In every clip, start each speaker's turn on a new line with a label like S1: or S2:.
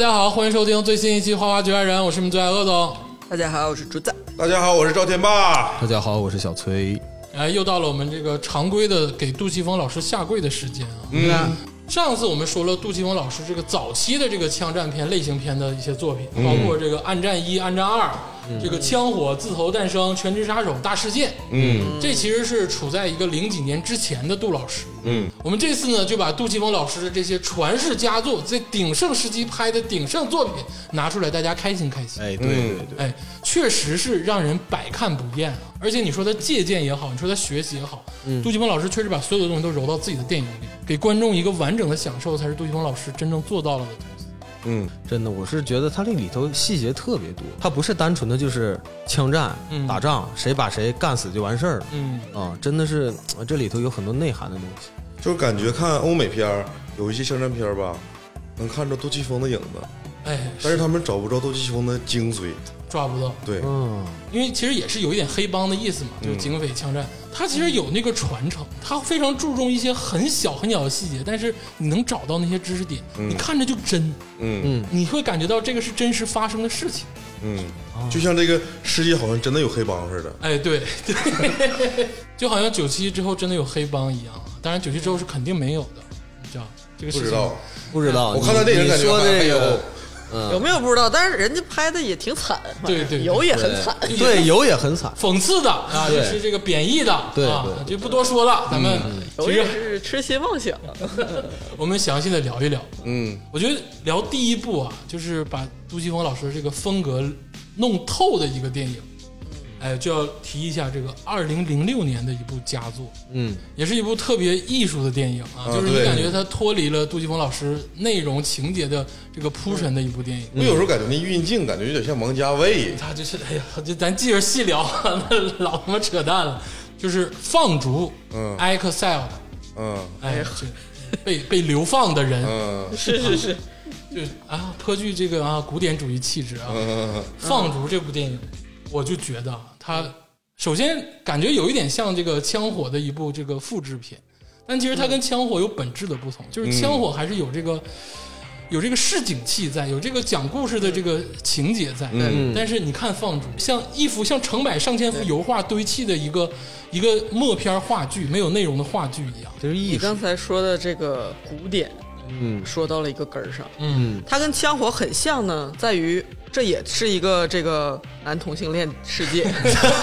S1: 大家好，欢迎收听最新一期《花花局外人》，我是你们最爱鄂总。
S2: 大家好，我是竹子。
S3: 大家好，我是赵天霸。
S4: 大家好，我是小崔。
S1: 哎，又到了我们这个常规的给杜琪峰老师下跪的时间啊！
S3: 嗯，
S1: 上次我们说了杜琪峰老师这个早期的这个枪战片类型片的一些作品，包括这个《暗战一》《暗战二》，这个《枪火》《自投诞生》《全职杀手》《大事件》。
S3: 嗯
S1: 这其实是处在一个零几年之前的杜老师。
S3: 嗯，
S1: 我们这次呢，就把杜琪峰老师的这些传世佳作，在鼎盛时期拍的鼎盛作品拿出来，大家开心开心。
S4: 哎，对对对，
S1: 哎，确实是让人百看不厌啊！而且你说他借鉴也好，你说他学习也好，杜琪峰老师确实把所有的东西都揉到自己的电影里，给观众一个完整的享受，才是杜琪峰老师真正做到了的。
S3: 嗯
S4: 真的，我是觉得它这里头细节特别多，它不是单纯的就是枪战、
S1: 嗯
S4: 打仗，谁把谁干死就完事儿了
S1: 嗯，
S4: 啊！真的是呃这里头有很多内涵的东西。
S3: 就是感觉看欧美片儿有一些枪战片儿吧，能看着杜琪峰的影子，
S1: 哎，
S3: 但是他们找不着杜琪峰的精髓。
S1: 抓不到，
S3: 对，
S4: 嗯，
S1: 因为其实也是有一点黑帮的意思嘛，就是警匪枪战，他其实有那个传承，他非常注重一些很小很小的细节，但是你能找到那些知识点，你看着就真，
S3: 嗯。
S1: 你会感觉到这个是真实发生的事情。
S3: 嗯，就像这个世界好像真的有黑帮似的。
S1: 哎，对。对，就好像九七之后真的有黑帮一样。当然，九七之后是肯定没有的，你知道这个事情。
S3: 不知道，
S4: 不知道。
S3: 我看到电影
S4: 你
S3: 感觉
S4: 说这
S3: 还有
S2: 没有不知道？但是人家拍的也挺惨，
S1: 对对对
S2: 有也很惨。
S4: 对有也很惨。
S1: 讽刺的啊，
S4: 对
S1: 也是这个贬义的啊，
S4: 对对
S1: 就不多说了。咱们其实
S2: 是痴心妄想。
S1: 我们详细的聊一聊。
S3: 嗯
S1: 我觉得聊第一部啊，就是把杜琪峰老师这个风格弄透的一个电影。哎，就要提一下这个二零零六年的一部佳作，
S4: 嗯，
S1: 也是一部特别艺术的电影啊，
S3: 啊
S1: 就是你感觉它脱离了杜琪峰老师内容情节的这个铺陈的一部电影。
S3: 我有时候感觉那运镜感觉有点像王家卫。
S1: 他就是哎呀，就咱接着细聊，那老他妈扯淡了。就是放逐，
S3: 嗯
S1: ，exiled，
S3: 嗯
S1: 哎，这被被流放的人，
S3: 嗯
S2: 是是是，
S1: 就啊，颇具这个啊古典主义气质啊。
S3: 嗯
S1: 放逐这部电影，我就觉得它首先感觉有一点像这个《枪火》的一部这个复制品，但其实它跟《枪火》有本质的不同，就是《枪火》还是有这个。有这个市井气在，有这个讲故事的这个情节在，
S3: 嗯
S1: 但是你看放逐，像一幅像成百上千幅油画堆砌的一个一个默片话剧，没有内容的话剧一样。
S4: 就是。
S2: 你刚才说的这个古典，
S4: 嗯
S2: 说到了一个根儿上。
S1: 嗯，
S2: 它跟枪火很像呢，在于这也是一个这个男同性恋世界，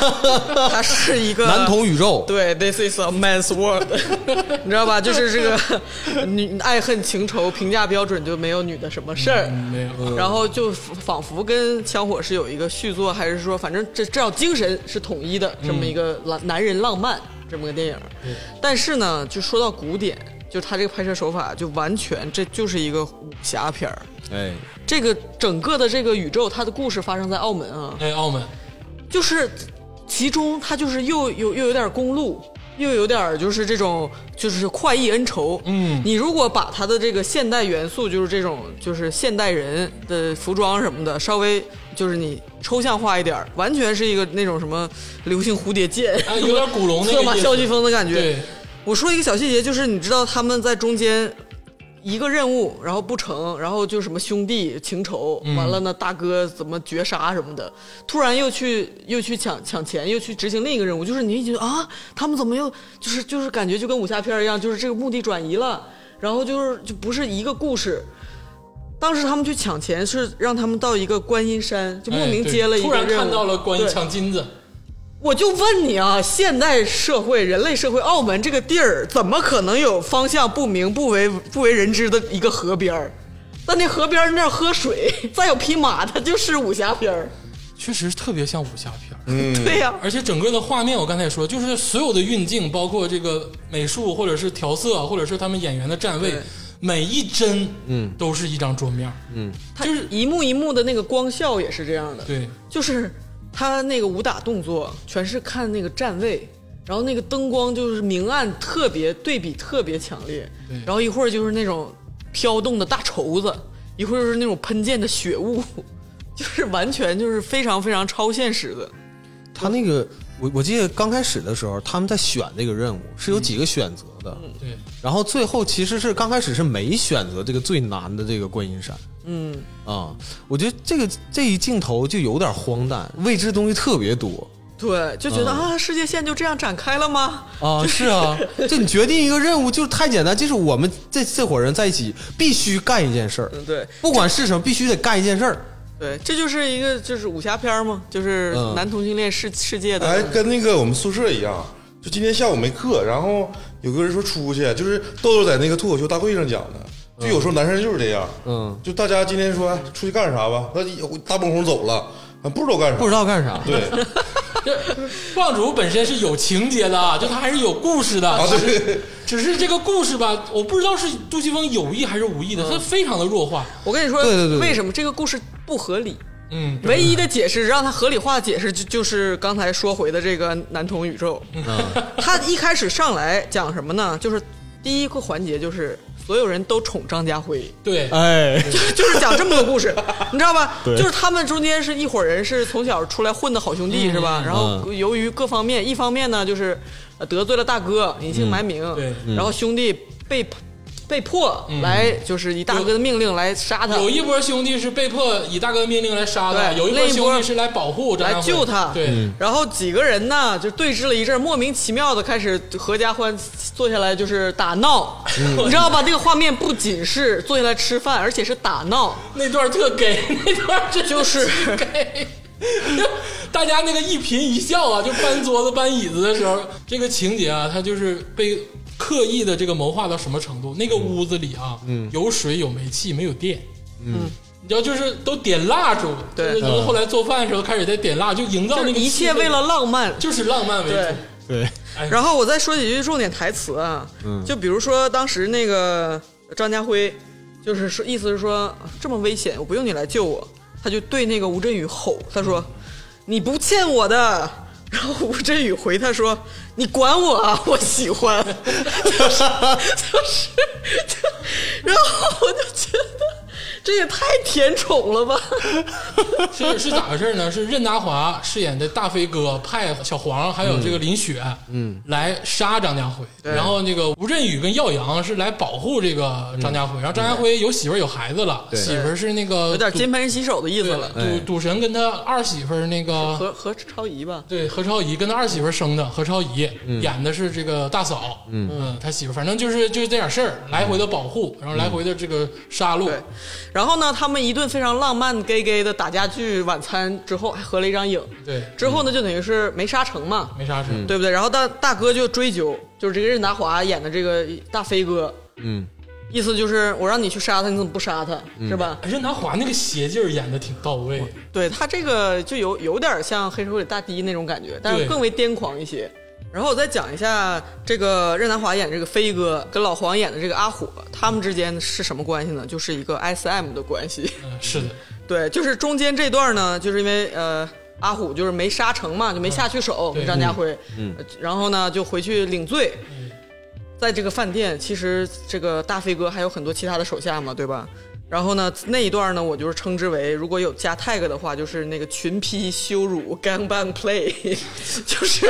S2: 它是一个
S4: 男同宇宙，
S2: 对，This is a man's world，你知道吧？就是这个 女爱恨情仇评价标准就没有女的什么事儿。
S1: 嗯没有，
S2: 然后就仿佛跟枪火是有一个续作，还是说反正这至少精神是统一的这么一个男男人浪漫这么个电影。但是呢，就说到古典，就他这个拍摄手法就完全这就是一个武侠片儿。
S4: 哎，
S2: 这个整个的这个宇宙，它的故事发生在澳门啊，
S1: 哎，澳门，
S2: 就是其中它就是又有又有点公路，又有点就是这种就是快意恩仇。
S1: 嗯。
S2: 你如果把它的这个现代元素，就是这种就是现代人的服装什么的，稍微就是你抽象化一点，完全是一个那种什么流星蝴蝶剑，
S1: 哎，有点古龙那个
S2: 策 马萧疾风的感觉。
S1: 对，
S2: 我说一个小细节，就是你知道他们在中间一个任务，然后不成，然后就什么兄弟情仇，
S1: 嗯。
S2: 完了呢大哥怎么绝杀什么的，突然又去又去抢抢钱，又去执行另一个任务，就是你一觉得啊，他们怎么又就是就是感觉就跟武侠片一样，就是这个目的转移了，然后就是就不是一个故事。当时他们去抢钱是让他们到一个观音山，就莫名接了一个
S1: 突然
S2: 任务，
S1: 看到了关于
S2: 对
S1: 抢金子，
S2: 我就问你啊，现代社会、人类社会，澳门这个地儿怎么可能有方向不明、不为不为人知的一个河边儿？在那河边儿那儿喝水，再有匹马，它就是武侠片儿。
S1: 确实特别像武侠片儿。
S3: 嗯，
S2: 对呀、
S1: 而且整个的画面，我刚才也说，就是所有的运镜，包括这个美术，或者是调色，或者是他们演员的站位，每一帧，嗯，都是一张桌面，
S4: 嗯，
S2: 它
S1: 就是
S2: 一幕一幕的那个光效也是这样的。
S1: 对，
S2: 就是他那个武打动作全是看那个站位，然后那个灯光就是明暗特别对比特别强烈，然后一会儿就是那种飘动的大绸子，一会儿就是那种喷溅的血雾，就是完全就是非常非常超现实的。
S4: 他那个我我记得刚开始的时候，他们在选这个任务是有几个选择的，
S1: 对，
S4: 然后最后其实是刚开始是没选择这个最难的这个观音山，
S2: 嗯，
S4: 啊，我觉得这个这一镜头就有点荒诞，未知东西特别多
S2: 对，就觉得、
S4: 嗯
S2: 啊，世界线就这样展开了吗？
S4: 啊。是啊，就你决定一个任务就是太简单，就是我们这这伙人在一起必须干一件事儿，
S2: 嗯，对
S4: 不管是什么，必须得干一件事儿。
S2: 对，这就是一个就是武侠片儿嘛，就是
S4: 嗯
S2: 男同性恋世世界的。
S3: 哎，跟那个我们宿舍一样，就今天下午没课，然后有个人说出去，就是豆豆在那个脱口秀大会上讲的，就有时候男生就是这样，
S4: 嗯，
S3: 就大家今天说哎出去干啥吧，那大蹦红走了，啊不知道干啥，
S4: 不知道干啥。
S3: 对
S1: 这棒主本身是有情节的啊，就他还是有故事的，
S3: 啊
S1: 只是
S3: 对，
S1: 只是这个故事吧，我不知道是杜琪峰有意还是无意的，他非常的弱化。
S2: 我跟你说，
S4: 对对对对
S2: 为什么这个故事不合理？
S1: 嗯，
S2: 唯一的解释让他合理化的解释就就是刚才说回的这个男同宇宙。
S4: 嗯
S2: 他一开始上来讲什么呢？就是第一个环节就是所有人都宠张家辉，
S1: 对，
S4: 哎，
S2: 就是讲这么个故事，你知道吧？
S4: 对。
S2: 就是他们中间是一伙人是从小出来混的好兄弟，是吧？然后
S4: 嗯。
S2: 由于各方面，一方面呢就是呃得罪了大哥，隐姓埋名，
S1: 对。
S2: 然后兄弟被被迫来就是以大哥的命令来杀他，
S1: 有一波兄弟是被迫以大哥的命令来杀他，有一波兄弟是来保护
S2: 来救他。
S1: 对，
S2: 然后几个人呢就对峙了一阵，莫名其妙的开始合家欢坐下来就是打闹，你知道吧？这个画面不仅是坐下来吃饭，而且是打闹，
S1: 那段特给，那段
S2: 就是
S1: 给。大家那个一颦一笑啊，就搬桌子搬椅子的时候，这个情节啊，他就是被刻意的这个谋划到什么程度？那个屋子里啊，有水有煤气，没有电，
S2: 嗯，
S1: 你知道，就是都点蜡烛，
S2: 对。
S1: 就是后来做饭的时候开始在点蜡，就营造那个
S2: 一切为了浪漫。
S1: 就是浪漫为主。
S2: 对。
S4: 对，
S2: 然后我再说几句重点台词啊，就比如说当时那个张家辉，就是说意思是说这么危险，我不用你来救我，他就对那个吴镇宇吼，他说你不欠我的。然后吴镇宇回他说：“你管我啊，我喜欢。就是”就是就，然后我就觉得这也太甜宠了吧。
S1: 是是咋回事呢？是任达华饰演的大飞哥派小黄还有这个林雪，嗯，来杀张家辉。然后那个吴镇宇跟耀阳是来保护这个张家辉。然后张家辉有媳妇儿有孩子了，媳妇儿是那个
S2: 有点
S1: 赌
S2: 金盆洗手的意思了。
S1: 赌赌神跟他二媳妇儿那个
S2: 何何超仪吧，
S1: 对何超仪跟他二媳妇儿生的何超仪演的是这个大嫂，嗯他媳妇儿反正就是就是这点事儿，来回的保护，然后来回的这个杀戮
S2: 对，然后呢，他们一顿非常浪漫 gay gay 的打家具晚餐之后，还合了一张影。
S1: 对，
S2: 之后呢，就等于是没杀成嘛，
S1: 没杀成。
S2: 对不对？然后大大哥就追究，就是这个任达华演的这个大飞哥，
S4: 嗯，
S2: 意思就是我让你去杀他，你怎么不杀他？是吧？
S1: 任达华那个邪劲儿演的挺到位，
S2: 对他这个就有有点像黑社会里大迪那种感觉，但是更为癫狂一些。然后我再讲一下这个任达华演这个飞哥跟老黄演的这个阿火，他们之间是什么关系呢？就是一个 S M 的关系。
S1: 嗯，是的，
S2: 对，就是中间这段呢，就是因为呃阿虎就是没杀成嘛，就没下去手，
S1: 对
S2: 张家辉，嗯，然后呢就回去领罪，
S1: 嗯
S2: 在这个饭店，其实这个大飞哥还有很多其他的手下嘛，对吧？然后呢，那一段呢，我就是称之为，如果有加 tag 的话，就是那个群批羞辱 gangbang play，就是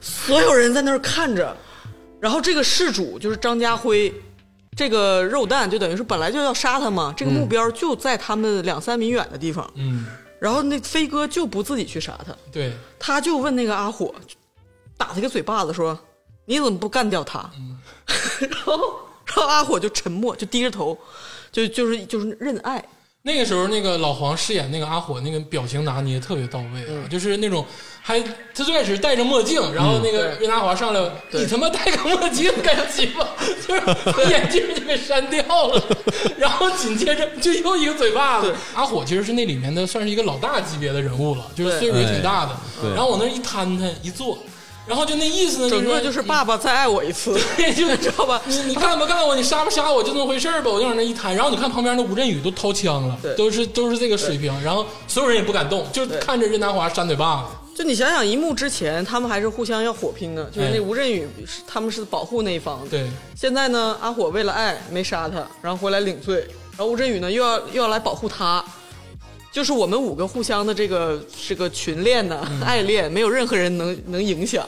S2: 所有人在那儿看着，然后这个事主就是张家辉，这个肉蛋就等于是本来就要杀他嘛，这个目标就在他们两三米远的地方，
S1: 嗯，
S2: 然后那飞哥就不自己去杀他，
S1: 对，
S2: 他就问那个阿火，打他个嘴巴子说：“你怎么不干掉他？” 然后，然后阿火就沉默，就低着头，就就是就是认爱。
S1: 那个时候，那个老黄饰演那个阿火，那个表情拿捏特别到位啊，就是那种还他最开始戴着墨镜，然后那个
S2: 对
S1: 任达华上来，你他妈戴个墨镜干鸡巴，就是把眼镜就给删掉了，然后紧接着就又一个嘴巴子。阿火其实是那里面的算是一个老大级别的人物了，就是
S2: 对。
S1: 岁数也挺大的。
S4: 对。
S1: 然后往那一摊摊一坐，然后就那意思呢，
S2: 整个就是爸爸再爱我一次，
S1: 对，就
S2: 知道吧？
S1: 你你干不干我，你杀不杀我，就那么回事儿吧。我就往那一摊，然后你看旁边那吴镇宇都掏枪了
S2: 对，
S1: 都是都是这个水平，然后所有人也不敢动，就看着任达华扇嘴巴子。
S2: 就你想想，一幕之前他们还是互相要火拼的，就是
S1: 哎
S2: 那吴镇宇是他们是保护那一方的。
S1: 对，
S2: 现在呢，阿火为了爱没杀他，然后回来领罪，然后吴镇宇呢又要又要来保护他，就是我们五个互相的这个这个群恋呢、爱恋，没有任何人能能影响。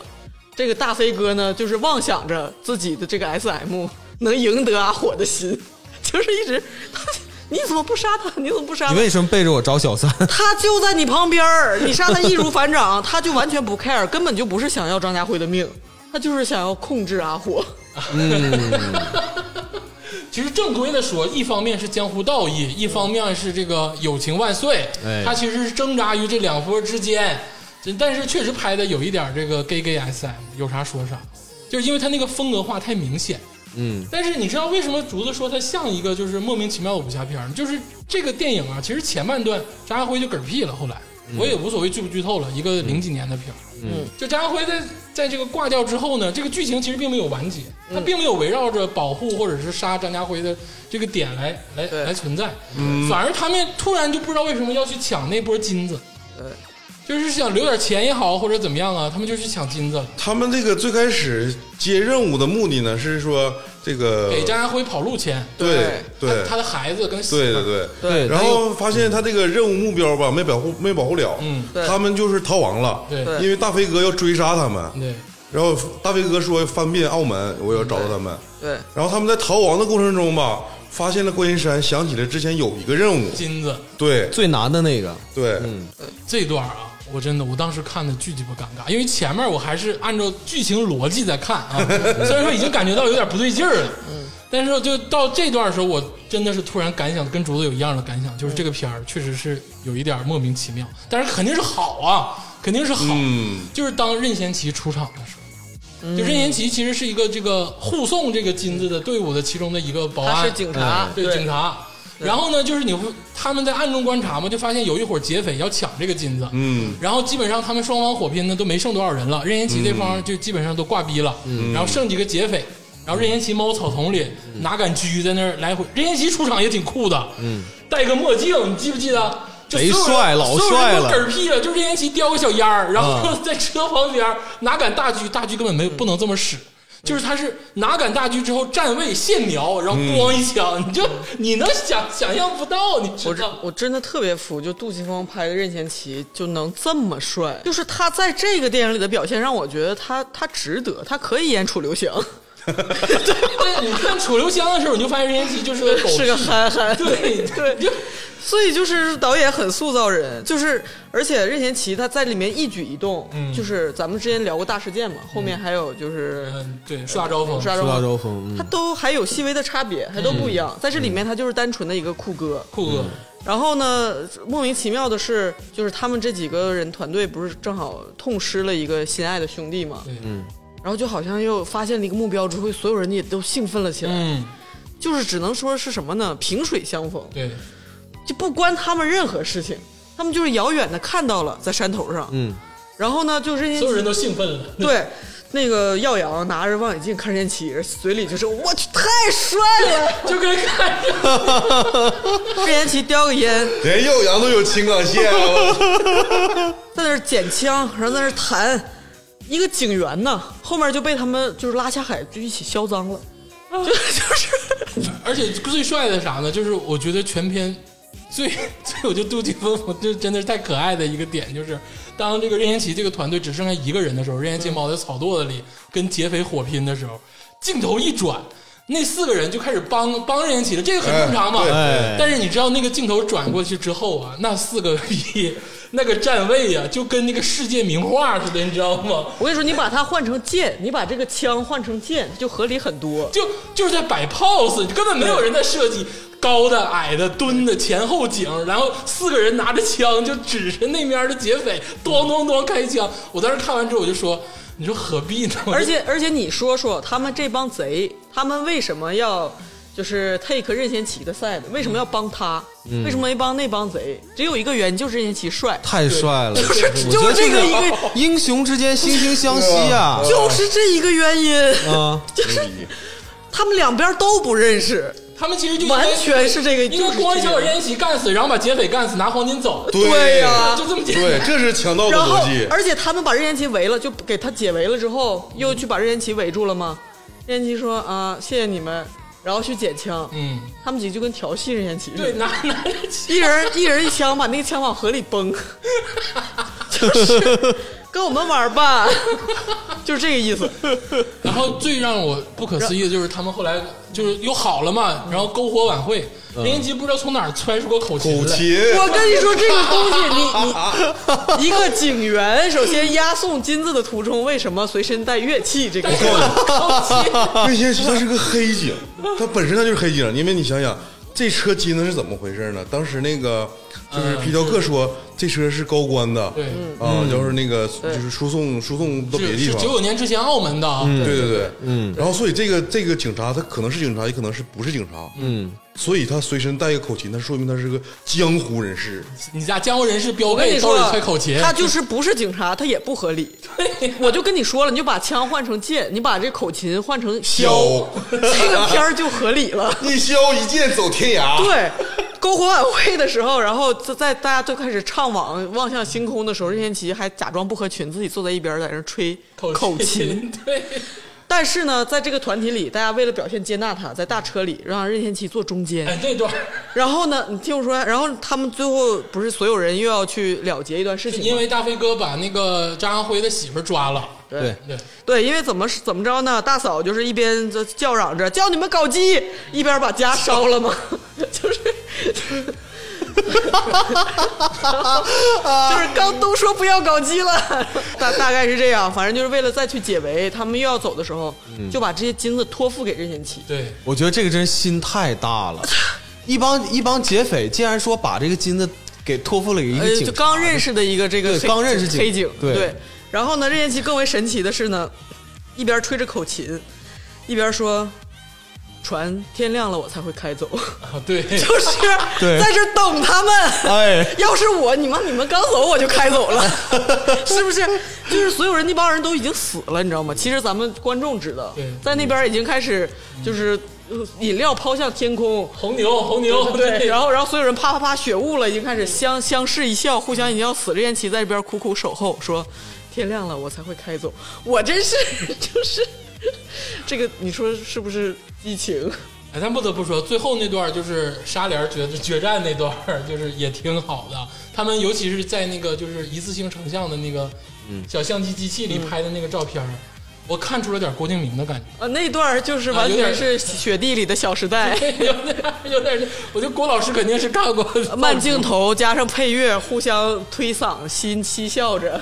S2: 这个大飞哥呢，就是妄想着自己的这个 S M 能赢得阿火的心，就是一直他你怎么不杀他？你怎么不杀他？
S4: 你为什么背着我找小三？
S2: 他就在你旁边儿，你杀他易如反掌，他就完全不 care，根本就不是想要张家辉的命，他就是想要控制阿火。
S1: 其实正规的说，一方面是江湖道义，一方面是这个友情万岁。
S4: 哎
S1: 他其实是挣扎于这两波之间，这但是确实拍的有一点这个 gay gay SM，有啥说啥，就是因为他那个风格化太明显。
S4: 嗯，
S1: 但是你知道为什么竹子说它像一个就是莫名其妙的武侠片呢？就是这个电影啊，其实前半段张家辉就嗝屁了，后来我也无所谓剧不剧透了，一个零几年的片儿。
S2: 嗯，
S1: 就张家辉在在这个挂掉之后呢，这个剧情其实并没有完结，他并没有围绕着保护或者是杀张家辉的这个点来来来存在，反而他们突然就不知道为什么要去抢那波金子，
S2: 对，
S1: 就是想留点钱也好或者怎么样啊，他们就去抢金子，
S3: 他们这个最开始接任务的目的呢，是说这个
S1: 给张家辉跑路钱，
S3: 对对。
S1: 他他的孩子跟媳妇
S3: 对对对。
S2: 对。
S3: 然后发现他这个任务目标吧没保护没保护了，
S1: 嗯。
S2: 对。
S3: 他们就是逃亡了，
S1: 对。
S2: 对
S3: 因为大飞哥要追杀他们，
S1: 对。
S3: 然后大飞哥说翻遍澳门，我要找到他们，
S2: 对，
S3: 然后他们在逃亡的过程中吧，发现了观音山，想起了之前有一个任务，
S1: 金子。
S3: 对。
S4: 最难的那个，
S3: 对，
S4: 嗯，
S1: 这段啊。我真的，我当时看的巨鸡巴尴尬，因为前面我还是按照剧情逻辑在看啊，虽然说已经感觉到有点不对劲儿了，但是就到这段的时候，我真的是突然感想，跟竹子有一样的感想，就是这个片儿确实是有一点莫名其妙，但是肯定是好啊，肯定是好，
S3: 嗯。
S1: 就是当任贤齐出场的时候，就任贤齐其实是一个这个护送这个金子的队伍的其中的一个保安，
S2: 他是警察，
S1: 对警察。然后呢，就是你会他们在暗中观察嘛，就发现有一伙劫匪要抢这个金子，
S3: 嗯。
S1: 然后基本上他们双方火拼呢都没剩多少人了，任贤齐这方就基本上都挂逼了，嗯。然后剩几个劫匪，然后任贤齐猫草丛里拿杆狙在那儿来回，任贤齐出场也挺酷的，嗯，戴个墨镜，你记不记得？就
S4: 贼
S1: 所有人
S4: 帅老帅了
S1: 嗝屁了，就任贤齐叼个小烟儿，然后
S4: 啊
S1: 在车旁边哪敢大狙，大狙根本没不能这么使。就是他是拿杆大狙之后站位现瞄，然后咣一枪，你就你能想想象不到，你知道？
S2: 我真的特别服，就杜琪峰拍的任贤齐就能这么帅，就是他在这个电影里的表现让我觉得他他值得，他可以演楚留香，
S1: 对，你看楚留香的时候，你就发现任贤齐就是个狗屁，
S2: 是个憨憨，
S1: 对
S2: 对。
S1: 就
S2: 所以就是导演很塑造人，就是而且任贤齐他在里面一举一动，
S1: 嗯
S2: 就是咱们之前聊过大事件嘛，后面还有就是
S1: 嗯，对，树大招风，
S2: 沙
S4: 树大
S2: 洲，
S4: 招风，
S2: 他
S4: 嗯
S2: 都还有细微的差别，还都不一样，在这里面他就是单纯的一个酷哥，
S1: 酷哥，
S2: 然后呢，莫名其妙的是，就是他们这几个人团队不是正好痛失了一个心爱的兄弟嘛，
S1: 对，
S2: 然后就好像又发现了一个目标之后，所有人也都兴奋了起来，
S1: 嗯，
S2: 就是只能说是什么呢？萍水相逢，
S1: 对，
S2: 就不关他们任何事情，他们就是遥远的看到了在山头上，
S4: 嗯，
S2: 然后呢，就任贤齐
S1: 所有人都兴奋了，
S2: 对。那个耀阳拿着望远镜看任贤齐，嘴里就是我去太帅了。
S1: 就跟看着，
S2: 任贤齐叼个烟，
S3: 连耀阳都有青冈线了，
S2: 在那捡枪，然后在那弹，一个警员呢，后面就被他们就是拉下海就一起销赃了，就 就是
S1: 而且最帅的啥呢？就是我觉得全片最 最我觉得杜琪峰，我就真的是太可爱的一个点，就是当这个任贤齐这个团队只剩下一个人的时候，任贤齐猫在草垛子里跟劫匪火拼的时候，镜头一转。那四个人就开始帮帮任贤齐了，这个很正常嘛。
S3: 哎对
S4: 哎
S1: 但是你知道那个镜头转过去之后啊，那四个逼那个站位啊，就跟那个世界名画似的，你知道吗？
S2: 我跟你说，你把它换成剑，你把这个枪换成剑，就合理很多。
S1: 就就是在摆 pose，根本没有人在设计高的、矮的、蹲的、前后景，然后四个人拿着枪就指着那边的劫匪，咣咣咣开枪。我当时看完之后我就说，你说何必呢？
S2: 而且而且你说说，他们这帮贼，他们为什么要就是 take 任贤齐的 side？为什么要帮他？为什么没帮那帮贼？只有一个原因，就是任贤齐帅。
S4: 太帅了，我觉得
S2: 就是这个一个，
S4: 英雄之间惺惺相惜啊，
S2: 就是这一个原因，
S4: 啊，
S2: 他们两边都不认识，
S1: 他们其实就
S2: 完全是这个，
S1: 应
S2: 就是
S1: 该光想把任贤齐干死，然后把劫匪干死，拿黄金走，
S2: 对呀
S1: 就这么简单。
S3: 对，这是强盗的
S2: 然后
S3: 逻辑，
S2: 而且他们把任贤齐围了，就给他解围了之后，又去把任贤齐围住了吗？任贤齐说啊，谢谢你们，然后去捡枪，
S1: 嗯，
S2: 他们几个就跟调戏任贤齐似
S1: 对，
S2: 的，
S1: 拿 拿着枪。
S2: 一人一人一枪，把那个枪往河里崩，就是跟我们玩吧，就是这个意思。
S1: 然后最让我不可思议的就是他们后来就是又好了嘛，然后篝火晚会，任贤齐不知道从哪儿揣出个口琴来，
S3: 口琴，
S2: 我跟你说，这个东西，你你 一个警员，首先押送金子的途中，为什么随身带乐器？这个
S3: 任贤齐他是个黑警，他本身他就是黑警，因为你想想。这车金子是怎么回事呢？当时那个就是皮条客说，这车是高官的，
S1: 对，
S3: 啊，就是那个就是输送输送到别的地方，
S1: 是九九年之前澳门的。啊，
S3: 对对。对，嗯，然后所以这个这个警察他可能是警察，也可能是不是警察，
S4: 嗯，
S3: 所以他随身带一个口琴，那说明他是个江湖人士。
S1: 你家江湖人士标配，
S2: 你说
S1: 兜里揣口琴，
S2: 他就是不是警察，他也不合理。我就跟你说了，你就把枪换成剑，你把这口琴换成箫，这个片儿就合理了。
S3: 一箫一剑走天涯。
S2: 对，篝火晚会的时候，然后在在大家都开始唱往望向星空的时候，任贤齐还假装不合群，自己坐在一边在那吹
S1: 口
S2: 口琴。，
S1: 对，
S2: 但是呢，在这个团体里，大家为了表现接纳他，在大车里让任贤齐坐中间。
S1: 哎，这段
S2: 然后呢，你听我说，然后他们最后不是所有人又要去了结一段事情吗？
S1: 因为大飞哥把那个张家辉的媳妇儿抓了，
S4: 对，
S1: 对，
S2: 对，因为怎么怎么着呢？大嫂就是一边就叫嚷着叫你们搞基，一边把家烧了嘛，就是。就是刚都说不要搞基了，大大概是这样。反正就是为了再去解围，他们又要走的时候，就把这些金子托付给任贤齐。
S1: 对，
S4: 我觉得这个真心太大了。一帮一帮劫匪竟然说把这个金子给托付了给一个
S2: 呃，
S4: 警察，
S2: 就刚认识的一个这个
S4: 对
S2: 黑
S4: 刚认识警
S2: 黑警，
S4: 对
S2: 然后呢，任贤齐更为神奇的是呢，一边吹着口琴，一边说：“船天亮了我才会开走。”
S1: 啊对，
S2: 就是
S4: 对
S2: 在这等他们。
S4: 哎，
S2: 要是我，你们你们刚走我就开走了，是不是？就是所有人那帮人都已经死了，你知道吗？其实咱们观众知道
S1: 对，
S2: 在那边已经开始就是呃饮料抛向天空。
S1: 红牛，红牛，
S2: 对，然后然后所有人啪啪啪血雾了，已经开始相相视一笑，互相已经要死。任贤齐在这边苦苦守候，说天亮了我才会开走。我真是就是 这个，你说是不是激情？
S1: 哎，但不得不说，最后那段就是沙莲决决战那段，就是也挺好的。他们尤其是在那个就是一次性成像的那个小相机机器里拍的那个照片儿，我看出了点郭敬明的感觉，
S2: 啊，那段就是完全是雪地里的小时代。
S1: 有点有点，我觉得郭老师肯定是看过
S2: 慢镜头加上配乐，互相推搡，心嬉笑着，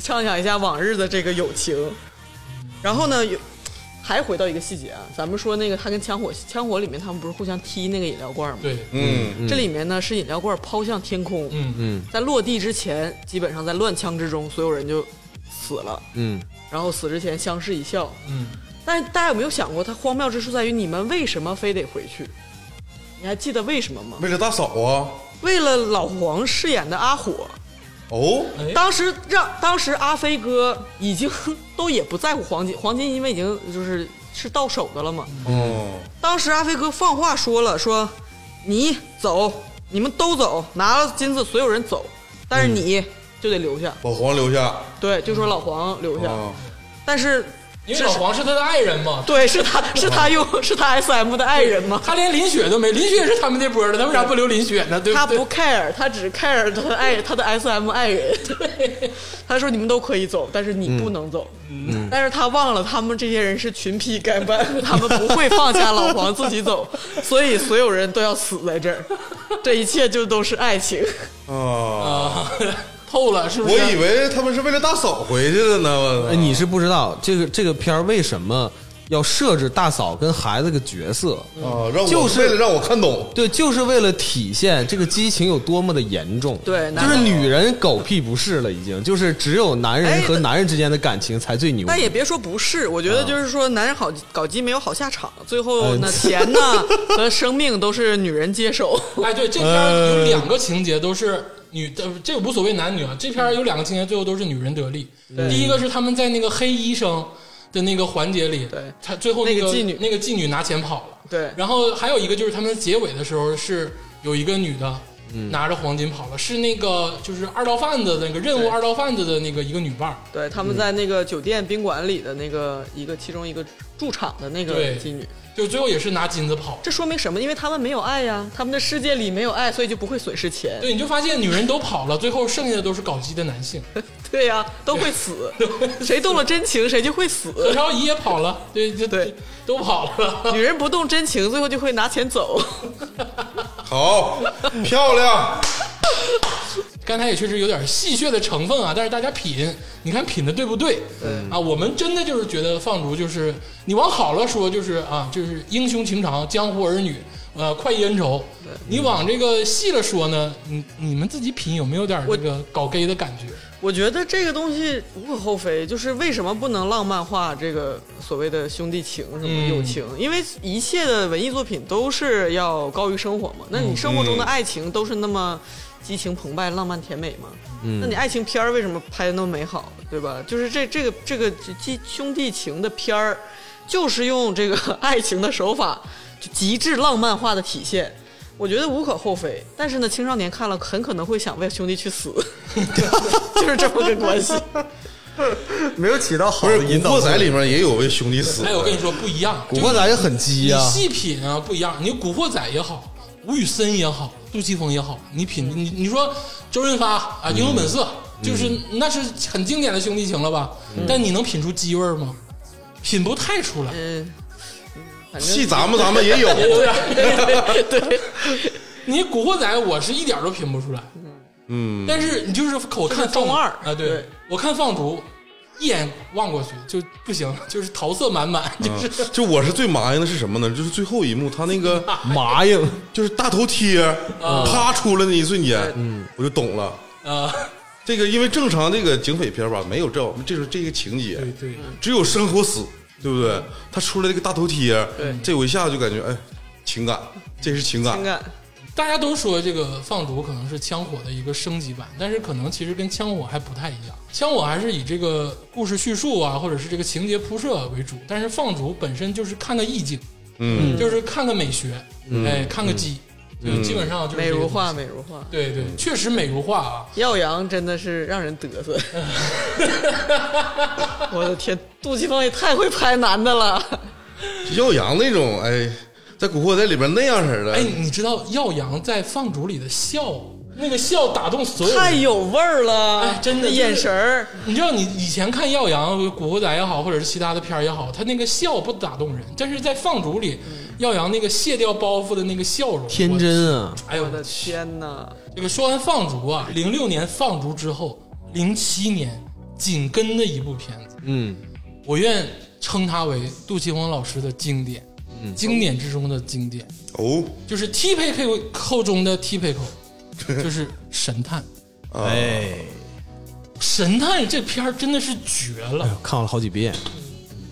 S2: 畅想一下往日的这个友情。然后呢，有还回到一个细节啊，咱们说那个他跟枪火，枪火里面他们不是互相踢那个饮料罐吗？，
S1: 对，
S3: 嗯，
S2: 这里面呢是饮料罐抛向天空，
S1: 嗯
S4: 嗯
S2: 在落地之前，基本上在乱枪之中，所有人就死了。
S4: 嗯，
S2: 然后死之前相视一笑，
S1: 嗯，
S2: 但是大家有没有想过，它荒谬之处在于你们为什么非得回去？你还记得为什么吗？
S3: 为了大嫂啊，
S2: 为了老黄饰演的阿火，
S3: 哦，
S1: 哎，
S2: 当时让当时阿飞哥已经都也不在乎黄金，黄金因为已经就是是到手的了嘛。
S3: 哦，
S2: 当时阿飞哥放话说了，说你走，你们都走，拿了金子所有人走，但是你就得留下。
S3: 老黄留下。
S2: 对，就说老黄留下，
S3: 啊，
S2: 但是
S1: 因为老黄是他的爱人嘛，
S2: 对是他是他用是他 S M 的爱人嘛。
S1: 他连林雪都没，林雪也是他们那波的，他为啥不留林雪呢？对对？
S2: 他不 care，他只 care 他的爱他的 S M 爱人。对，他说你们都可以走，但是你不能走。嗯，但是他忘了他们这些人是群批干办，他们不会放下老黄自己走，所以所有人都要死在这儿。这一切就都是爱情。
S3: 啊，
S1: 啊，透了是不是？
S3: 我以为他们是为了大嫂回去的呢，
S4: 哎，你是不知道这个这个片儿为什么要设置大嫂跟孩子个角色，
S3: 啊，让我
S4: 就是
S3: 为了让我看懂，
S4: 对，就是为了体现这个激情有多么的严重。
S2: 对
S4: 就是女人狗屁不是了，已经就是只有男人
S2: 哎
S4: 和男人之间的感情才最牛逼。
S2: 但也别说不是，我觉得就是说，男人好搞基没有好下场，最后呢，
S4: 嗯
S2: 钱呢和生命都是女人接手。
S1: 哎，对，这片有两个情节都是女的，这个无所谓男女啊。这片有两个情节，最后都是女人得利。第一个是他们在那个黑医生的那个环节里，
S2: 对
S1: 他最后
S2: 那个妓女
S1: 那个妓女拿钱跑了。
S2: 对
S1: 然后还有一个就是他们结尾的时候是有一个女的拿着黄金跑了，是那个就是二道贩子那个任务二道贩子的那个一个女伴儿。
S2: 对，他们在那个酒店宾馆里的那个一个其中一个驻场的那个妓女，
S1: 就最后也是拿金子跑。
S2: 这说明什么？因为他们没有爱呀，他们的世界里没有爱，所以就不会损失钱。
S1: 对，你就发现女人都跑了，最后剩下的都是搞基的男性。
S2: 对呀，都会死，谁动了真情，谁就会死。
S1: 何超仪也跑了，对，就
S2: 对，
S1: 都跑了。
S2: 女人不动真情，最后就会拿钱走。
S3: 好漂亮，
S1: 刚才也确实有点戏谑的成分啊，但是大家品，你看品的对不对？嗯啊，我们真的就是觉得放逐就是你往好了说就是啊，就是英雄情长、江湖儿女，呃，快意恩仇。你往这个细了说呢，你你们自己品有没有点这个搞 gay 的感觉？
S2: 我觉得这个东西无可厚非，就是为什么不能浪漫化这个所谓的兄弟情什么
S1: 嗯
S2: 友情？因为一切的文艺作品都是要高于生活嘛。那你生活中的爱情都是那么激情澎湃、浪漫甜美吗？那你爱情片儿为什么拍的那么美好，对吧？就是这这个这个基兄弟情的片儿，就是用这个爱情的手法，就极致浪漫化的体现。我觉得无可厚非，但是呢，青少年看了很可能会想为兄弟去死，就是这么个关系。
S4: 没有起到好《的引导
S3: 古惑仔》。里面也有为兄弟死。
S1: 哎，我跟你说不一样，
S4: 古惑仔也很鸡呀、
S1: 你细品啊不一样，你古惑仔也好，吴宇森也好，杜琪峰也好，你品你你说周润发啊，《英雄本色》就是那是很经典的兄弟情了吧？但你能品出鸡味儿吗？品不太出来，
S2: 嗯，反正
S3: 戏咱们咱们也有
S1: 对。你古惑仔我是一点儿都品不出来，
S3: 嗯，
S1: 但是你就是我看放
S2: 中二
S1: 啊，对
S2: 对
S1: 我看放逐一眼望过去 就不行，就是桃色满满，就是
S3: 就我是最麻硬的是什么呢？就是最后一幕，他那个
S4: 麻硬，
S3: 就是大头贴啪出来那一瞬间，嗯，我就懂了。
S1: 啊，
S3: 这个因为正常这个警匪片吧，没有这这种这个情节，
S1: 对对。
S3: 只有生和死，对不对？他出来这个大头贴，
S2: 对
S3: 这我一下就感觉哎，情感，这是情感，
S2: 情感。
S1: 大家都说这个放逐可能是枪火的一个升级版，但是可能其实跟枪火还不太一样。枪火还是以这个故事叙述啊，或者是这个情节铺设为主，但是放逐本身就是看个意境，
S3: 嗯，
S1: 就是看个美学，哎，看个机，就基本上就是
S2: 美如画。美如画。
S1: 对对，确实美如画啊。
S2: 耀阳真的是让人嘚瑟，我的天，杜琪峰也太会拍男的了。
S3: 耀阳那种哎，在《古惑仔》里边那样式的，
S1: 哎，你知道耀阳在放逐里的笑，那个笑打动所有人，
S2: 太有味儿了，
S1: 哎真的
S2: 眼神儿，
S1: 你知道，你以前看耀阳、古惑仔也好，或者是其他的片儿也好，他那个笑不打动人，但是在放逐里，耀阳那个卸掉包袱的那个笑容，
S4: 天真啊！
S1: 哎呦
S2: 我的天哪！
S1: 这个说完放逐啊，零六年放逐之后，零七年紧跟的一部片子，
S4: 嗯，
S1: 我愿称它为杜琪峰老师的经典，经典之中的经典，
S3: 哦，
S1: 就是 T 配扣扣中的 T P 扣，就是神探。
S3: 啊。
S4: 哎，
S1: 神探这片儿真的是绝了。
S4: 哎，呦，看了好几遍。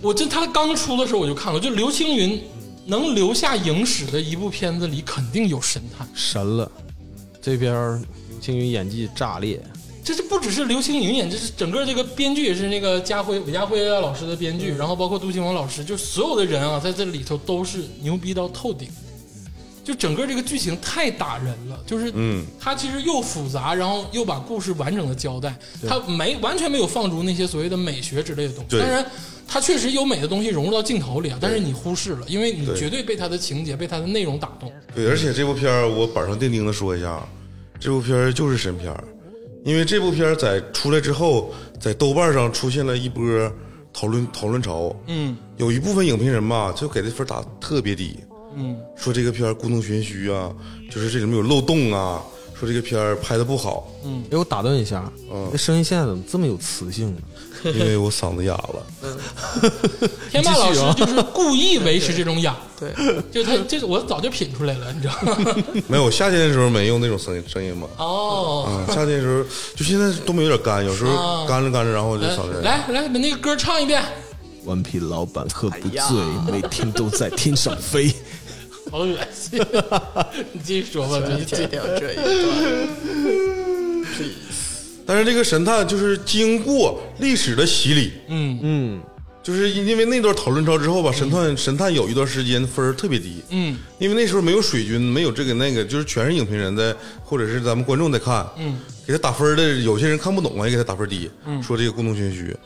S1: 我这他刚出的时候我就看了，就刘青云能留下影史的一部片子里肯定有神探，
S4: 神了。这边儿刘青云演技炸裂，
S1: 这是不只是刘青云演，这是整个这个编剧也是那个家辉韦家辉老师的编剧，然后包括杜琪峰老师，就所有的人啊在这里头都是牛逼到透顶。就整个这个剧情太打人了，就是
S3: 嗯，
S1: 它其实又复杂，然后又把故事完整的交代，它没完全没有放逐那些所谓的美学之类的东西。
S3: 对。
S1: 当然，它确实有美的东西融入到镜头里啊，但是你忽视了，因为你绝对被他的情节、被他的内容打动。
S3: 对，而且这部片儿我板上钉钉的说一下，这部片儿就是神片儿，因为这部片在出来之后，在豆瓣上出现了一波讨论讨论潮，
S1: 嗯。
S3: 有一部分影评人吧，就给这分打特别低，
S1: 嗯，
S3: 说这个片儿故弄玄虚啊，就是这里面有漏洞啊，说这个片儿拍的不好，
S4: 哎，我打断一下，那声音现在怎么这么有磁性呢？
S3: 因为我嗓子哑了。
S1: 天霸老师就是故意维持这种哑，
S2: 对，
S1: 就他这我早就品出来了，你知道吗？
S3: 没有夏天的时候没用那种声音声音嘛，
S1: 哦，
S3: 嗯，夏天的时候就现在东北有点干，有时候
S1: 啊
S3: 干着干着，然后就嗓子
S1: 来来把那个歌唱一遍，
S4: 顽皮老板喝不醉
S2: 哎，
S4: 每天都在天上飞。
S1: 好恶心。你继续说吧，这
S2: 剪
S1: 这
S2: 掉这一段。
S3: 但是这个神探就是经过历史的洗礼，
S1: 嗯。
S4: 嗯，
S3: 就是因为那段讨论潮之后吧，神探神探有一段时间分儿特别低，
S1: 嗯。
S3: 因为那时候没有水军，没有这个那个，就是全是影评人在，或者是咱们观众在看，
S1: 嗯，
S3: 给他打分的，有些人看不懂啊，也给他打分低，说这个故弄玄虚。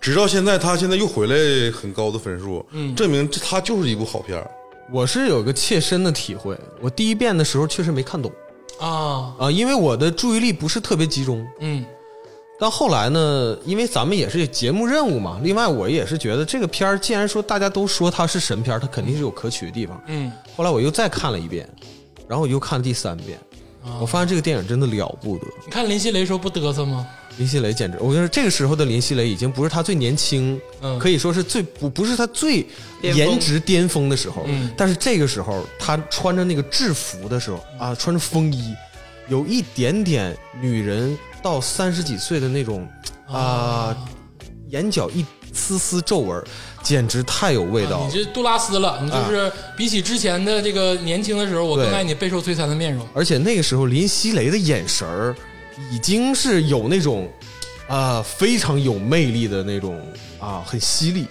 S3: 直到现在，他现在又回来很高的分数，
S1: 嗯。
S3: 证明这他就是一部好片儿。
S4: 我是有个切身的体会，我第一遍的时候确实没看懂
S1: 啊
S4: 啊，因为我的注意力不是特别集中。
S1: 嗯
S4: 但后来呢，因为咱们也是节目任务嘛，另外我也是觉得这个片儿，既然说大家都说它是神片儿，它肯定是有可取的地方。
S1: 嗯
S4: 后来我又再看了一遍，然后我又看了第三遍，
S1: 啊
S4: 我发现这个电影真的了不得。
S1: 你看林心蕾时候不嘚瑟吗？
S4: 林熙蕾简直，我跟你说这个时候的林熙蕾已经不是她最年轻，
S1: 嗯
S4: 可以说是最不不是她最颜值巅峰的时候。
S1: 嗯
S4: 但是这个时候，她穿着那个制服的时候啊，穿着风衣，有一点点女人到三十几岁的那种啊，眼角一丝丝皱纹，简直太有味道了。
S1: 啊你这杜拉斯了，你就是比起之前的这个年轻的时候，我更爱你备受摧残的面容。
S4: 而且那个时候林熙蕾的眼神儿已经是有那种呃、非常有魅力的那种啊很犀利，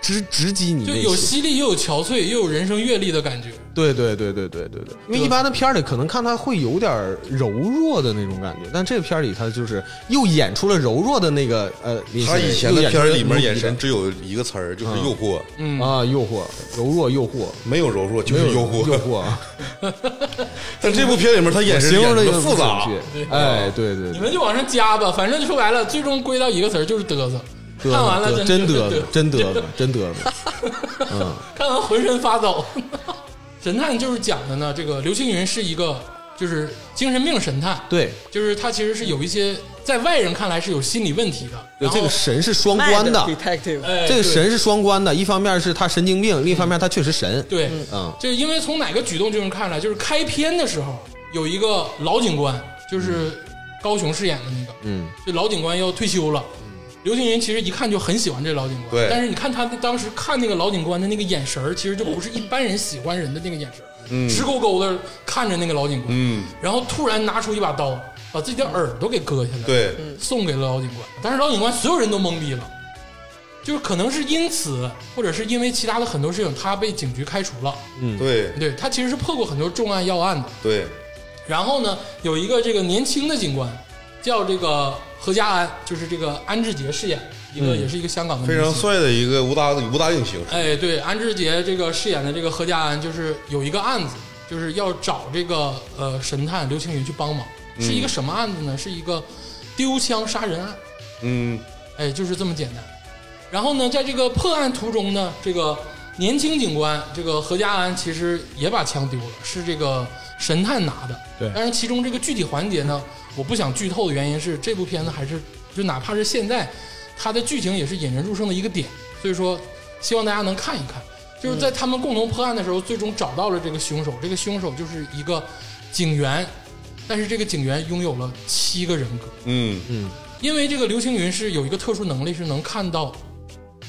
S4: 直直击你
S1: 就有。犀利，又有憔悴，又有人生阅历的感觉。
S4: 对对对对对对对，因为一般的片儿里可能看他会有点柔弱的那种感觉，但这个片儿里他就是又演出了柔弱的那个呃
S3: 他，以前的片儿里面眼神只有一个词儿，就是诱惑，
S1: 嗯
S4: 啊诱惑，柔弱诱惑，
S3: 没有柔弱就
S4: 没有
S3: 是诱惑。
S4: 诱惑啊，
S3: 但这部片里面他眼神
S4: 形容的
S3: 演的复杂，
S4: 哎，对对对，
S1: 你们就往上加吧，反正说白了，最终归到一个词儿就是嘚瑟。
S4: 嘚
S1: 看完了
S4: 真
S1: 嘚
S4: 嘚瑟，真嘚瑟，真嘚瑟，嗯。
S1: 看完浑身发抖。神探就是讲的呢，这个刘青云是一个就是精神病神探，
S4: 对，
S1: 就是他其实是有一些在外人看来是有心理问题的。然后
S4: 这个神是双关的。
S2: Detective，
S4: 这个神是双关的，一方面是他神经病，另一方面他确实神。
S1: 对，
S4: 嗯，
S1: 就是因为从哪个举动就能看出来，就是开篇的时候有一个老警官，就是高雄饰演的那个，
S4: 嗯，
S1: 这老警官要退休了。刘青云其实一看就很喜欢这老警官，
S3: 对。
S1: 但是你看他当时看那个老警官的那个眼神儿，其实就不是一般人喜欢人的那个眼神儿，
S3: 嗯。
S1: 直勾勾的看着那个老警官，
S3: 嗯，
S1: 然后突然拿出一把刀，把自己的耳朵给割下来，
S3: 对，
S1: 送给了老警官。但是老警官所有人都懵逼了，就是可能是因此，或者是因为其他的很多事情，他被警局开除了。
S3: 对，
S1: 对他其实是破过很多重案要案的。
S3: 对，
S1: 然后呢，有一个这个年轻的警官，叫这个何家安，就是这个安志杰饰演一个，也是一个香港的
S3: 非。常帅的一个武打武打影星，
S1: 哎，对，安志杰这个饰演的这个何家安，就是有一个案子，就是要找这个呃神探刘青云去帮忙，是一个什么案子呢？是一个丢枪杀人案。
S3: 嗯，
S1: 哎，就是这么简单。然后呢，在这个破案途中呢，这个年轻警官这个何家安其实也把枪丢了，是这个神探拿的。
S4: 对
S1: 但是其中这个具体环节呢，我不想剧透的原因是，这部片子还是就哪怕是现在，它的剧情也是引人入胜的一个点。所以说，希望大家能看一看。就是在他们共同破案的时候，最终找到了这个凶手。这个凶手就是一个警员，但是这个警员拥有了七个人格。
S3: 嗯嗯，
S1: 因为这个刘青云是有一个特殊能力，是能看到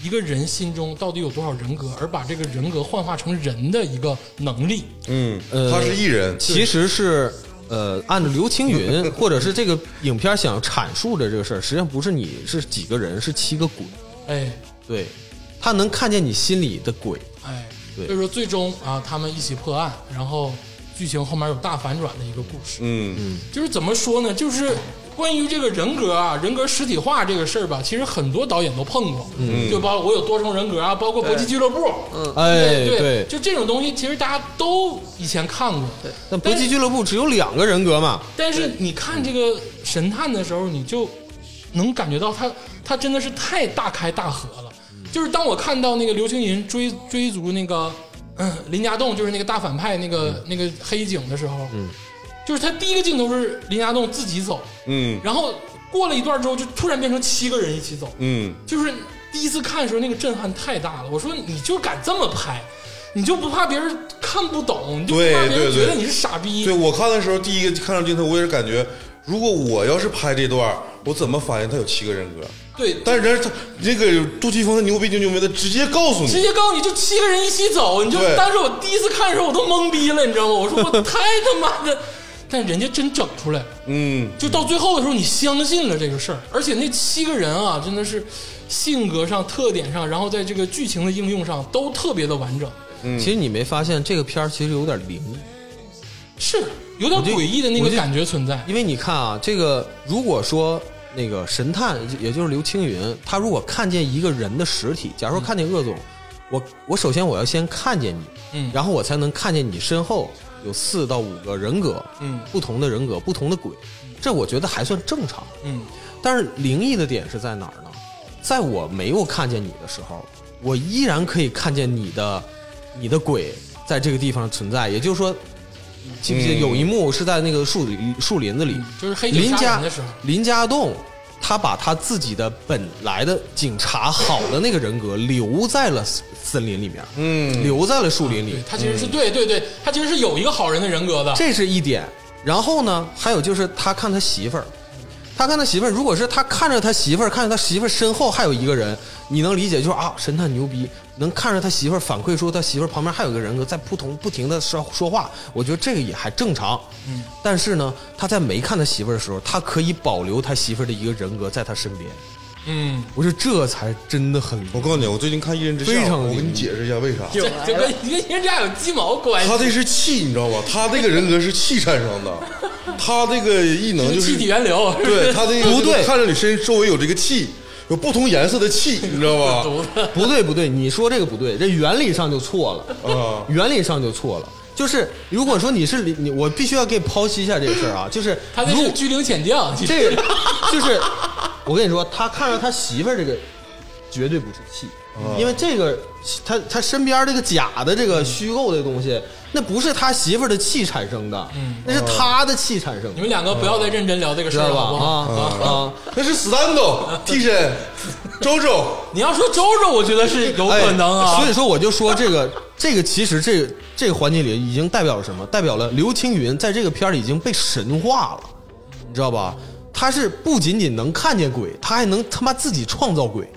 S1: 一个人心中到底有多少人格，而把这个人格幻化成人的一个能力。
S3: 嗯，
S4: 呃
S3: 他是艺人，
S4: 其实是呃，按照刘青云或者是这个影片想阐述的这个事儿，实际上不是你是几个人，是七个鬼。
S1: 哎
S4: 对，他能看见你心里的鬼。
S1: 哎，
S4: 对
S1: 所以说最终啊，他们一起破案，然后剧情后面有大反转的一个故事。
S3: 嗯嗯，
S1: 就是怎么说呢？就是关于这个人格啊，人格实体化这个事儿吧，其实很多导演都碰过，嗯，就包括我有多重人格啊，包括搏击俱乐部，
S4: 哎，
S1: 对
S4: 对，
S1: 就这种东西，其实大家都以前看过，对。
S4: 但搏击俱乐部只有两个人格嘛。
S1: 但是你看这个神探的时候，你就能感觉到他他真的是太大开大合了。就是当我看到那个刘青云追追逐那个嗯林家栋，就是那个大反派那个、那个黑警的时候，嗯，就是他第一个镜头是林家栋自己走，
S3: 嗯，
S1: 然后过了一段之后，就突然变成七个人一起走，
S3: 嗯，
S1: 就是第一次看的时候那个震撼太大了。我说你就敢这么拍，你就不怕别人看不懂，你就不
S3: 对
S1: 怕别人
S3: 对对
S1: 觉得你是傻逼？
S3: 对我看的时候，第一个看到镜头，我也是感觉，如果我要是拍这段，我怎么反应他有七个人格？
S1: 对
S3: 但是人家他那个杜琪峰他牛逼就牛逼，他直接告诉你直，
S1: 接告诉你就七个人一起走，你就
S3: 对
S1: 当时我第一次看的时候我都懵逼了，你知道吗？我说我 太他妈的但人家真整出来了。
S3: 嗯，
S1: 就到最后的时候，你相信了这个事儿，而且那七个人啊，真的是性格上、特点上，然后在这个剧情的应用上都特别的完整，
S4: 其实你没发现这个片儿其实有点灵，
S1: 是有点
S4: 我就
S1: 诡异的那个
S4: 就
S1: 感觉存在。
S4: 因为你看啊，这个如果说那个神探，也就是刘青云，他如果看见一个人的实体，假如说看见鄂总，我我首先我要先看见你，
S1: 嗯
S4: 然后我才能看见你身后有四到五个人格，
S1: 嗯
S4: 不同的人格，不同的鬼，这我觉得还算正常。
S1: 嗯
S4: 但是灵异的点是在哪儿呢？在我没有看见你的时候，我依然可以看见你的你的鬼在这个地方存在。也就是说，你记不记得
S3: 嗯
S4: 有一幕是在那个树林树林子里，
S1: 就是黑
S4: 林家
S1: 的时候，
S4: 林家栋他把他自己的本来的警察好的那个人格留在了森林里面，
S3: 嗯，
S4: 留在了树林里。
S1: 对，他其实是对对对，他其实是有一个好人的人格的。
S4: 这是一点。然后呢，还有就是他看他媳妇儿，他看他媳妇儿，如果是他看着他媳妇儿，看着他媳妇儿身后还有一个人，你能理解就是啊，神探牛逼，能看着他媳妇儿反馈说他媳妇儿旁边还有一个人格在不同不停的说说话，我觉得这个也还正常。
S1: 嗯，
S4: 但是呢，他在没看他媳妇儿的时候，他可以保留他媳妇儿的一个人格在他身边。
S1: 嗯，
S4: 我说这才真的很
S3: 我告诉你，我最近看《一人之下
S4: 非》，常
S3: 我给你解释一下为啥。
S1: 这这 跟跟人家有鸡毛关系？
S3: 他这是气，你知道吧？他这个人格是气产生的，他这个异能就是
S1: 气体源流，
S3: 对他这个
S4: 不对
S3: 看着你身周围有这个气，有不同颜色的气，你知道吧？
S4: 不对不对，你说这个不对，这原理上就错了。
S3: 啊，
S4: 原理上就错了。就是如果说你是你，我必须要给你剖析一下这个事儿啊，就是
S1: 他那
S4: 如
S1: 是居灵遣将，
S4: 这个就是我跟你说，他看着他媳妇儿这个绝对不是气，因为这个他他身边这个假的这个虚构的东西，那不是他媳妇儿的气产生的，那是他的气产生的，
S1: 你们两个不要再认真聊这个事儿了，
S4: 知道吧？
S1: 好不好？
S4: 啊啊！
S3: 那是 Stando 替身，周周，
S1: 你要说周周，我觉得是有可能啊。
S4: 哎所以说，我就说这个这个其实这个这个环节里已经代表了什么？代表了刘青云在这个片儿里已经被神化了，你知道吧？他是不仅仅能看见鬼，他还能他妈自己创造鬼，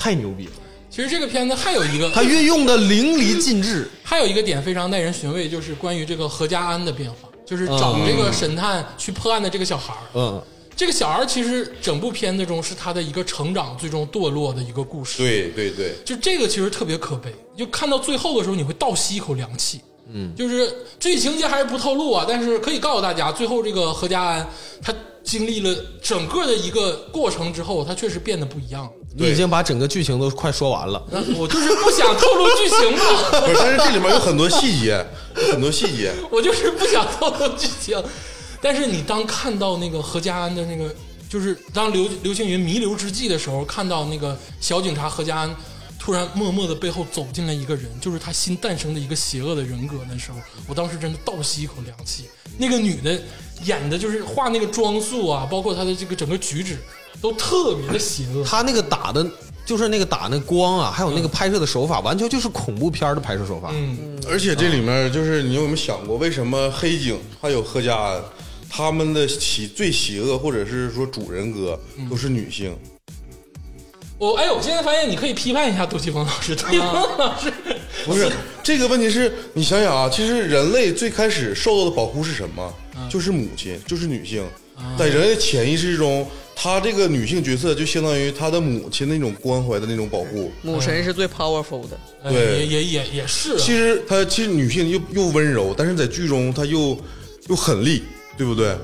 S4: 太牛逼了！
S1: 其实这个片子还有一个，
S4: 他运用的淋漓尽致。
S1: 还有一个点非常耐人寻味，就是关于这个何家安的变化，就是找这个神探去破案的这个小孩儿。
S4: 嗯，
S1: 这个小孩儿其实整部片子中是他的一个成长，最终堕落的一个故事。
S3: 对对对，
S1: 就这个其实特别可悲，就看到最后的时候，你会倒吸一口凉气。嗯，就是剧情节还是不透露啊，但是可以告诉大家，最后这个何家安他经历了整个的一个过程之后，他确实变得不一样了。
S4: 你已经把整个剧情都快说完了。
S1: 那我就是不想透露剧情嘛，
S3: 不是，但是这里面有很多细节，有很多细节，
S1: 我就是不想透露剧情。但是你当看到那个何家安的那个，就是当刘刘青云弥留之际的时候，看到那个小警察何家安突然默默的背后走进来一个人，就是他新诞生的一个邪恶的人格的时候，我当时真的倒吸一口凉气。那个女的演的就是画那个妆束啊，包括她的这个整个举止，都特别的邪恶。
S4: 她那个打的，就是那个打那光啊，还有那个拍摄的手法，完全就是恐怖片的拍摄手法。
S1: 嗯，
S3: 而且这里面就是你有没有想过，为什么黑警还有贺家安，他们的邪最邪恶或者是说主人格都是女性？
S1: 我哎，我现在发现你可以批判一下杜琪峰老师，杜琪峰老师，
S3: 不是这个问题是，你想想啊，其实人类最开始受到的保护是什么？就是母亲，就是女性。在人类潜意识中，她这个女性角色就相当于她的母亲那种关怀的那种保护。
S2: 母神是最 powerful 的，
S1: 哎
S3: 对
S1: 也也也也是啊，
S3: 其实她其实女性又又温柔，但是在剧中她又又狠厉，对不对？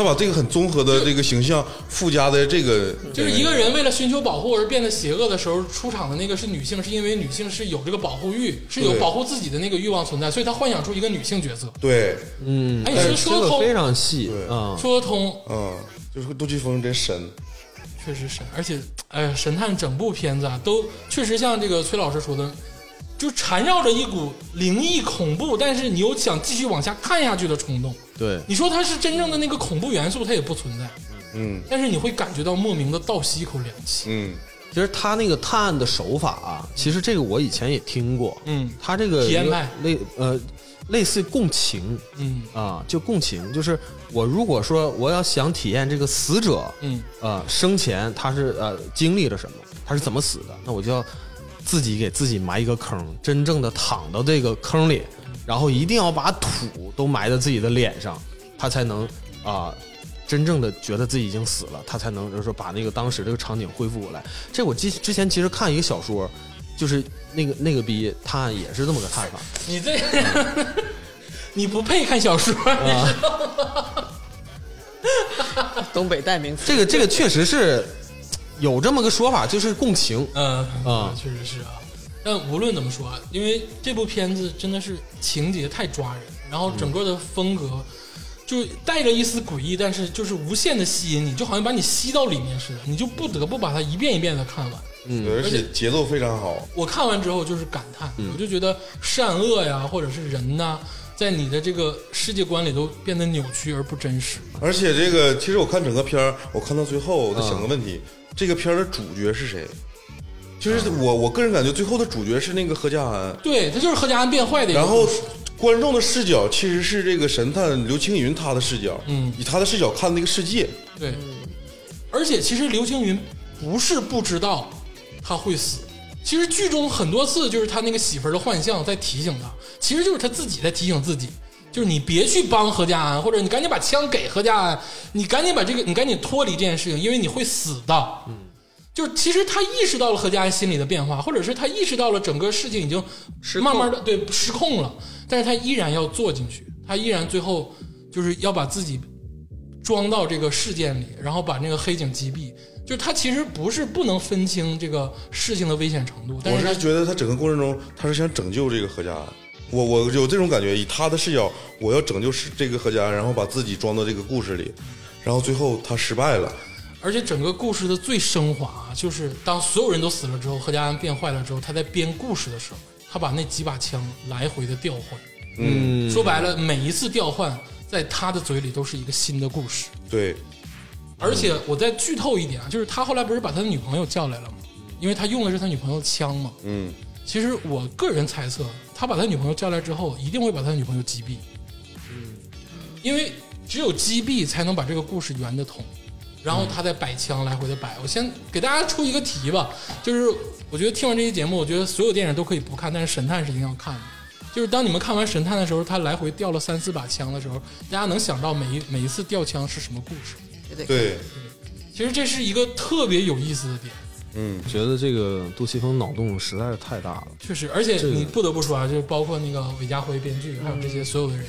S3: 她把这个很综合的这个形象附加在这个，
S1: 就是一个人为了寻求保护而变得邪恶的时候，出场的那个是女性，是因为女性是有这个保护欲，是有保护自己的那个欲望存在，所以她幻想出一个女性角色。
S3: 对，
S4: 嗯，
S1: 哎，你说说得通，
S4: 非常细。
S1: 说得通，
S3: 嗯，就是杜琪峰真神，
S1: 确实神，而且，哎呀，神探整部片子啊，都确实像这个崔老师说的，就缠绕着一股灵异恐怖，但是你又想继续往下看下去的冲动。
S4: 对，
S1: 你说它是真正的那个恐怖元素，它也不存在，
S3: 嗯。
S1: 但是你会感觉到莫名的倒吸一口凉气。
S3: 嗯，
S4: 其实他那个探案的手法啊，其实这个我以前也听过。
S1: 嗯。
S4: 他这个
S1: 体验派
S4: 类呃类似共情。
S1: 嗯。
S4: 啊，就共情，就是我如果说我要想体验这个死者
S1: 嗯。
S4: 呃生前他是呃经历了什么，他是怎么死的，那我就要自己给自己埋一个坑，真正的躺到这个坑里，然后一定要把土都埋在自己的脸上，他才能啊、真正的觉得自己已经死了，他才能就是说把那个当时这个场景恢复过来。这我之之前其实看一个小说，就是那个那个逼他也是这么个看法。
S1: 你这，你不配看小说，
S2: 东北代名词。
S4: 这个这个确实是有这么个说法，就是共情。
S1: 嗯
S4: 啊
S1: 确实是啊。但无论怎么说，啊，因为这部片子真的是情节太抓人，然后整个的风格就带着一丝诡异，但是就是无限的吸引你，就好像把你吸到里面似的，你就不得不把它一遍一遍的看完。
S3: 嗯而且节奏非常好。
S1: 我看完之后就是感叹，
S4: 嗯
S1: 我就觉得善恶呀，或者是人呐，在你的这个世界观里都变得扭曲而不真实。
S3: 而且这个，其实我看整个片儿，我看到最后，我在想个问题：这个片儿的主角是谁？就是我，我个人感觉最后的主角是那个何家安，
S1: 对，他就是何家安变坏的一个
S3: 然后
S1: 事
S3: 观众的视角其实是这个神探刘青云他的视角，
S1: 嗯
S3: 以他的视角看那个世界，
S1: 对，而且其实刘青云不是不知道他会死，其实剧中很多次就是他那个媳妇儿的幻象在提醒他，其实就是他自己在提醒自己，就是你别去帮何家安，或者你赶紧把枪给何家安，你赶紧把这个你赶紧脱离这件事情，因为你会死的。嗯，就是其实他意识到了何家安心里的变化，或者是他意识到了整个事情已经慢慢的对失控了，但是他依然要做进去，他依然最后就是要把自己装到这个事件里，然后把那个黑警击毙。就是他其实不是不能分清这个事情的危险程度，但是他
S3: 我是觉得他整个过程中他是想拯救这个何家安。我我有这种感觉，以他的视角，我要拯救是这个何家安，然后把自己装到这个故事里，然后最后他失败了。
S1: 而且整个故事的最升华啊，就是当所有人都死了之后，何家安变坏了之后，他在编故事的时候，他把那几把枪来回的调换。
S4: 嗯，
S1: 说白了，每一次调换，在他的嘴里都是一个新的故事。
S3: 对，
S1: 而且我再剧透一点啊，就是他后来不是把他的女朋友叫来了吗？因为他用的是他女朋友的枪嘛。
S3: 嗯，
S1: 其实我个人猜测，他把他女朋友叫来之后，一定会把他女朋友击毙。嗯因为只有击毙才能把这个故事圆得通，然后他再摆枪来回的摆。我先给大家出一个题吧，就是我觉得听完这期节目，我觉得所有电影都可以不看，但是神探是一定要看的。就是当你们看完神探的时候，他来回掉了三四把枪的时候，大家能想到每一每一次掉枪是什么故事。
S2: 对
S3: 对，
S1: 其实这是一个特别有意思的点，
S3: 嗯，
S4: 觉得这个杜琪峰脑洞实在是太大了。
S1: 确实，而且你不得不说啊，就是包括那个韦家辉编剧，还有这些所有的人，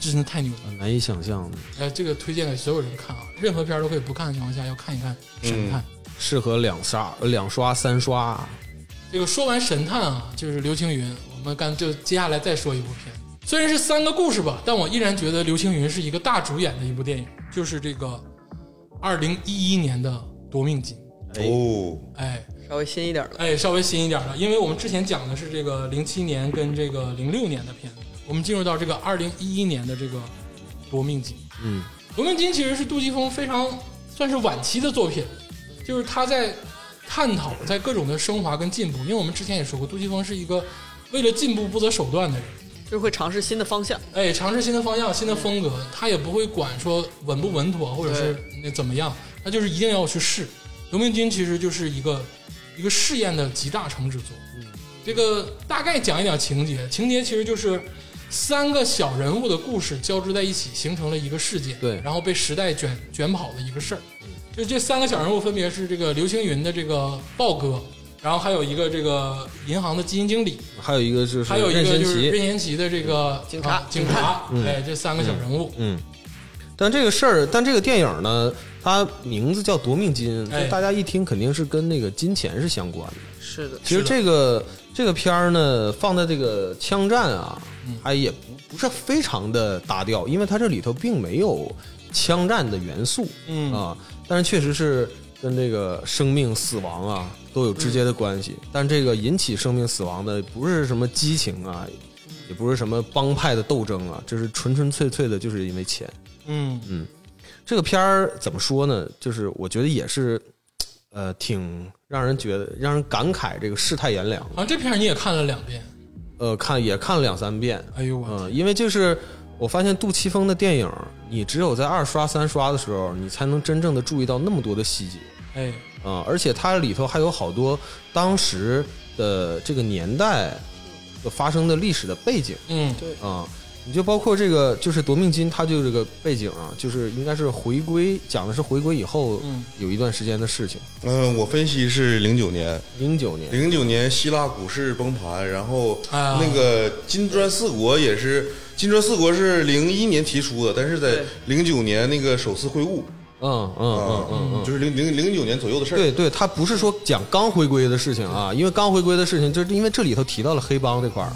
S1: 真的太牛了。
S4: 难以想象的，
S1: 哎，这个推荐给所有人看啊，任何片儿都可以不看的情况下，要看一看《神探》
S4: 适合两刷、呃两刷、三刷。
S1: 这个说完《神探》啊，就是刘青云，我们干就接下来再说一部片，虽然是三个故事吧，但我依然觉得刘青云是一个大主演的一部电影，就是这个二零一一年的《夺命金》。
S3: 哦，
S1: 哎
S2: 稍微新一点的。
S1: 哎，稍微新一点的，因为我们之前讲的是这个零七年跟这个零六年的片子，我们进入到这个二零一一年的这个《夺命金》。
S4: 嗯，《
S1: 夺命金》其实是杜琪峰非常算是晚期的作品，就是他在探讨在各种的升华跟进步。因为我们之前也说过，杜琪峰是一个为了进步不择手段的人，
S2: 就是会尝试新的方向，
S1: 哎，尝试新的方向、新的风格，他也不会管说稳不稳妥或者是那怎么样，他就是一定要去试。《夺命金》其实就是一个一个试验的集大成之作。这个大概讲一讲情节，情节其实就是三个小人物的故事交织在一起，形成了一个事件，
S4: 对。
S1: 然后被时代卷卷跑的一个事儿。就这三个小人物分别是这个刘青云的这个豹哥，然后还有一个这个银行的基金经理，
S4: 还有一个就是
S1: 还有一个就是任，贤齐。的这个
S2: 警察。
S1: 啊警察，哎，这三个小人物，
S4: 嗯。但这个事儿，但这个电影呢，它名字叫《夺命金》，大家一听肯定是跟那个金钱是相关的。
S2: 是的，
S4: 其实这个这个片儿呢，放在这个枪战啊，它也不不是非常的搭调，因为它这里头并没有枪战的元素，
S1: 嗯。
S4: 啊，但是确实是跟这个生命死亡啊都有直接的关系。但这个引起生命死亡的不是什么激情啊，也不是什么帮派的斗争啊，这是纯纯粹粹的就是因为钱。
S1: 嗯。
S4: 嗯这个片儿怎么说呢？就是我觉得也是，呃，挺让人觉得让人感慨这个世态炎凉。
S1: 啊这片儿你也看了两遍，
S4: 呃，看也看了两三遍，
S1: 哎呦我，
S4: 嗯、因为就是我发现杜琪峰的电影，你只有在二刷三刷的时候，你才能真正的注意到那么多的细节。
S1: 哎，
S4: 啊、而且它里头还有好多当时的这个年代的发生的历史的背景。
S1: 嗯。对。
S4: 啊、你就包括这个，就是夺命金，它就这个背景啊，就是应该是回归，讲的是回归以后
S1: 嗯
S4: 有一段时间的事情。
S3: 嗯，我分析是零九年，
S4: 零九年，
S3: 零九年希腊股市崩盘，然后
S1: 啊
S3: 那个金砖四国也是，金砖四国是零一年提出的，但是在
S2: 对
S3: 零九年那个首次会晤，
S4: 嗯嗯嗯嗯嗯，
S3: 就是零零零九年左右的事儿。
S4: 对对，他不是说讲刚回归的事情啊，因为刚回归的事情，就是因为这里头提到了黑帮这块儿。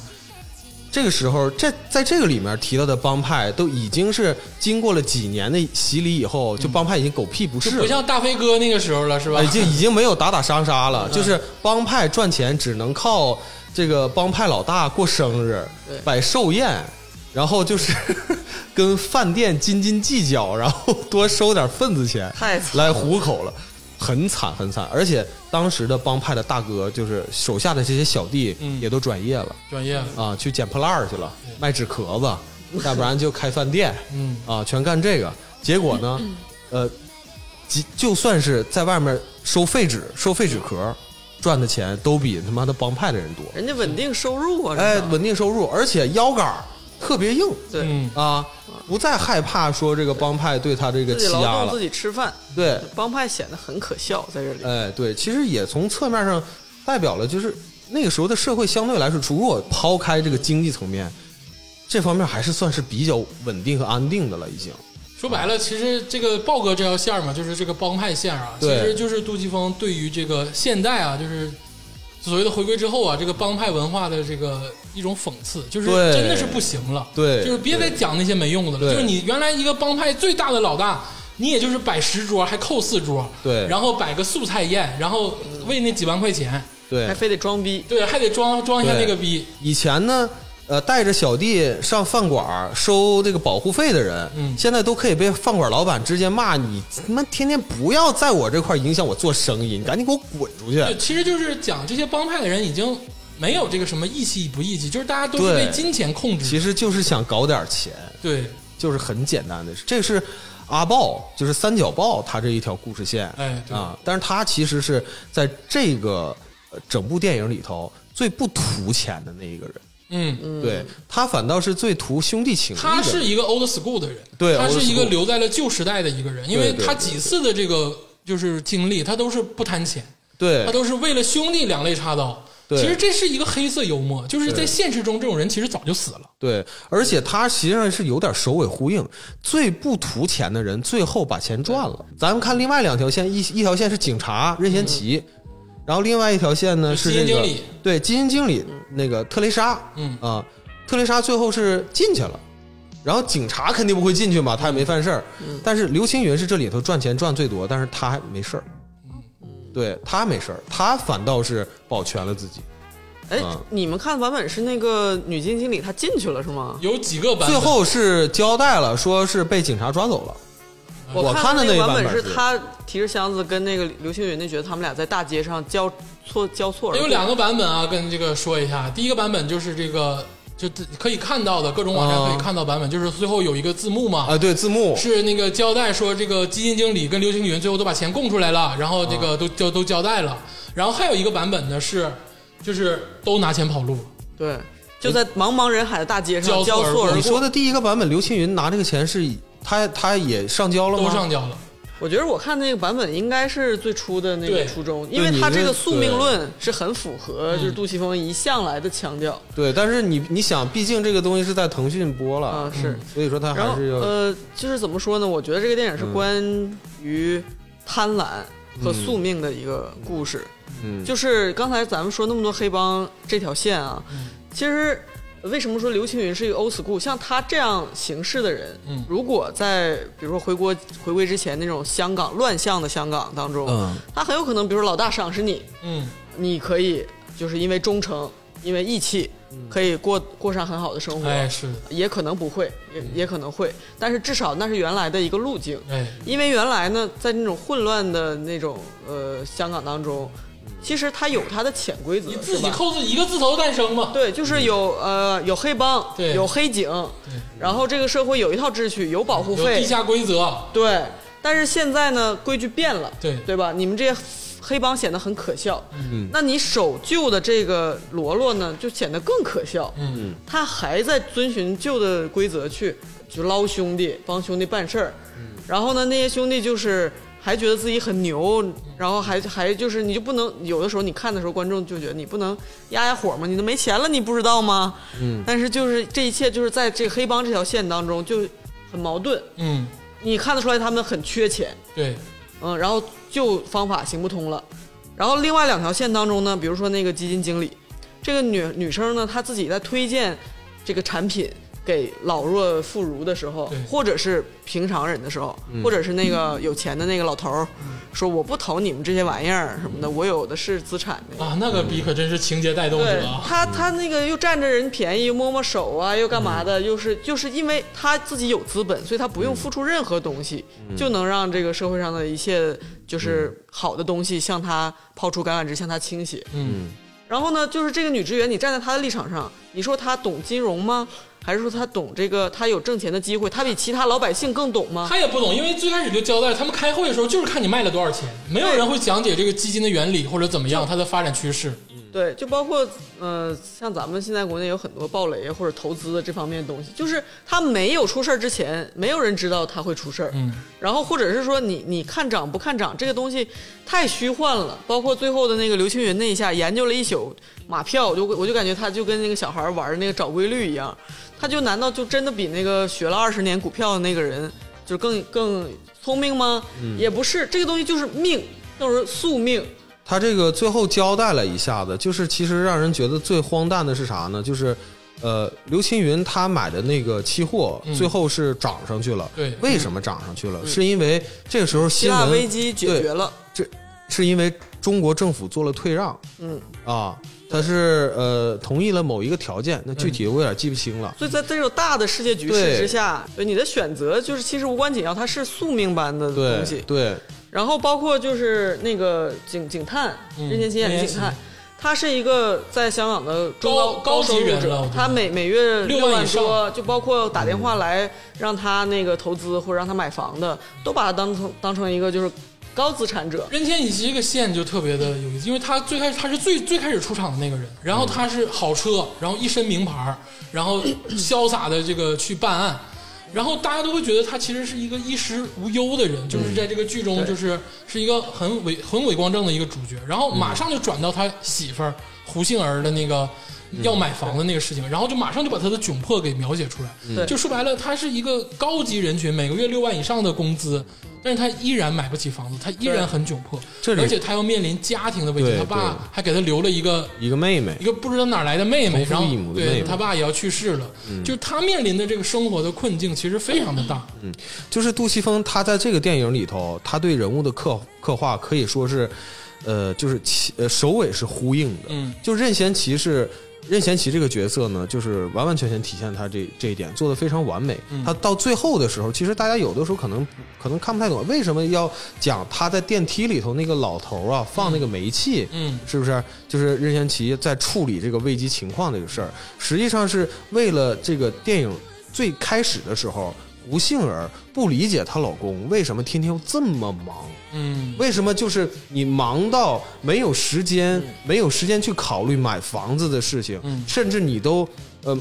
S4: 这个时候，这在这个里面提到的帮派都已经是经过了几年的洗礼以后，就帮派已经狗屁不是了，
S1: 不像大飞哥那个时候了，是吧？
S4: 已经已经没有打打杀杀了，就是帮派赚钱只能靠这个帮派老大过生日
S2: 对、
S4: 摆寿宴，然后就是 跟饭店斤斤计较，然后多收点份子钱
S2: 太
S4: 来糊口了，很惨很惨。而且当时的帮派的大哥，就是手下的这些小弟
S1: 嗯
S4: 也都转业了
S1: 转业，
S4: 啊，去捡破烂儿去了，卖纸壳子，要不然就开饭店。
S1: 嗯，
S4: 啊，全干这个。结果呢，呃，即就算是在外面收废纸、收废纸壳，赚的钱都比他妈的帮派的人多。
S2: 人家稳定收入啊，
S4: 哎，稳定收入，而且腰杆儿特别硬
S2: 对，
S1: 嗯，
S4: 啊，不再害怕说这个帮派对他这个
S2: 自己劳
S4: 欺压了
S2: 动自。己吃饭，
S4: 对，
S2: 帮派显得很可笑在这里。
S4: 哎，对，其实也从侧面上代表了，就是那个时候的社会相对来说，如果抛开这个经济层面，这方面还是算是比较稳定和安定的了，已经。
S1: 说白了，其实这个豹哥这条线嘛，就是这个帮派线啊，其实就是杜琪峰对于这个现代啊，就是所谓的回归之后啊，这个帮派文化的这个一种讽刺，就是真的是不行了，
S4: 对。
S1: 就是别再讲那些没用的了，就是你原来一个帮派最大的老大。你也就是摆十桌，还扣四桌，
S4: 对。
S1: 然后摆个素菜宴，然后为那几万块钱，
S4: 对。
S2: 还，非得装逼，
S1: 对，还得装装一下那个逼，
S4: 以前呢，呃，带着小弟上饭馆收这个保护费的人，
S1: 嗯
S4: 现在都可以被饭馆老板直接骂你，他妈天天不要在我这块影响我做生意，你赶紧给我滚出去。
S1: 对，其实就是讲这些帮派的人已经没有这个什么义气不义气，就是大家都是
S4: 对
S1: 被金钱控制。
S4: 其实就是想搞点钱，
S1: 对，
S4: 就是很简单的事。这是阿豹，就是三角豹他这一条故事线，
S1: 哎对
S4: 啊，但是他其实是在这个呃整部电影里头最不图钱的那一个人。
S1: 嗯，
S4: 对他反倒是最图兄弟情谊的。
S1: 他是一个 old school 的人，
S4: 对
S1: 他是一个留在了旧时代的一个人，因为他几次的这个就是经历，他都是不贪钱，
S4: 对
S1: 他都是为了兄弟两肋插刀。
S4: 对
S1: 其实这是一个黑色幽默，就是在现实中这种人其实早就死了。
S4: 对，而且他实际上是有点首尾呼应，最不图钱的人最后把钱赚了。咱们看另外两条线，一一条线是警察任贤齐，然后另外一条线呢是这个
S1: 基金经理
S4: 对基金经理那个特蕾莎，
S1: 嗯
S4: 啊，特蕾莎最后是进去了。然后警察肯定不会进去嘛，他也没犯事儿。但是刘青云是这里头赚钱赚最多，但是他还没事儿。对他没事儿，他反倒是保全了自己。
S2: 哎
S4: 嗯，
S2: 你们看的版本是那个女基金经理她进去了是吗？
S1: 有几个版本，
S4: 最后是交代了，说是被警察抓走了。我看的那
S2: 个版
S4: 版本是
S2: 他提着箱子跟那个刘青云那角色，他们俩在大街上交错交错。
S1: 有两个版本啊，跟这个说一下。第一个版本就是这个，就可以看到的各种网站可以看到版本，就是最后有一个字幕嘛，
S4: 啊，对，字幕
S1: 是那个交代说这个基金经理跟刘青云最后都把钱供出来了，然后这个都交都交代了。然后还有一个版本呢是，就是都拿钱跑路，
S2: 对，就在茫茫人海的大街上
S1: 交错而过
S2: 交错而过。
S4: 你说的第一个版本，刘青云拿这个钱是他他也上交了吗？
S1: 都上交了。
S2: 我觉得我看那个版本应该是最初的那个初衷，因为他
S4: 这
S2: 这个宿命论是很符合就是杜琪峰一向来的腔调
S4: 对，但是你你想，毕竟这个东西是在腾讯播了，
S2: 啊，是。
S4: 所以说他还是要、
S2: 呃，就是怎么说呢？我觉得这个电影是
S4: 嗯
S2: 关于贪婪和宿命的一个故事。
S4: 嗯，
S2: 就是刚才咱们说那么多黑帮这条线啊，其实为什么说刘青云是一个 old school？像他这样行事的人，
S1: 嗯
S2: 如果在比如说回国回归之前那种香港乱象的香港当中，
S4: 嗯
S2: 他很有可能，比如说老大赏识你，
S1: 嗯，
S2: 你可以就是因为忠诚，因为义气，可以过过上很好的生活。
S1: 哎，是的，
S2: 也可能不会，也也可能会，但是至少那是原来的一个路径。
S1: 哎，
S2: 因为原来呢，在那种混乱的那种呃香港当中，其实它有它的潜规则，
S1: 你自己扣自己一个字头诞生嘛。
S2: 对，就是有呃有黑帮，
S1: 对
S2: 有黑警，然后这个社会有一套秩序，有保护费，
S1: 有地下规则，
S2: 对。但是现在呢，规矩变了，
S1: 对
S2: 对吧？你们这些黑帮显得很可笑。嗯，那你守旧的这个罗罗呢，就显得更可笑。
S1: 嗯，
S2: 他还在遵循旧的规则去，就捞兄弟，帮兄弟办事儿。然后呢，那些兄弟就是还觉得自己很牛，然后还还就是你就不能有的时候你看的时候，观众就觉得你不能压压火吗？你都没钱了，你不知道吗？嗯。但是就是这一切就是在这个黑帮这条线当中就很矛盾，
S1: 嗯，
S2: 你看得出来他们很缺钱，
S1: 对，
S2: 嗯，然后就方法行不通了。然后另外两条线当中呢，比如说那个基金经理，这个女女生呢，她自己在推荐这个产品给老弱妇孺的时候，或者是平常人的时候，或者是那个有钱的那个老头儿，说我不投你们这些玩意儿什么的，我有的是资产的。
S1: 啊，那个逼可真是情节带动
S2: 对
S1: 者啊。
S2: 他，他那个又占着人便宜，又摸摸手啊，又干嘛的？又是就是因为他自己有资本，所以他不用付出任何东西，就能让这个社会上的一切就是好的东西向他抛出橄榄枝，向他倾斜。
S1: 嗯，
S2: 然后呢，就是这个女职员，你站在她的立场上，你说她懂金融吗？还是说他懂这个？他有挣钱的机会？他比其他老百姓更懂吗？
S1: 他也不懂，因为最开始就交代，他们开会的时候就是看你卖了多少钱，没有人会讲解这个基金的原理或者怎么样，它的发展趋势。
S2: 对，就包括呃，像咱们现在国内有很多暴雷或者投资的这方面的东西，就是它没有出事儿之前，没有人知道它会出事儿。
S1: 嗯，
S2: 然后或者是说你你看涨不看涨，这个东西太虚幻了。包括最后的那个刘青云那一下，研究了一宿马票，我就我就感觉他就跟那个小孩玩的那个找规律一样，他就难道就真的比那个学了二十年股票的那个人就更更聪明吗？也不是，这个东西就是命，就是宿命。
S4: 他这个最后交代了一下子，就是其实让人觉得最荒诞的是啥呢？就是，呃，刘青云他买的那个期货最后是涨上去了。
S1: 对
S4: 为什么涨上去了？是因为这个时候
S2: 希腊危机解决了。
S4: 这是因为中国政府做了退让
S2: 嗯，
S4: 啊，他是呃同意了某一个条件，那具体我有点记不清了。
S2: 所以在这种大的世界局势之下，对。你的选择就是其实无关紧要，它是宿命般的东西。
S4: 对，
S2: 然后包括就是那个警警探，
S1: 嗯
S2: 任贤齐演的警探，他是一个在香港的中高
S1: 高高级
S2: 收入
S1: 人了我觉，得
S2: 者他每每月六
S1: 万
S2: 多，就包括打电话来让他那个投资或者让他买房的，都把他当成当成一个就是高资产者。
S1: 任贤齐这个线就特别的有意思，因为他最开始他是最最开始出场的那个人，然后他是好车，然后一身名牌，然后潇洒的这个去办案，然后大家都会觉得他其实是一个衣食无忧的人，就是在这个剧中就是是一个很伟很伟光正的一个主角，然后马上就转到他媳妇儿胡杏儿的那个。要买房的那个事情，然后就马上就把他的窘迫给描写出来。就说白了，他是一个高级人群，每个月六万以上的工资，但是他依然买不起房子，他依然很窘迫，而且他要面临家庭的危机，他爸还给他留了一个
S4: 一个妹妹。
S1: 一，个不知道哪来的妹妹，然后对他爸也要去世了，就是他面临的这个生活的困境其实非常的大。嗯。
S4: 就是杜琪峰，他在这个电影里头，他对人物的刻刻画可以说是，呃，就是其呃首尾是呼应的。
S1: 嗯，
S4: 就任贤齐是任贤齐这个角色呢，就是完完全全体现他这这一点，做的非常完美。
S1: 嗯
S4: 他到最后的时候，其实大家有的时候可能可能看不太懂，为什么要讲他在电梯里头那个老头啊放那个煤气？
S1: 嗯
S4: 是不是？就是任贤齐在处理这个危机情况这个事儿，实际上是为了这个电影最开始的时候，胡杏儿不理解她老公为什么天天这么忙，
S1: 嗯，
S4: 为什么就是你忙到没有时间，没有时间去考虑买房子的事情，
S1: 嗯
S4: 甚至你都呃。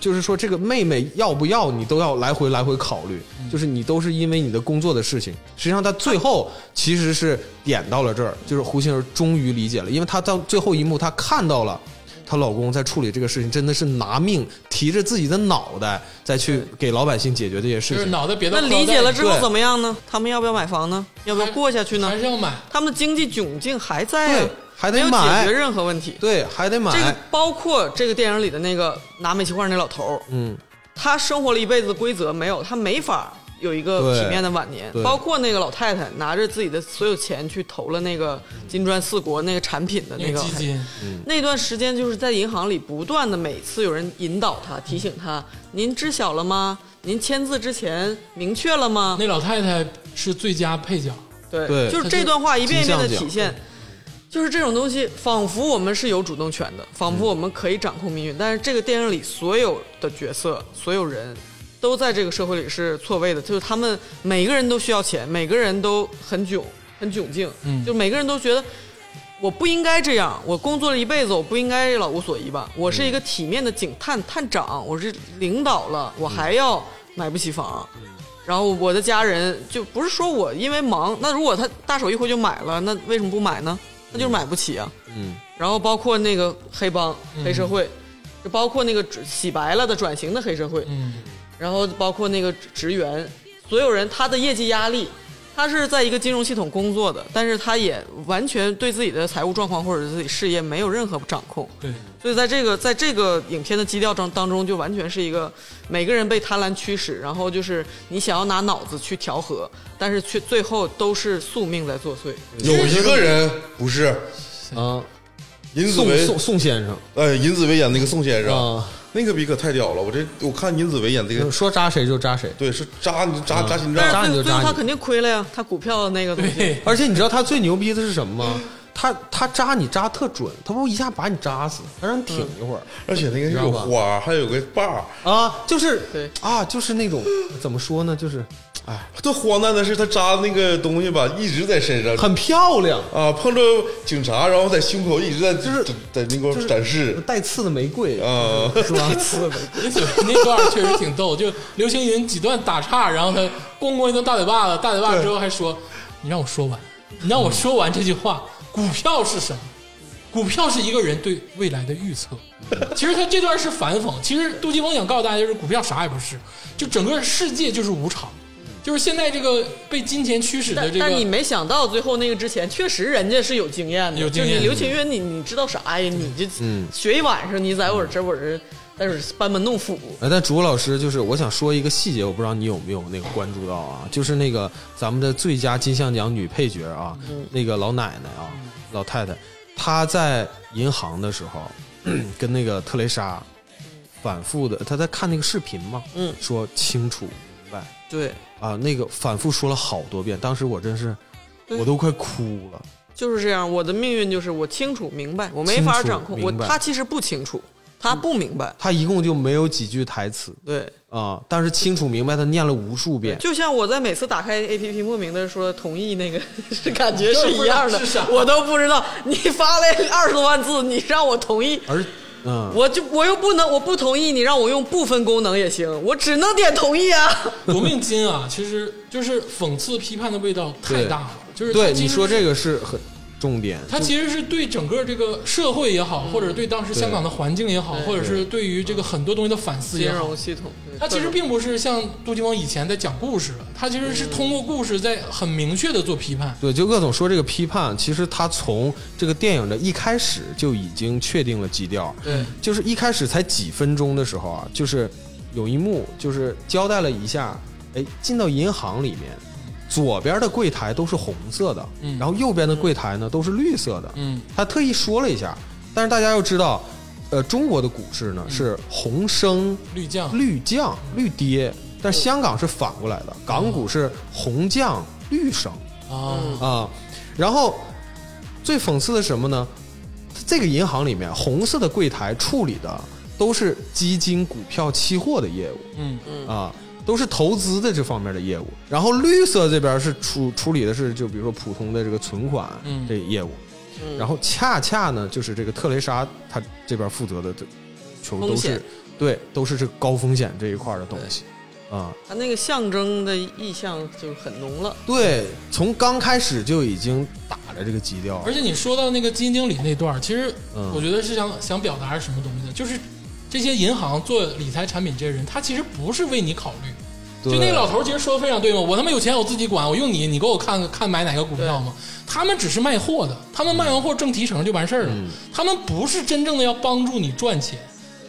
S4: 就是说，这个妹妹要不要你都要来回来回考虑，
S1: 嗯
S4: 就是你都是因为你的工作的事情。实际上，他最后其实是点到了这儿，就是胡杏儿终于理解了，因为他到最后一幕，他看到了她老公在处理这个事情，真的是拿命提着自己的脑袋再去给老百姓解决这些事
S1: 就是
S4: 情。
S1: 脑袋别到
S2: 那理解了之后怎么样呢？他们要不要买房呢？要不要过下去呢
S1: 还？是要买。
S2: 他们的经济窘境还在啊，
S4: 还得
S2: 没有解决任何问题。
S4: 对，还得买。
S2: 这个包括这个电影里的那个拿煤气罐那老头儿，
S4: 嗯，
S2: 他生活了一辈子的规则没有，他没法有一个体面的晚年。包括那个老太太拿着自己的所有钱去投了那个金砖四国那个产品的
S1: 那
S2: 那个
S1: 个基金，
S2: 那段时间就是在银行里不断的，每次有人引导他、提醒他：“您知晓了吗？您签字之前明确了吗
S1: 那老太太是最佳配角。？”
S2: 对，就是这段话一遍一遍的体现，就是这种东西，仿佛我们是有主动权的，仿佛我们可以掌控命运。但是这个电影里所有的角色、所有人都在这个社会里是错位的，就是他们每个人都需要钱，每个人都很窘、很很窘境，
S1: 嗯
S2: 就每个人都觉得我不应该这样，我工作了一辈子，我不应该老无所依吧？我是一个体面的警探探长，我是领导了，我还要买不起房。然后我的家人就不是说我因为忙，那如果他大手一挥就买了，那为什么不买呢？那就是买不起啊。
S4: 嗯，
S2: 然后包括那个黑帮、黑社会，就包括那个洗白了的转型的黑社会，
S1: 嗯
S2: 然后包括那个职员，所有人他的业绩压力，他是在一个金融系统工作的，但是他也完全对自己的财务状况或者是自己事业没有任何掌控，
S1: 对，
S2: 所以在这个在这个影片的基调当当中，就完全是一个每个人被贪婪驱使，然后就是你想要拿脑子去调和，但是却最后都是宿命在作祟。
S3: 有一个人不是
S4: 啊，
S3: 尹子维，
S4: 宋宋宋先生
S3: 哎，尹子维演那个宋先生，
S4: 啊，
S3: 那个逼可太屌了！我这我看尹子维演这个，
S4: 说扎谁就扎谁。
S3: 对，是扎你扎扎心
S2: 但
S3: 脏，
S2: 是最
S4: 扎你就扎你
S2: 最后他肯定亏了呀，他股票的那个东西。
S4: 而且你知道他最牛逼的是什么吗？他他扎你扎特准，他不一下把你扎死，他让你挺一会儿、
S3: 而且那个是有花，还有个把儿。
S4: 啊，就是
S2: 对
S4: 啊，就是那种怎么说呢，就是哎，
S3: 最荒诞的是他扎那个东西吧，一直在身上
S4: 很漂亮，
S3: 啊，碰着警察，然后在胸口一直在就是在那个展示
S4: 带刺的玫瑰
S3: 啊，
S4: 是吧？刺的玫瑰，
S1: 那那段确实挺逗，就刘青云几段打岔，然后他咣咣一顿大嘴巴子，大嘴巴子之后还说：“你让我说完，你让我说完这句话。股票是什么？股票是一个人对未来的预测。其实他这段是反讽，其实杜琪峰想告诉大家，就是股票啥也不是，就整个世界就是无常，就是现在这个被金钱驱使的这个。
S2: 但但你没想到最后那个之前，确实人家是有经验的。
S1: 有经验
S2: 就是你刘青云，你你知道啥呀？你这学一晚上，你在我这我这在这班门弄斧。
S4: 哎，但竹老师就是我想说一个细节，我不知道你有没有那个关注到啊，就是那个咱们的最佳金像奖女配角啊，那个老奶奶啊，老太太，她在银行的时候 跟那个特蕾莎反复的，她在看那个视频嘛，
S2: 嗯
S4: 说清楚
S2: 对，
S4: 啊，那个反复说了好多遍，当时我真是我都快哭了。
S2: 就是这样。我的命运就是我清楚明白，我没法掌控。我他其实不清楚，他不明白。
S4: 他一共就没有几句台词
S2: 对，
S4: 啊，但是清楚明白，他念了无数遍。
S2: 就像我在每次打开 A P P 莫名的说同意那个，是感觉是一样的，我都不知道。你发了二十多万字，你让我同意，
S4: 而嗯，
S2: 我就我又不能，我不同意，你让我用部分功能也行，我只能点同意啊。
S1: 夺命金啊，其实就是讽刺批判的味道太大了，就是
S4: 对你说这个是很重点。
S1: 它其实是对整个这个社会也好，或者对当时香港的环境也好，或者是对于这个很多东西的反思
S2: 金
S1: 也好
S2: 融，系统，对
S1: 它其实并不是像杜琪峰以前在讲故事，他其实是通过故事在很明确的做批判。
S4: 对，就鄂总说这个批判，其实他从这个电影的一开始就已经确定了基调，
S1: 对，
S4: 就是一开始才几分钟的时候啊，就是有一幕就是交代了一下，哎，进到银行里面，左边的柜台都是红色的，
S1: 嗯。
S4: 然后右边的柜台呢都是绿色的，
S1: 嗯，
S4: 他特意说了一下，但是大家要知道，呃，中国的股市呢是红升
S1: 绿降，
S4: 绿降绿跌，但是香港是反过来的，港股是红降绿升。
S1: 啊，
S4: 啊，然后最讽刺的是什么呢？这个银行里面红色的柜台处理的都是基金、股票、期货的业务。
S1: 嗯。
S4: 啊，都是投资的这方面的业务。然后绿色这边是处处理的是就比如说普通的这个存款
S1: 嗯
S4: 这业务，然后恰恰呢就是这个特蕾莎她这边负责的这全部都是对都是这个高风险这一块的东西啊。
S2: 它那个象征的意象就很浓了。
S4: 对，从刚开始就已经打了这个基调
S1: 而且你说到那个基金经理那段，其实
S4: 嗯
S1: 我觉得是想想表达是什么东西呢？就是这些银行做理财产品这些人，他其实不是为你考虑。就
S4: 对
S1: 那个老头儿其实说的非常对嘛，我他妈有钱我自己管，我用你，你给我看看买哪个股票嘛。他们只是卖货的，他们卖完货挣提成就完事儿了，
S4: 嗯
S1: 他们不是真正的要帮助你赚钱，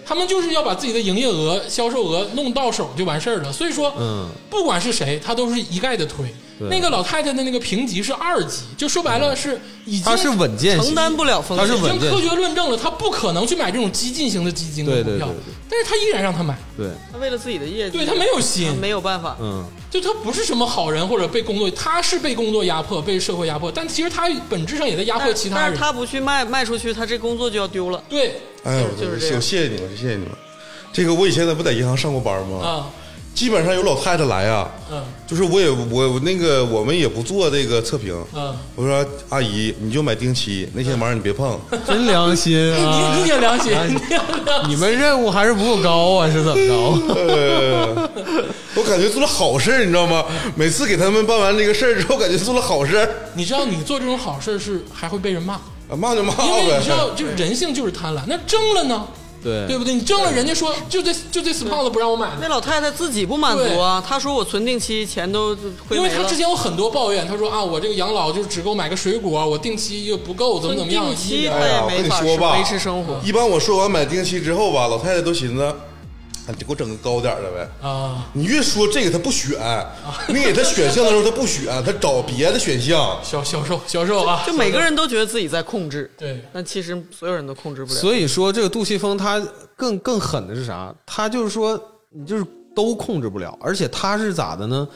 S1: 他们就是要把自己的营业额、销售额弄到手就完事儿了。所以说，
S4: 嗯，
S1: 不管是谁，他都是一概的推。
S4: 对。
S1: 那个老太太的那个评级是二级，就说白了是已经
S4: 它是稳健型
S2: 承担不了风险，
S4: 它是稳健
S1: 已经科学论证了，他不可能去买这种激进型的基金
S4: 对
S1: 跟股票。
S4: 对对对，
S1: 但是他依然让他买，
S4: 对，
S2: 他为了自己的业绩，
S1: 对他没有心。
S2: 没有办法。
S4: 嗯，
S1: 就他不是什么好人或者被工作，他是被工作压迫、被社会压迫，但其实他本质上也在压迫其他人。
S2: 但是他不去卖卖出去，他这工作就要丢了。
S1: 对。
S3: 哎呦，
S2: 就是这样。
S3: 我谢谢你们，谢谢你们。这个我以前在不在银行上过班吗？
S1: 啊，
S3: 基本上有老太太来啊，
S1: 嗯
S3: 就是我也我我那个我们也不做这个测评，
S1: 嗯，
S3: 我说阿姨你就买定期，那些玩意儿你别碰。
S4: 真良心啊！
S1: 你挺良心，你挺良心
S4: 你们任务还是不够高啊？是怎么着？
S3: 呃，我感觉做了好事儿，你知道吗？每次给他们办完这个事儿之后，感觉做了好事儿，
S1: 你知道你做这种好事是还会被人骂，
S3: 啊骂就骂
S1: 因为你知
S3: 呗。
S1: 道就是人性就是贪婪，那争了呢，
S4: 对
S1: 对不对？你挣了，人家说就这就这死胖子不让我买
S2: 那，老太太自己不满足啊，她说我存定期钱都
S1: 因为
S2: 没了。
S1: 他之前有很多抱怨，她说啊，我这个养老就是只够买个水果，我定期又不够，怎么怎么样，
S2: 定期她也没法
S3: 说吧
S2: 维持生活。
S3: 一般我说完买定期之后吧，老太太都寻思，啊，你给我整个高点儿的呗。
S1: 啊，
S3: 你越说这个他不选，你给他选项的时候他不选，他找别的选项。
S1: 销销售销售啊，
S2: 就每个人都觉得自己在控制，
S1: 对
S2: 但其实所有人都控制不了。
S4: 所以说，这个杜琪峰他更更狠的是啥？他就是说，你就是都控制不了，而且他是咋的呢？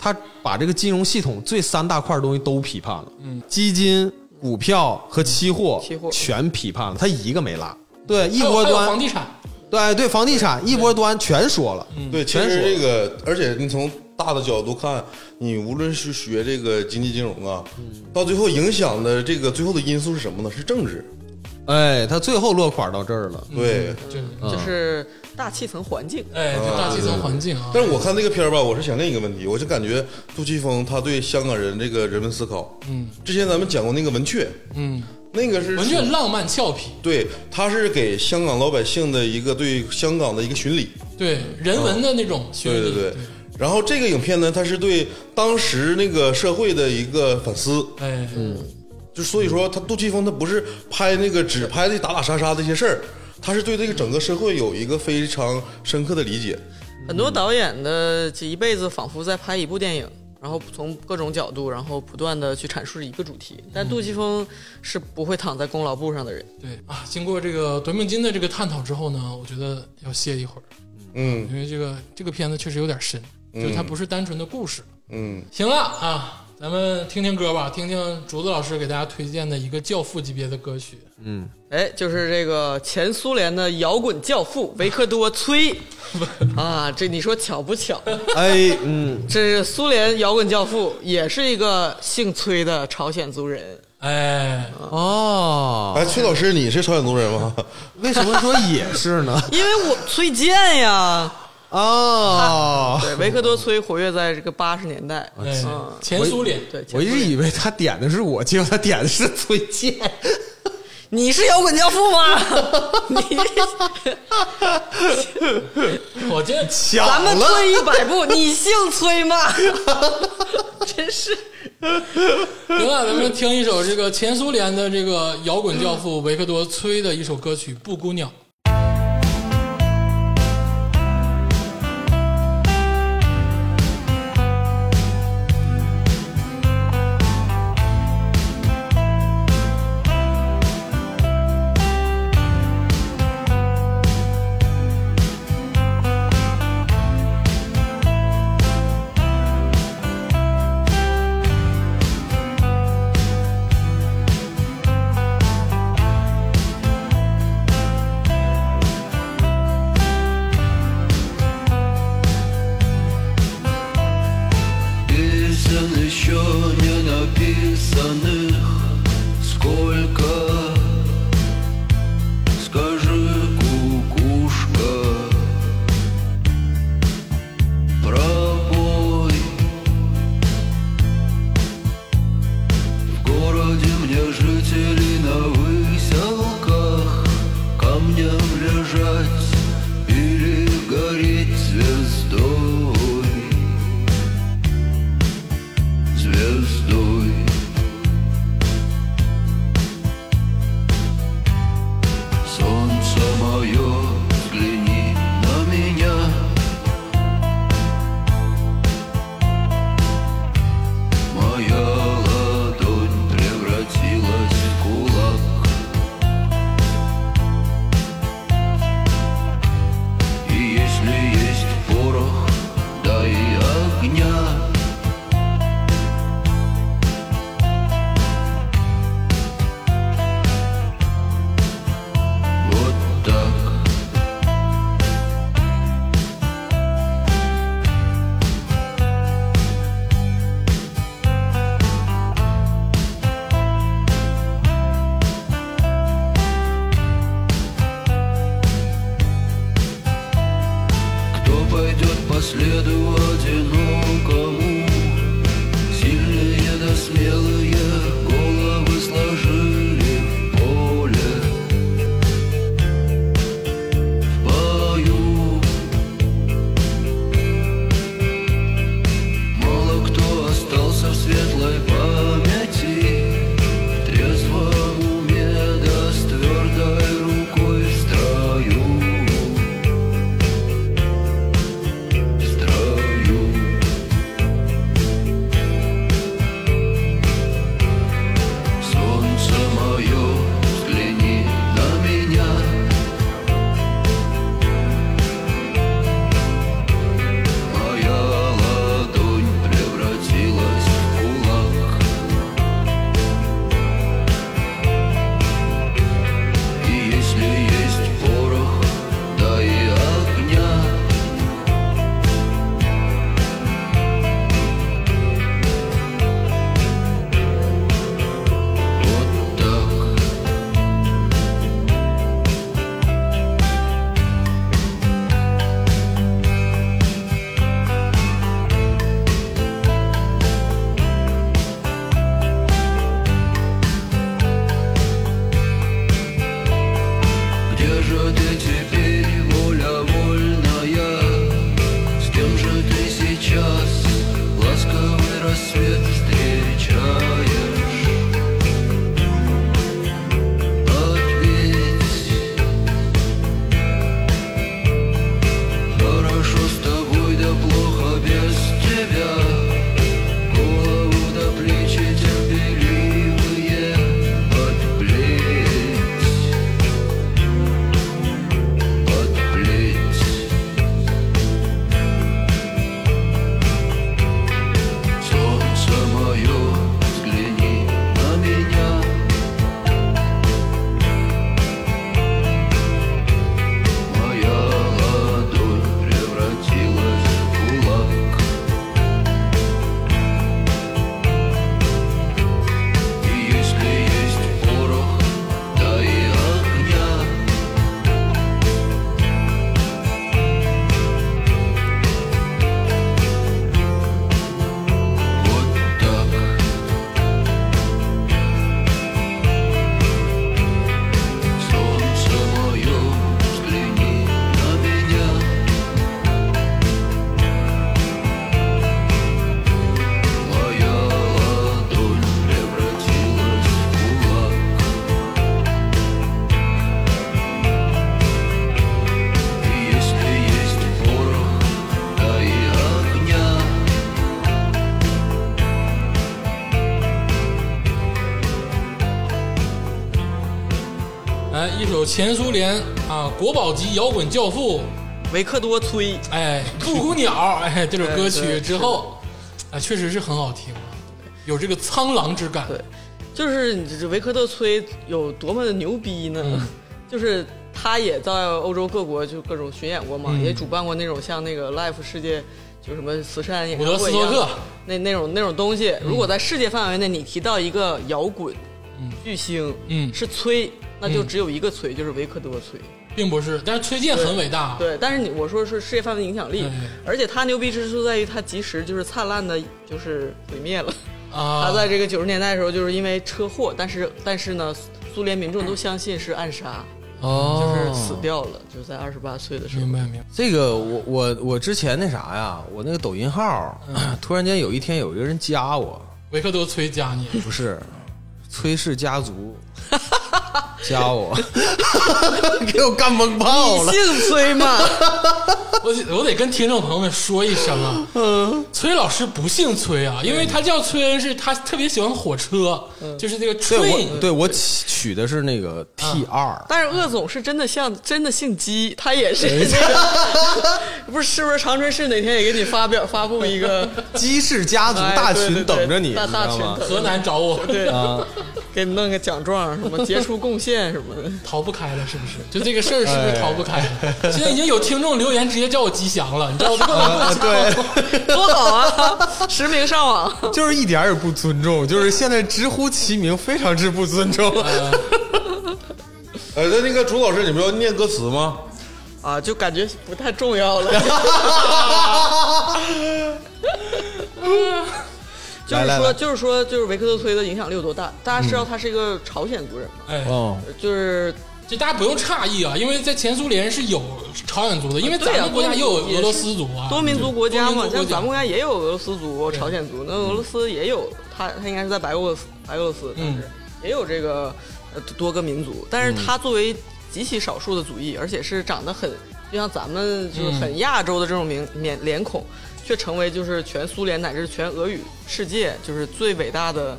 S4: 他把这个金融系统最三大块东西都批判了，嗯，基金、股票和期货，
S2: 期货
S4: 全批判了，他一个没落。对，一
S1: 还有还有
S4: 波端，
S1: 房地产，
S4: 对对，房地产一波端全说了，
S3: 对，其
S4: 全说
S3: 实这个，而且你从大的角度看，你无论是学这个经济金融啊，到最后影响的这个最后的因素是什么呢？是政治。
S4: 哎，他最后落款到这儿了。
S3: 对，
S1: 就
S4: 嗯
S2: 就是大气层环境。
S1: 哎，就大气层环境啊，
S3: 但是我看这个片儿吧，我是想另一个问题，我就感觉杜琪峰他对香港人这个人文思考，
S1: 嗯
S3: 之前咱们讲过那个文雀，
S1: 嗯，
S3: 那个是
S1: 文雀浪漫俏皮，
S3: 对，他是给香港老百姓的一个对香港的一个巡礼，
S1: 对人文的那种巡礼，
S3: 对对对。然后这个影片呢，它是对当时那个社会的一个反思，
S1: 哎，
S3: 就所以说他杜琪峰他不是拍那个只拍那打打杀杀这些事儿，他是对这个整个社会有一个非常深刻的理解。
S2: 很多导演的这一辈子仿佛在拍一部电影，然后从各种角度，然后不断的去阐述一个主题。但杜琪峰是不会躺在功劳簿上的人。
S1: 对啊，经过这个夺命金的这个探讨之后呢，我觉得要歇一会儿，
S3: 嗯
S1: 因为这个这个片子确实有点深，就它不是单纯的故事。
S3: 嗯，
S1: 行了啊，咱们听听歌吧，听听竹子老师给大家推荐的一个教父级别的歌曲。
S2: 哎，就是这个前苏联的摇滚教父维克多·崔。啊，这你说巧不巧？
S4: 哎，嗯，
S2: 这是苏联摇滚教父，也是一个姓崔的朝鲜族人。
S1: 哎，
S4: 哦，
S3: 哎，崔老师，你是朝鲜族人吗？
S4: 为什么说也是呢？
S2: 因为我崔健呀，
S4: 哦，
S2: 对，维克多·崔活跃在这个八十年代，
S1: 哎
S2: 嗯，
S1: 前苏联，
S2: 对，
S4: 我一直以为他点的是我，结果他点的是崔健。
S2: 你是摇滚教父吗？你
S1: 我这
S4: 抢
S2: 咱们
S4: 了，
S2: 退一百步，你姓崔吗？真是。
S1: 行了，咱们听一首这个前苏联的这个摇滚教父维克多·崔的一首歌曲《布谷鸟》。前苏联啊国宝级摇滚教父，
S2: 维克多崔，
S1: 哎，布谷鸟，哎，这首歌曲之后，啊，确实是很好听啊，有这个苍狼之感。
S2: 对，就是你这维克多崔有多么的牛逼呢？
S1: 嗯。
S2: 就是他也在欧洲各国就各种巡演过嘛，
S1: 嗯。
S2: 也主办过那种像那个 Life 世界。就什么慈善演
S1: 伍
S2: 唱会一样那那种那种东西，如果在世界范围内你提到一个摇滚
S1: 嗯。
S2: 巨星，
S1: 嗯。
S2: 是崔，那就
S1: 嗯
S2: 只有一个崔，就是维克多崔。
S1: 并不是，但是崔健很伟大。
S2: 对，但是你我说是世界范围影响力
S1: 对，
S2: 而且他牛逼之处在于他及时就是灿烂的，就是毁灭了。
S1: 啊，
S2: 他在这个九十年代的时候，就是因为车祸，但是但是呢，苏联民众都相信是暗杀，
S4: 哦
S2: 就是死掉了，就在二十八岁的时候
S1: 明。白明白。
S4: 这个我我我之前那啥呀，我那个抖音号，突然间有一天有一个人加我，
S1: 维克多崔加你，
S4: 不是崔氏家族 加我，给我干懵炮了。
S2: 姓崔吗？
S1: 我得我得跟听众朋友们说一声啊，崔老师不姓崔啊，因为他叫崔恩是他特别喜欢火车，就是这个
S4: 对
S1: train，
S4: 我对我取取的是那个 T 二，
S2: 但是鄂总是真的像真的姓姬，他也是。那个，不是是不是长春市哪天也给你发表发布一个
S4: 姬氏家族大群
S2: 哎对对对
S4: 等着你，
S2: 大？群
S1: 河南找我，
S2: 对，
S4: 啊，
S2: 给你弄个奖状，什么杰出贡献什么的。
S1: 逃不开了是不是？就这个事儿是不是逃不开了？现在已经有听众留言直接叫我吉祥了，你知道这个
S4: 啊对，
S2: 多好啊！实名上网，
S4: 就是一点儿也不尊重，就是现在直呼其名，非常之不尊重。
S3: 呃，那那个朱老师，你们要念歌词吗？
S2: 啊，就感觉不太重要了。就是说，就是说，就是维克多崔的影响力有多大？大家知道他是一个朝鲜族人吗？
S1: 哎，
S4: 哦，
S2: 就是
S1: 这大家不用诧异啊，因为在前苏联是有朝鲜族的，因为咱们国家也有俄罗斯族啊，
S2: 多民族国家嘛，像咱们国家也有俄罗斯族、朝鲜族，那俄罗斯也有，他他应该是在白俄罗斯，白俄罗斯当时也有这个呃多个民族，但是他作为极其少数的族裔，而且是长得很就像咱们就是很亚洲的这种名脸脸孔，却成为就是全苏联乃至全俄语世界就是最伟大的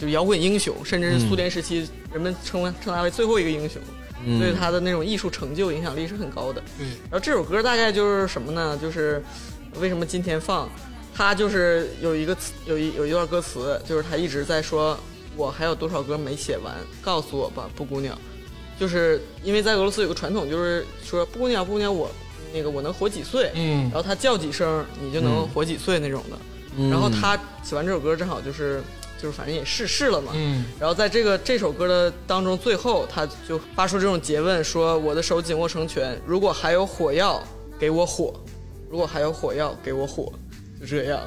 S2: 就摇滚英雄，甚至是苏联时期人们称为称他为最后一个英雄。所以他的那种艺术成就影响力是很高的。
S1: 对，
S2: 然后这首歌大概就是什么呢？就是为什么今天放？他就是有一个词，有一有一段歌词，就是他一直在说，我还有多少歌没写完，告诉我吧，布姑娘。就是因为在俄罗斯有个传统，就是说布姑娘，布姑娘，我那个我能活几岁？
S1: 嗯
S2: 然后他叫几声，你就能活几岁那种的。然后他写完这首歌，正好就是就是反正也逝世了嘛。
S1: 嗯
S2: 然后在这个这首歌的当中，最后他就发出这种诘问说：“我的手紧握成拳，如果还有火药，给我火；如果还有火药，给我火。”就这样，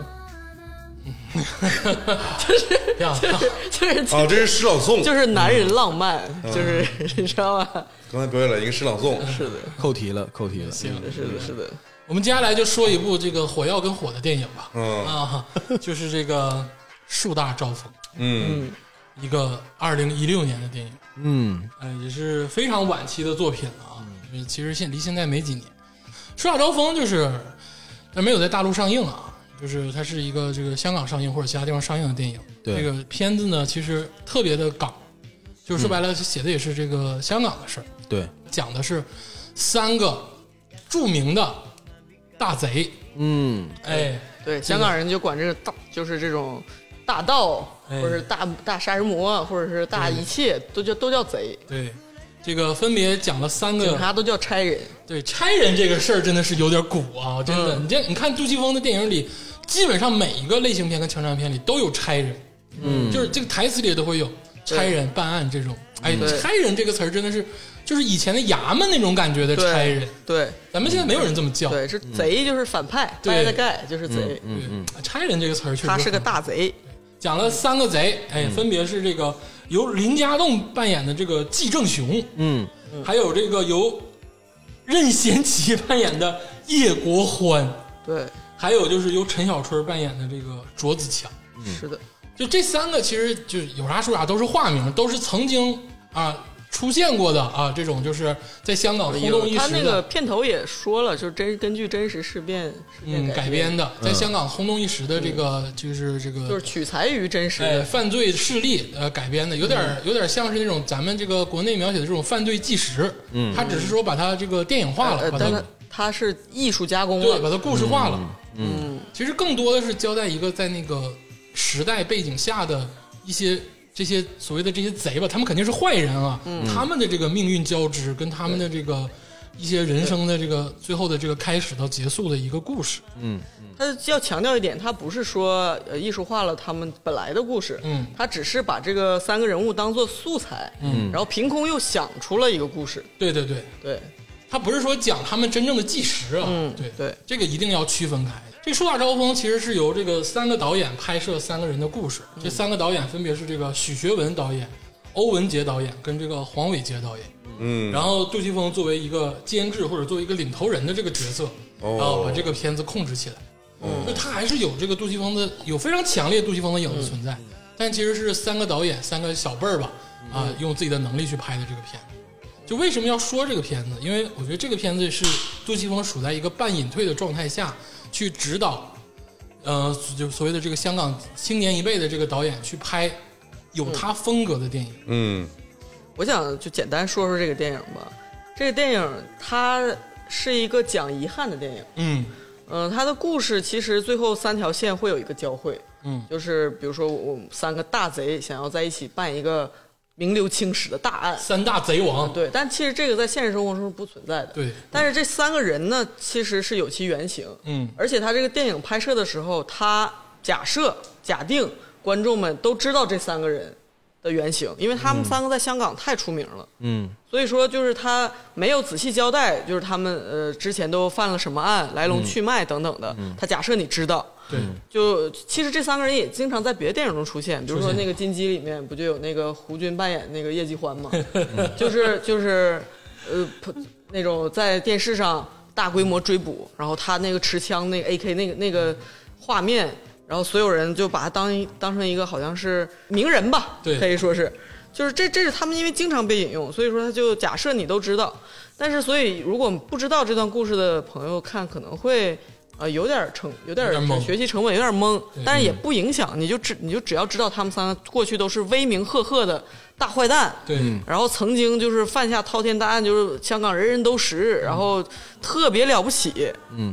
S1: 呀，
S2: 就是 就是
S3: 啊，这是诗朗诵，
S2: 就是男人浪漫，就是 你知道吧？
S3: 刚才表演了一个诗朗诵，
S2: 是的，
S4: 扣题了，扣题了。
S1: 行，
S2: 是的，是的。
S1: 我们接下来就说一部这个火药跟火的电影吧。
S3: 嗯
S1: 啊，就是这个树大招风，
S3: 嗯
S1: 一个二零一六年的电影，
S4: 嗯
S1: 呃，也是非常晚期的作品了啊。其实现离现在没几年，树大招风就是，但没有在大陆上映啊。就是它是一个这个香港上映或者其他地方上映的电影。
S4: 对。
S1: 这个片子呢，其实特别的港，就是说白了，写的也是这个香港的事儿。
S4: 对，
S1: 讲的是三个著名的大贼，
S4: 嗯。
S1: 哎，
S2: 对，香港人就管这个大，就是这种大盗，
S1: 哎。
S2: 或者是大大杀人魔，或者是大一切，都叫都叫贼。
S1: 对，这个分别讲了三个，
S2: 警察都叫差人。
S1: 对差人这个事儿真的是有点古啊，真的。
S2: 嗯
S1: 你这你看杜琪峰的电影里，基本上每一个类型片跟枪战片里都有差人，嗯，就是这个台词里都会有差人办案这种。哎，差人这个词儿真的是，就是以前的衙门那种感觉的差人，
S2: 对
S1: 咱们现在没有人这么叫。
S2: 对，是贼就是反派，
S1: 对。
S2: 掰的盖就是贼。
S1: 嗯，差人这个词儿确实
S2: 他是个
S1: 很
S2: 大贼。
S1: 讲了三个贼，哎，分别是这个由林家栋扮演的这个季正雄，
S4: 嗯。
S1: 还有这个由任贤齐扮演的叶国欢，
S2: 对，
S1: 还有就是由陈小春扮演的这个卓子强。
S2: 是的，
S1: 就这三个，其实就是有啥说啥，都是化名，都是曾经啊出现过的啊，这种就是在香港轰动一时
S2: 他那个。片头也说了，就是真根据真实事变事
S1: 嗯，
S2: 变
S1: 改编的，在香港轰动一时的这个，就是这个，
S2: 就是取材于真实。
S1: 哎，
S2: 的。
S1: 犯罪事例呃改编的，有点儿有点像是那种咱们这个国内描写的这种犯罪纪实，嗯，他只是说把它这个电影化了，把它
S2: 呃但他他是艺术加工了，
S1: 对把它故事化了，嗯，其实更多的是交代一个在那个时代背景下的一些这些所谓的这些贼吧，他们肯定是坏人啊，他们的这个命运交织跟他们的这个一些人生的这个最后的这个开始到结束的一个故事，嗯
S2: 他要强调一点，他不是说呃艺术化了他们本来的故事，
S1: 嗯。
S2: 他只是把这个三个人物当做素材，嗯，然后凭空又想出了一个故事，
S1: 对对对，
S2: 对，
S1: 他不是说讲他们真正的纪实啊，
S2: 嗯
S1: 对。
S2: 对。
S1: 这个一定要区分开。这《树大招风》其实是由这个三个导演拍摄三个人的故事，这三个导演分别是这个许学文导演、欧文杰导演跟这个黄伟杰导演。
S3: 嗯，
S1: 然后杜琪峰作为一个监制或者作为一个领头人的这个角色，
S3: 哦
S1: 然后把这个片子控制起来。就他还是有这个杜琪峰的有非常强烈杜琪峰的影子存在，但其实是三个导演三个小辈儿吧，啊，用自己的能力去拍的这个片子。就为什么要说这个片子？因为我觉得这个片子是杜琪峰处在一个半隐退的状态下去指导，呃，就所谓的这个香港青年一辈的这个导演去拍有他风格的电影。
S3: 嗯。
S2: 我想就简单说说这个电影吧。这个电影它是一个讲遗憾的电影，
S1: 嗯。
S2: 嗯、它的故事其实最后三条线会有一个交汇，
S1: 嗯。
S2: 就是比如说我们三个大贼想要在一起办一个名留青史的大案，
S1: 三大贼王，
S2: 对，但其实这个在现实生活中是不存在的。
S1: 对，
S2: 但是这三个人呢，其实是有其原型，
S1: 嗯。
S2: 而且他这个电影拍摄的时候，他假设假定观众们都知道这三个人的原型，因为他们三个在香港太出名了。
S4: 嗯
S2: 所以说，就是他没有仔细交代，就是他们呃之前都犯了什么案、来龙去脉等等的。他假设你知道，
S1: 对，
S2: 就其实这三个人也经常在别的电影中出现，比如说那个《金鸡》里面不就有那个胡军扮演那个叶继欢吗？就是就是呃那种在电视上大规模追捕，然后他那个持枪那个 AK 那个那个画面，然后所有人就把他当一当成一个好像是名人吧，
S1: 对。
S2: 可以说是。就是这，这是他们因为经常被引用，所以说他就假设你都知道，但是所以如果不知道这段故事的朋友看可能会呃有点成有点
S1: 有点
S2: 学习成本有点懵，但是也不影响，你就只你就只要知道他们三个过去都是威名赫赫的大坏蛋，
S1: 对，
S2: 然后曾经就是犯下滔天大案，就是香港人人都识，然后特别了不起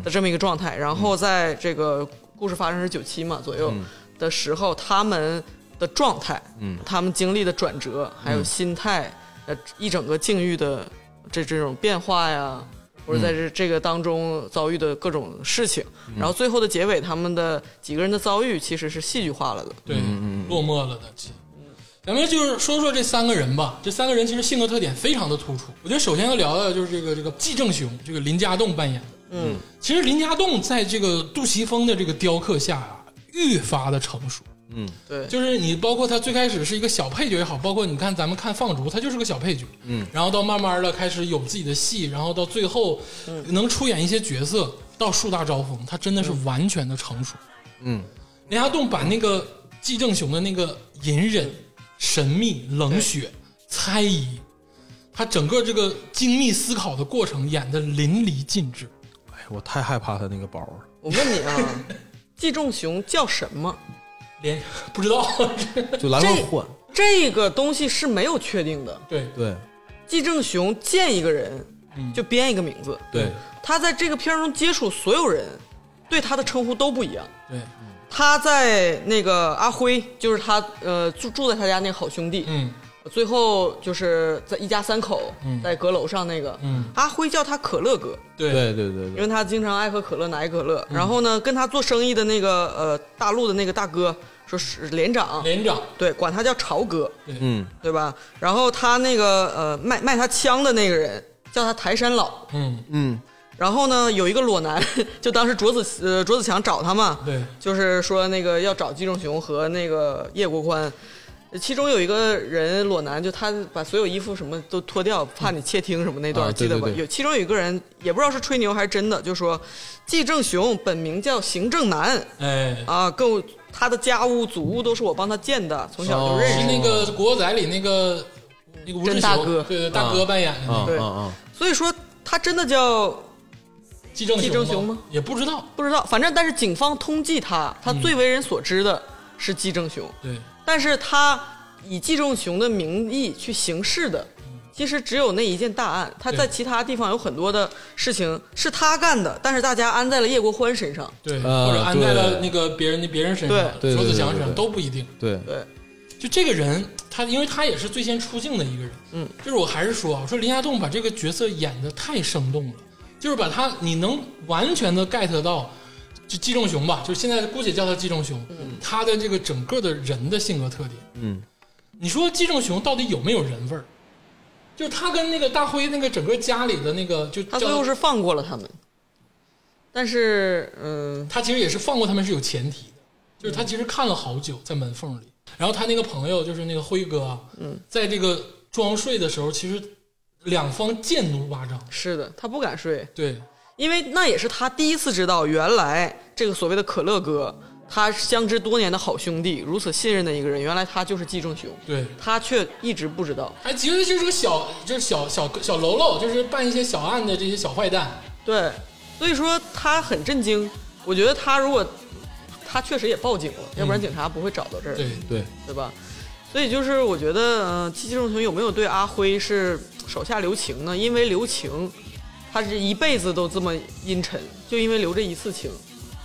S2: 的这么一个状态。然后在这个故事发生是九七嘛左右的时候，他们的状态，嗯，他们经历的转折，还有心态，呃，一整个境遇的这这种变化呀。或者在这这个当中遭遇的各种事情，然后最后的结尾，他们的几个人的遭遇其实是戏剧化了的。
S1: 对，落寞了的。咱们就是说说这三个人吧，这三个人其实性格特点非常的突出。我觉得首先要聊的就是这个这个季正雄，这个林家栋扮演的。
S2: 嗯，
S1: 其实林家栋在这个杜琪峰的这个雕刻下啊，愈发的成熟。嗯。
S2: 对，
S1: 就是你包括他最开始是一个小配角也好，包括你看咱们看放逐，他就是个小配角，嗯，然后到慢慢的开始有自己的戏，然后到最后能出演一些角色，到树大招风，他真的是完全的成熟。
S4: 嗯，
S1: 林家栋把那个季正雄的那个隐忍、神秘、冷血、猜疑，他整个这个精密思考的过程演得淋漓尽致。
S4: 哎，我太害怕他那个包了。
S2: 我问你啊，季仲雄叫什么？
S1: 连 不知道，
S4: 就来回换。
S2: 这个东西是没有确定的。
S1: 对
S4: 对
S2: 季正雄见一个人
S1: 嗯
S2: 就编一个名字，
S4: 对，
S2: 他在这个片中接触所有人，对他的称呼都不一样。
S1: 对，
S2: 他在那个阿辉，就是他呃住住在他家那个好兄弟，
S1: 嗯
S2: 最后就是在一家三口在阁楼上那个，
S1: 嗯。
S2: 阿辉叫他可乐哥，
S1: 对。
S4: 对对对对，
S2: 因为他经常爱喝可乐奶可乐。然后呢，跟他做生意的那个呃大陆的那个大哥说是连长，
S1: 连长，
S2: 对，管他叫朝哥，
S4: 嗯。
S2: 对吧？然后他那个呃卖卖他枪的那个人叫他台山老。
S1: 嗯。
S4: 嗯。
S2: 然后呢，有一个裸男，就当时卓子呃卓子强找他嘛，
S1: 对，
S2: 就是说那个要找季仲雄和那个叶国宽。其中有一个人裸男，就他把所有衣服什么都脱掉，怕你窃听什么那段，
S4: 啊
S2: 记得吧？有其中有一个人也不知道是吹牛还是真的，就说季正雄本名叫邢正南
S1: 哎，
S2: 啊，跟我他的家屋祖屋都是我帮他建的，从小就认识。
S1: 是那个《古惑仔》里那个那个吴志雄，
S2: 真大哥
S1: 对对，大哥扮演的
S4: 啊
S2: 对
S4: 啊啊，
S2: 所以说他真的叫
S1: 季正
S2: 季正雄吗？
S1: 也不知道，
S2: 不知道，反正但是警方通缉他，他最为人所知的是季正雄。
S1: 对，
S2: 但是他以季仲雄的名义去行事的，其实只有那一件大案。他在其他地方有很多的事情是他干的，但是大家安在了叶国欢身上。
S1: 对，
S4: 呃
S1: 或者安在了那个别人的别人身上，
S4: 对对
S1: 卓子强身上都不一定。
S4: 对
S2: 对，
S1: 就这个人，他因为他也是最先出镜的一个人，
S2: 嗯，
S1: 就是我还是说啊，我说林家栋把这个角色演的太生动了，就是把他你能完全的 get 到，就季仲雄吧，就是现在姑且叫他季仲雄，他的这个整个的人的性格特点，
S4: 嗯，
S1: 你说季仲雄到底有没有人味儿？就是他跟那个大辉那个整个家里的那个，就
S2: 他
S1: 叫
S2: 最后是放过了他们，但是嗯，
S1: 他其实也是放过他们是有前提的，就是他其实看了好久在门缝里，然后他那个朋友就是那个辉哥在这个装睡的时候，其实两方剑弩巴张，
S2: 是的，他不敢睡，
S1: 对
S2: 因为那也是他第一次知道，原来这个所谓的可乐哥，他相知多年的好兄弟，如此信任的一个人，原来他就是季仲雄，
S1: 对，
S2: 他却一直不知道。
S1: 还觉得就是个小就是小小小喽喽，就是办一些小案的这些小坏蛋，
S2: 对，所以说他很震惊。我觉得他如果他确实也报警了，要不然警察不会找到这儿，
S1: 对
S4: 对，
S2: 对吧？所以就是我觉得，呃，季仲雄有没有对阿辉是手下留情呢？因为留情，他是一辈子都这么阴沉，就因为留这一次情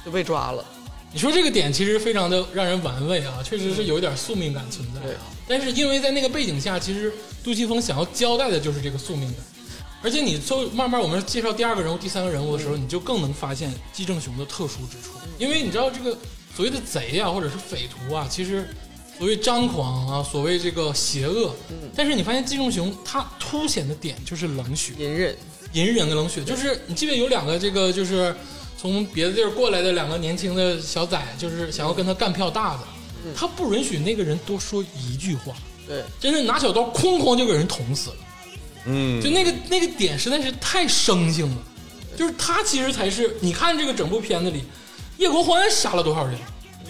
S2: 就被抓了。
S1: 你说这个点其实非常的让人玩味啊，确实是有一点宿命感存在
S2: 对
S1: 啊。但是因为在那个背景下，其实杜琪峰想要交代的就是这个宿命感。而且你就慢慢我们介绍第二个人物、第三个人物的时候，你就更能发现季正雄的特殊之处。因为你知道这个所谓的贼啊，或者是匪徒啊，其实所谓张狂啊，所谓这个邪恶。
S2: 嗯
S1: 但是你发现季仲雄他凸显的点就是冷血，
S2: 隐忍，
S1: 隐忍跟冷血，就是你记得有两个这个就是从别的地儿过来的两个年轻的小仔，就是想要跟他干票大的，
S2: 嗯。
S1: 他不允许那个人多说一句话，
S2: 对，
S1: 真的拿小刀哐哐就给人捅死了。
S3: 嗯。
S1: 就那个那个点实在是太生性了，就是他其实才是你看这个整部片子里，叶国欢杀了多少人？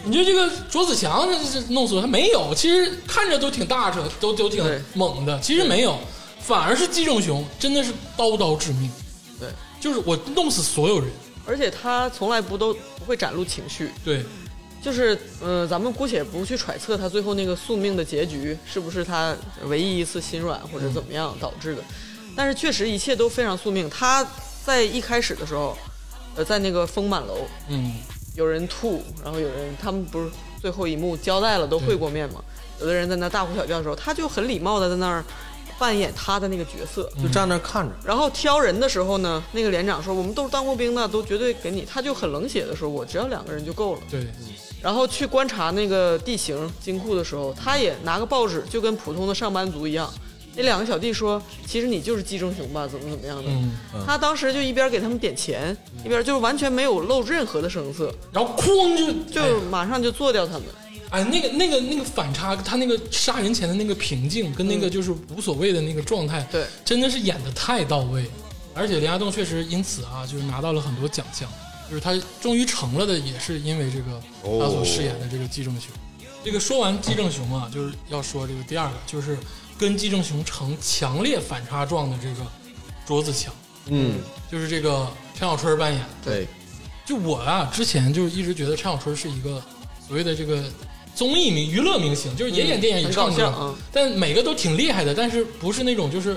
S1: 你就这个卓子强他这弄死他没有？其实看着都挺大着，都都挺猛的，其实没有，反而是击中熊真的是刀刀致命，
S2: 对，
S1: 就是我弄死所有人。
S2: 而且他从来不都不会展露情绪，
S1: 对，
S2: 就是呃，咱们姑且不去揣测他最后那个宿命的结局是不是他唯一一次心软或者怎么样导致的，但是确实一切都非常宿命。他在一开始的时候，呃，在那个丰满楼
S1: 嗯，
S2: 有人吐，然后有人他们不是最后一幕交代了都会过面嘛，有的人在那大呼小叫的时候，他就很礼貌的在那儿扮演他的那个角色，
S4: 就站那看着，
S2: 然后挑人的时候呢，那个连长说我们都是当过兵的，都绝对给你。他就很冷血的说，我只要两个人就够了。
S1: 对，
S2: 然后去观察那个地形金库的时候，他也拿个报纸，就跟普通的上班族一样。那两个小弟说，其实你就是季中雄吧，怎么怎么样的。
S1: 嗯，
S2: 他当时就一边给他们点钱，一边就是完全没有露任何的声色，
S1: 然后哐就
S2: 就马上就做掉他们。
S1: 哎，那个那个那个反差，他那个杀人前的那个平静，跟那个就是无所谓的那个状态，
S2: 对
S1: 真的是演的太到位。而且林家栋确实因此啊，就是拿到了很多奖项，就是他终于成了的，也是因为这个
S3: 哦
S1: 他所饰演的这个季正雄。这个说完季正雄啊，就是要说这个第二个，就是跟季正雄成强烈反差状的这个卓子强，
S4: 嗯，
S1: 就是这个陈小春扮演的。
S4: 对，
S1: 就我啊，之前就一直觉得陈小春是一个所谓的这个综艺明娱乐明星，就是也演电影、也
S2: 很
S1: 唱歌，但每个都挺厉害的，但是不是那种就是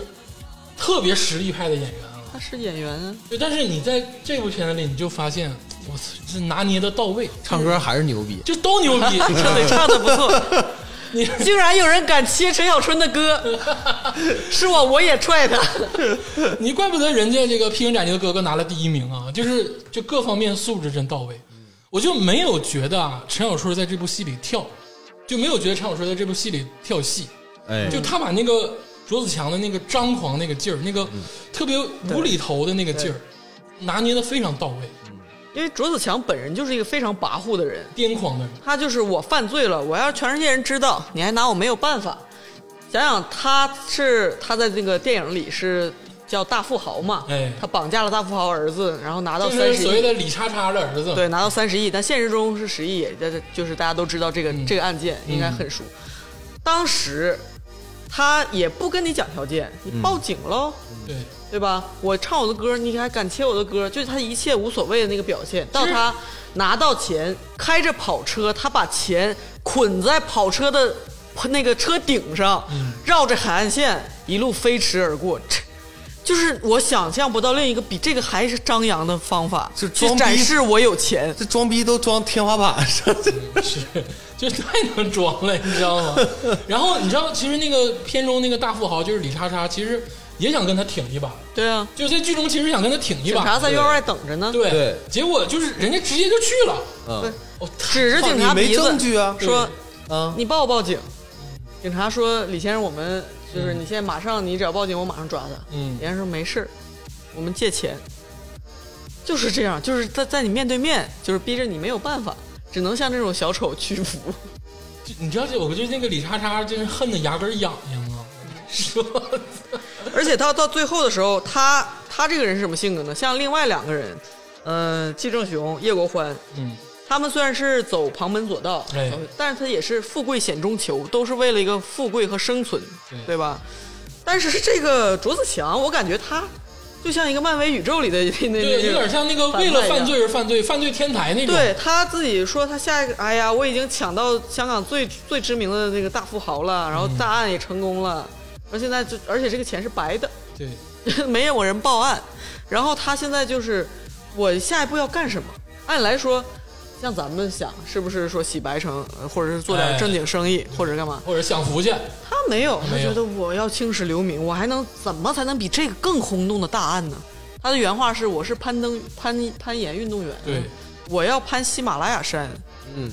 S1: 特别实力派的演员啊。
S2: 他是演员啊，
S1: 对，但是你在这部片子里，你就发现，我操，这拿捏的到位，
S4: 唱歌还是牛逼，
S1: 就都牛逼，
S2: 唱的唱的不错。
S1: 你
S2: 竟然有人敢切陈小春的歌，是我我也踹他。
S1: 你怪不得人家这个披荆斩棘的哥哥拿了第一名啊，就是就各方面素质真到位。我就没有觉得啊，陈小春在这部戏里跳，就没有觉得陈小春在这部戏里跳戏。
S4: 哎，
S1: 就他把那个卓子强的那个张狂那个劲儿，那个特别无厘头的那个劲儿，拿捏的非常到位，
S2: 因为卓子强本人就是一个非常跋扈的人，
S1: 癫狂的人。
S2: 他就是我犯罪了，我要全世界人知道，你还拿我没有办法。想想他是他在这个电影里是叫大富豪嘛，
S1: 哎
S2: 他绑架了大富豪儿子，然后拿到
S1: 就是
S2: 三十亿，
S1: 所谓的李叉叉的儿子，
S2: 对，拿到三十亿，但现实中是十亿，也这就是大家都知道这个、
S1: 嗯
S2: 这个案件应该很熟。当时他也不跟你讲条件，你报警喽。
S1: 对
S2: 对吧？我唱我的歌，你还敢切我的歌？就是他一切无所谓的那个表现。到他拿到钱，开着跑车，他把钱捆在跑车的那个车顶上，绕着海岸线一路飞驰而过。这就是我想象不到另一个比这个还是张扬的方法，
S4: 就装逼
S2: 展示我有钱。
S4: 这装逼都装天花板上，
S1: 是，就太能装了，你知道吗？然后你知道，其实那个片中那个大富豪就是李叉叉，其实也想跟他挺一把，
S2: 对啊，
S1: 就在剧中其实想跟他挺一把。
S2: 警察
S1: 把，
S2: 在院外等着呢。
S1: 对
S4: 对。
S1: 结果就是人家直接就去了，
S4: 嗯，
S1: 哦，
S2: 指着警察鼻子
S4: 证据啊。
S2: 说
S4: 嗯，
S2: 你报不报警？警察说：“李先生，我们就是你现在马上，你只要报警，我马上抓他。”
S1: 嗯
S2: 李先生说：“没事儿，我们借钱。”就是这样，就是在在你面对面，就是逼着你没有办法，只能向这种小丑屈服。
S1: 就你知道这，我觉得那个李叉叉真是恨得牙根痒痒啊！说，
S2: 而且到到最后的时候，他他这个人是什么性格呢？像另外两个人，嗯、季正雄、叶国欢，
S1: 嗯，
S2: 他们虽然是走旁门左道，
S1: 哎
S2: 呃但是他也是富贵险中求，都是为了一个富贵和生存，
S1: 对
S2: 对吧？但是这个卓子强，我感觉他就像一个漫威宇宙里的 那那
S1: 对，有点像那个为了犯罪而犯罪，犯罪天台那种。
S2: 对他自己说，他下一个，哎呀，我已经抢到香港最最知名的那个大富豪了，然后大案也成功了，而现在就而且这个钱是白的，
S1: 对，
S2: 没有人报案，然后他现在就是我下一步要干什么？按理来说，像咱们想是不是说洗白成，呃或者是做点
S1: 哎
S2: 正经生意，或者干嘛？
S1: 或者享福去。
S2: 他没有，他觉得我要青史留名，我还能怎么才能比这个更轰动的大案呢？他的原话是：“我是攀登攀攀岩运动员，
S1: 对，
S2: 我要攀喜马拉雅山。”
S4: 嗯，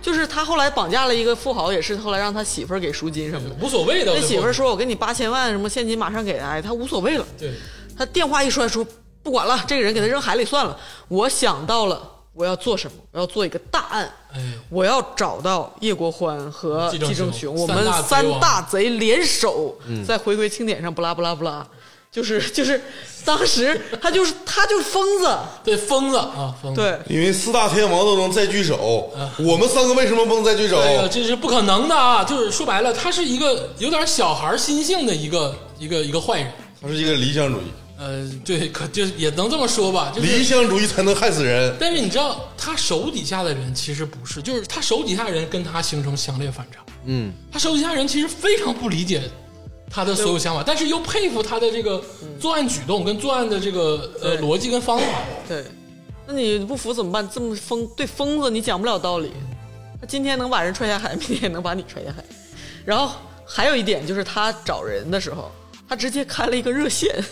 S2: 就是他后来绑架了一个富豪，也是后来让他媳妇儿给赎金什么的。
S1: 无所谓的。
S2: 那媳妇儿说：“我给你八千万，什么现金马上给他。”他无所谓了。
S1: 对，
S2: 他电话一摔说：“不管了，这个人给他扔海里算了。”我想到了我要做什么，我要做一个大案。
S1: 哎，
S2: 我要找到叶国欢和
S1: 季正雄
S2: 雄，我们
S1: 三大贼
S2: 联手在回归庆典上，不拉不拉不拉，就是就是，当时他就是他就是疯子，
S1: 对，疯子啊，疯子。
S2: 对，
S3: 因为四大天王都能再聚首，我们三个为什么不能再聚首？
S1: 哎呀，这是不可能的啊！就是说白了，他是一个有点小孩心性的一个一个一个坏人。
S3: 他是一个理想主义，
S1: 呃，对，可就也能这么说吧，就是
S3: 理想主义才能害死人。
S1: 但是你知道，他手底下的人其实不是，就是他手底下人跟他形成强烈反差。
S4: 嗯，
S1: 他手底下人其实非常不理解他的所有想法，但是又佩服他的这个作案举动跟作案的这个呃逻辑跟方法。
S2: 对，那你不服怎么办？这么疯对疯子你讲不了道理，他今天能把人踹下海，明天也能把你踹下海。然后还有一点就是他找人的时候，他直接开了一个热线，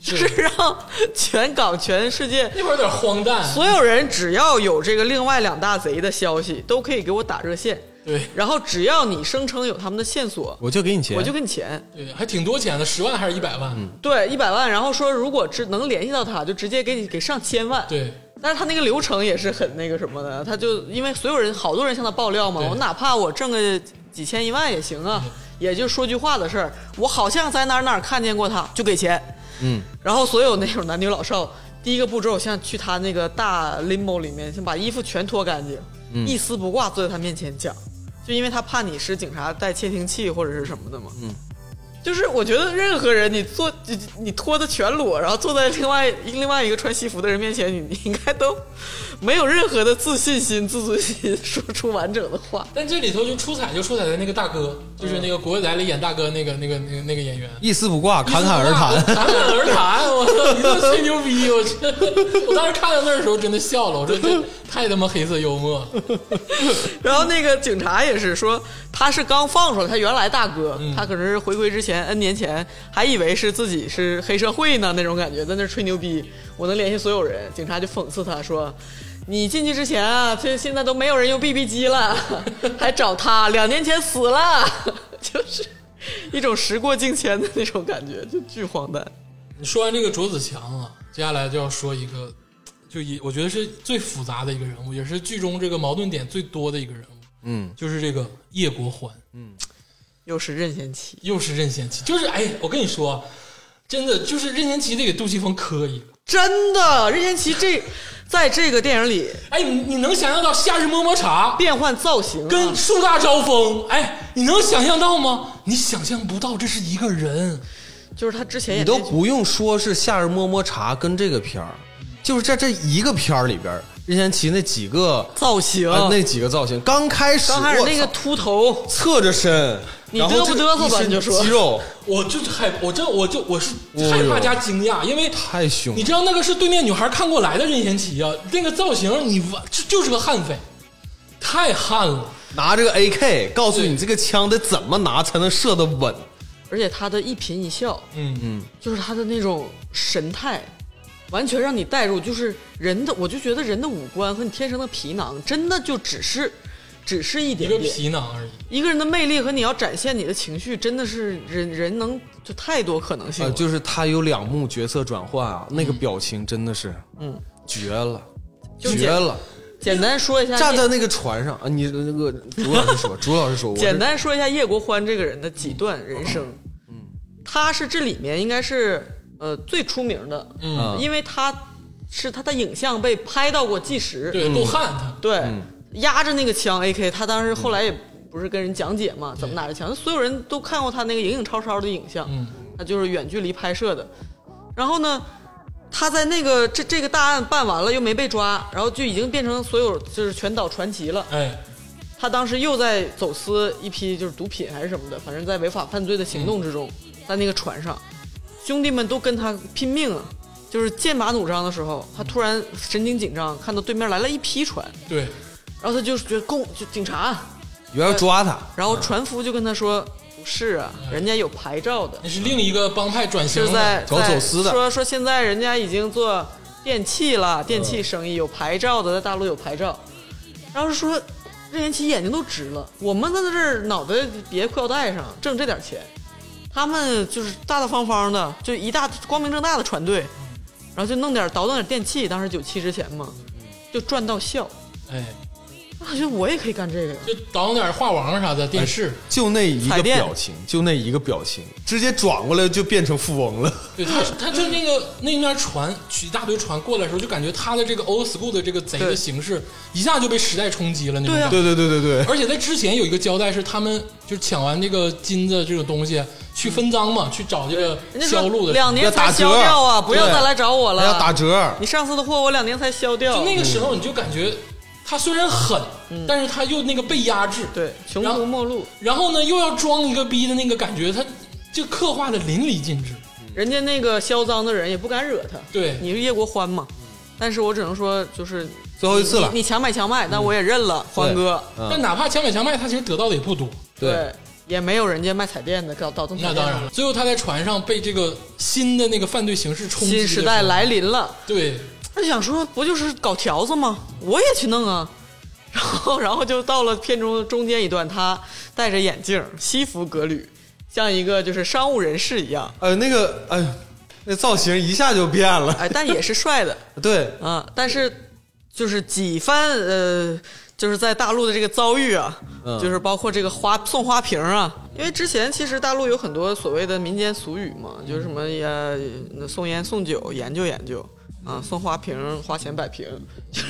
S2: 就是让全港全世界
S1: 那会儿有点荒诞，
S2: 所有人只要有这个另外两大贼的消息，都可以给我打热线。
S1: 对
S2: 然后只要你声称有他们的线索，
S4: 我就给你钱，
S2: 我就给你钱。
S1: 对，还挺多钱的，十万还是一百万？
S2: 对，一百万。然后说如果只能联系到他，就直接给你给上千万。
S1: 对，
S2: 但是他那个流程也是很那个什么的，他就因为所有人好多人向他爆料嘛，我哪怕我挣个几千一万也行啊，也就说句话的事儿，我好像在哪儿哪儿看见过他，就给钱。
S4: 嗯，
S2: 然后所有那种男女老少，第一个步骤像去他那个大 limo 里面，先把衣服全脱干净，一丝不挂坐在他面前讲，就因为他怕你是警察带窃听器或者是什么的嘛。嗯。就是我觉得任何人，你坐你你脱的全裸，然后坐在另外另外一个穿西服的人面前，你你应该都没有任何的自信心、自尊心，说出完整的话。
S1: 但这里头就出彩，就出彩在那个大哥，就是那个国仔里演大哥那个那个那个那个演员。
S4: 一丝不挂，侃侃而谈。
S1: 侃侃而谈，我操！你这吹牛逼，我去我当时看到那儿的时候真的笑了，我说这太他妈黑色幽默了。
S2: 然后那个警察也是说，他是刚放出来，他原来大哥，他可能是回归之前 N 年前还以为是自己是黑社会呢那种感觉，在那吹牛逼，我能联系所有人。警察就讽刺他说：“你进去之前啊，这现在都没有人用 BB 机了，还找他，两年前死了，就是一种时过境迁的那种感觉，就巨荒诞。
S1: 你说完这个卓子强啊，接下来就要说一个，就一我觉得是最复杂的一个人物，也是剧中这个矛盾点最多的一个人物，
S4: 嗯，
S1: 就是这个叶国欢，嗯。
S2: 又是任贤齐，
S1: 又是任贤齐，就是哎，我跟你说，真的就是任贤齐得给杜琪峰磕一个。
S2: 真的，任贤齐这在这个电影里
S1: 哎，你你能想象到夏日么么茶？
S2: 变换造型、啊，
S1: 跟树大招风？哎，你能想象到吗？你想象不到，这是一个人。
S2: 就是他之前也
S4: 你都不用说是《夏日么么茶》跟这个片儿，就是在这一个片儿里边儿，任贤齐那几个
S2: 造型，
S4: 啊那几个造型，刚开始
S2: 刚开始那个秃头，
S4: 侧着身，
S2: 你嘚不嘚瑟吧你就说。
S4: 肌肉。
S1: 我就是害，我真我就我是害怕加惊讶，因为
S4: 太凶了，
S1: 你知道那个是对面女孩看过来的任贤齐啊，那个造型你完就就是个悍匪，太悍了。
S4: 拿这个 AK 告诉你这个枪得怎么拿才能射得稳，
S2: 而且他的一颦一笑，
S1: 嗯。嗯，
S2: 就是他的那种神态，完全让你带入。就是人的，我就觉得人的五官和你天生的皮囊，真的就只是，只是一
S1: 一个
S2: 点点。
S1: 皮囊而已。
S2: 一个人的魅力和你要展现你的情绪，真的是人人能就太多可能性
S4: 呃，
S2: 了。
S4: 就是他有两幕角色转换啊，那个表情真的是，
S2: 嗯，
S4: 绝了，
S2: 就
S4: 绝了。
S2: 简单说一下，
S4: 站在那个船上啊，你那个朱老师说，朱老师说，我
S2: 简单说一下叶国欢这个人的几段人生。嗯，他是这里面应该是呃最出名的，
S1: 嗯
S2: 因为他是他的影像被拍到过计时，
S1: 对，够悍他。
S2: 对，压着那个枪 AK，他当时后来也不是跟人讲解嘛，怎么拿着枪，所有人都看过他那个影影绰绰的影像，
S1: 嗯
S2: 他就是远距离拍摄的。然后呢，他在那个这这个大案办完了又没被抓，然后就已经变成所有就是全岛传奇了。
S1: 哎，
S2: 他当时又在走私一批就是毒品还是什么的，反正在违法犯罪的行动之中，在那个船上，兄弟们都跟他拼命啊，就是剑拔弩张的时候，他突然神经紧张，看到对面来了一批船，
S1: 对，
S2: 然后他就是觉得公就警察，
S4: 有要抓他，
S2: 然后船夫就跟他说不是啊，人家有牌照的，
S1: 那是另一个帮派转型的。
S2: 是在
S4: 搞
S2: 在
S4: 走私的。
S2: 说说现在人家已经做电器了，电器生意有牌照的，在大陆有牌照，然后说任贤齐眼睛都直了。我们在这儿脑袋别裤腰带上挣这点钱，他们就是大大方方的，就一大光明正大的船队，然后就弄点倒腾点电器，当时九七之前嘛，就赚到笑。
S1: 哎，
S2: 我觉得我也可以干这个呀。
S1: 就倒腾点画王啥的电视，
S4: 就那一个表情，就那一个表情，直接转过来就变成富翁了。
S1: 对他，他就那个那面船取一大堆船过来的时候，就感觉他的这个 old school 的这个贼的形式一下就被时代冲击了那种
S2: 对啊。
S4: 对对对对对，
S1: 而且在之前有一个交代是，他们就抢完这个金子这种东西去分赃嘛，去找这个
S2: 人家
S1: 销路的。
S2: 两年才销掉啊，不要
S4: 对
S2: 再来找我了。
S4: 要打折。
S2: 你上次的货我两年才销掉。
S1: 就那个时候，你就感觉他虽然狠，但是他又那个被压制，
S2: 嗯对穷途末路，
S1: 然后呢又要装一个逼的那个感觉，他就刻画的淋漓尽致。
S2: 人家那个嚣张的人也不敢惹他。
S1: 对
S2: 你是叶国欢嘛？但是我只能说，就是
S4: 最后一次了
S2: 你，你强买强卖，那我也认了，欢哥。
S4: 嗯
S1: 但哪怕强买强卖，他其实得到的也不多。
S2: 对，也没有人家卖彩电的搞倒腾彩电的。
S1: 那当然了，最后他在船上被这个新的那个犯罪形式冲
S2: 新时代来临了，
S1: 对，
S2: 他就想说，不就是搞条子吗？我也去弄啊。然后，然后就到了片中中间一段，他戴着眼镜，西服革履，像一个就是商务人士一样，
S4: 呃，那个，哎呦，那造型一下就变了。
S2: 哎，但也是帅的
S4: 对，
S2: 啊。但是就是几番呃，就是在大陆的这个遭遇啊，
S4: 嗯
S2: 就是包括这个花送花瓶啊，因为之前其实大陆有很多所谓的民间俗语嘛，就是什么呃送烟送酒研究研究啊，送花瓶花钱摆平，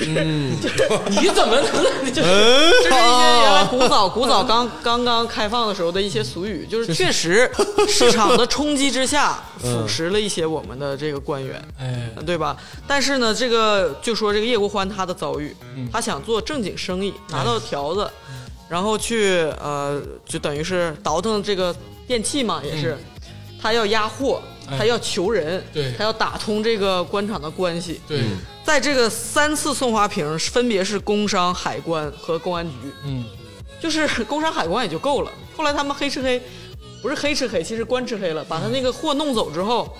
S4: 嗯，
S1: 你怎么能
S2: 就是这是一些原来古早古早刚刚刚开放的时候的一些俗语，就是确实市场的冲击之下腐蚀了一些我们的这个官员。
S1: 哎，
S2: 对吧？但是呢，这个就说这个叶国欢他的遭遇，他想做正经生意，拿到条子，然后去呃，就等于是倒腾这个电器嘛，也是，他要压货，
S1: 哎
S2: 他要求人，
S1: 对。
S2: 他要打通这个官场的关系。
S1: 对，
S2: 在这个三次送花瓶，分别是工商、海关和公安局，
S1: 嗯，
S2: 就是工商海关也就够了。后来他们黑吃黑，不是黑吃黑，其实官吃黑了，把他那个货弄走之后，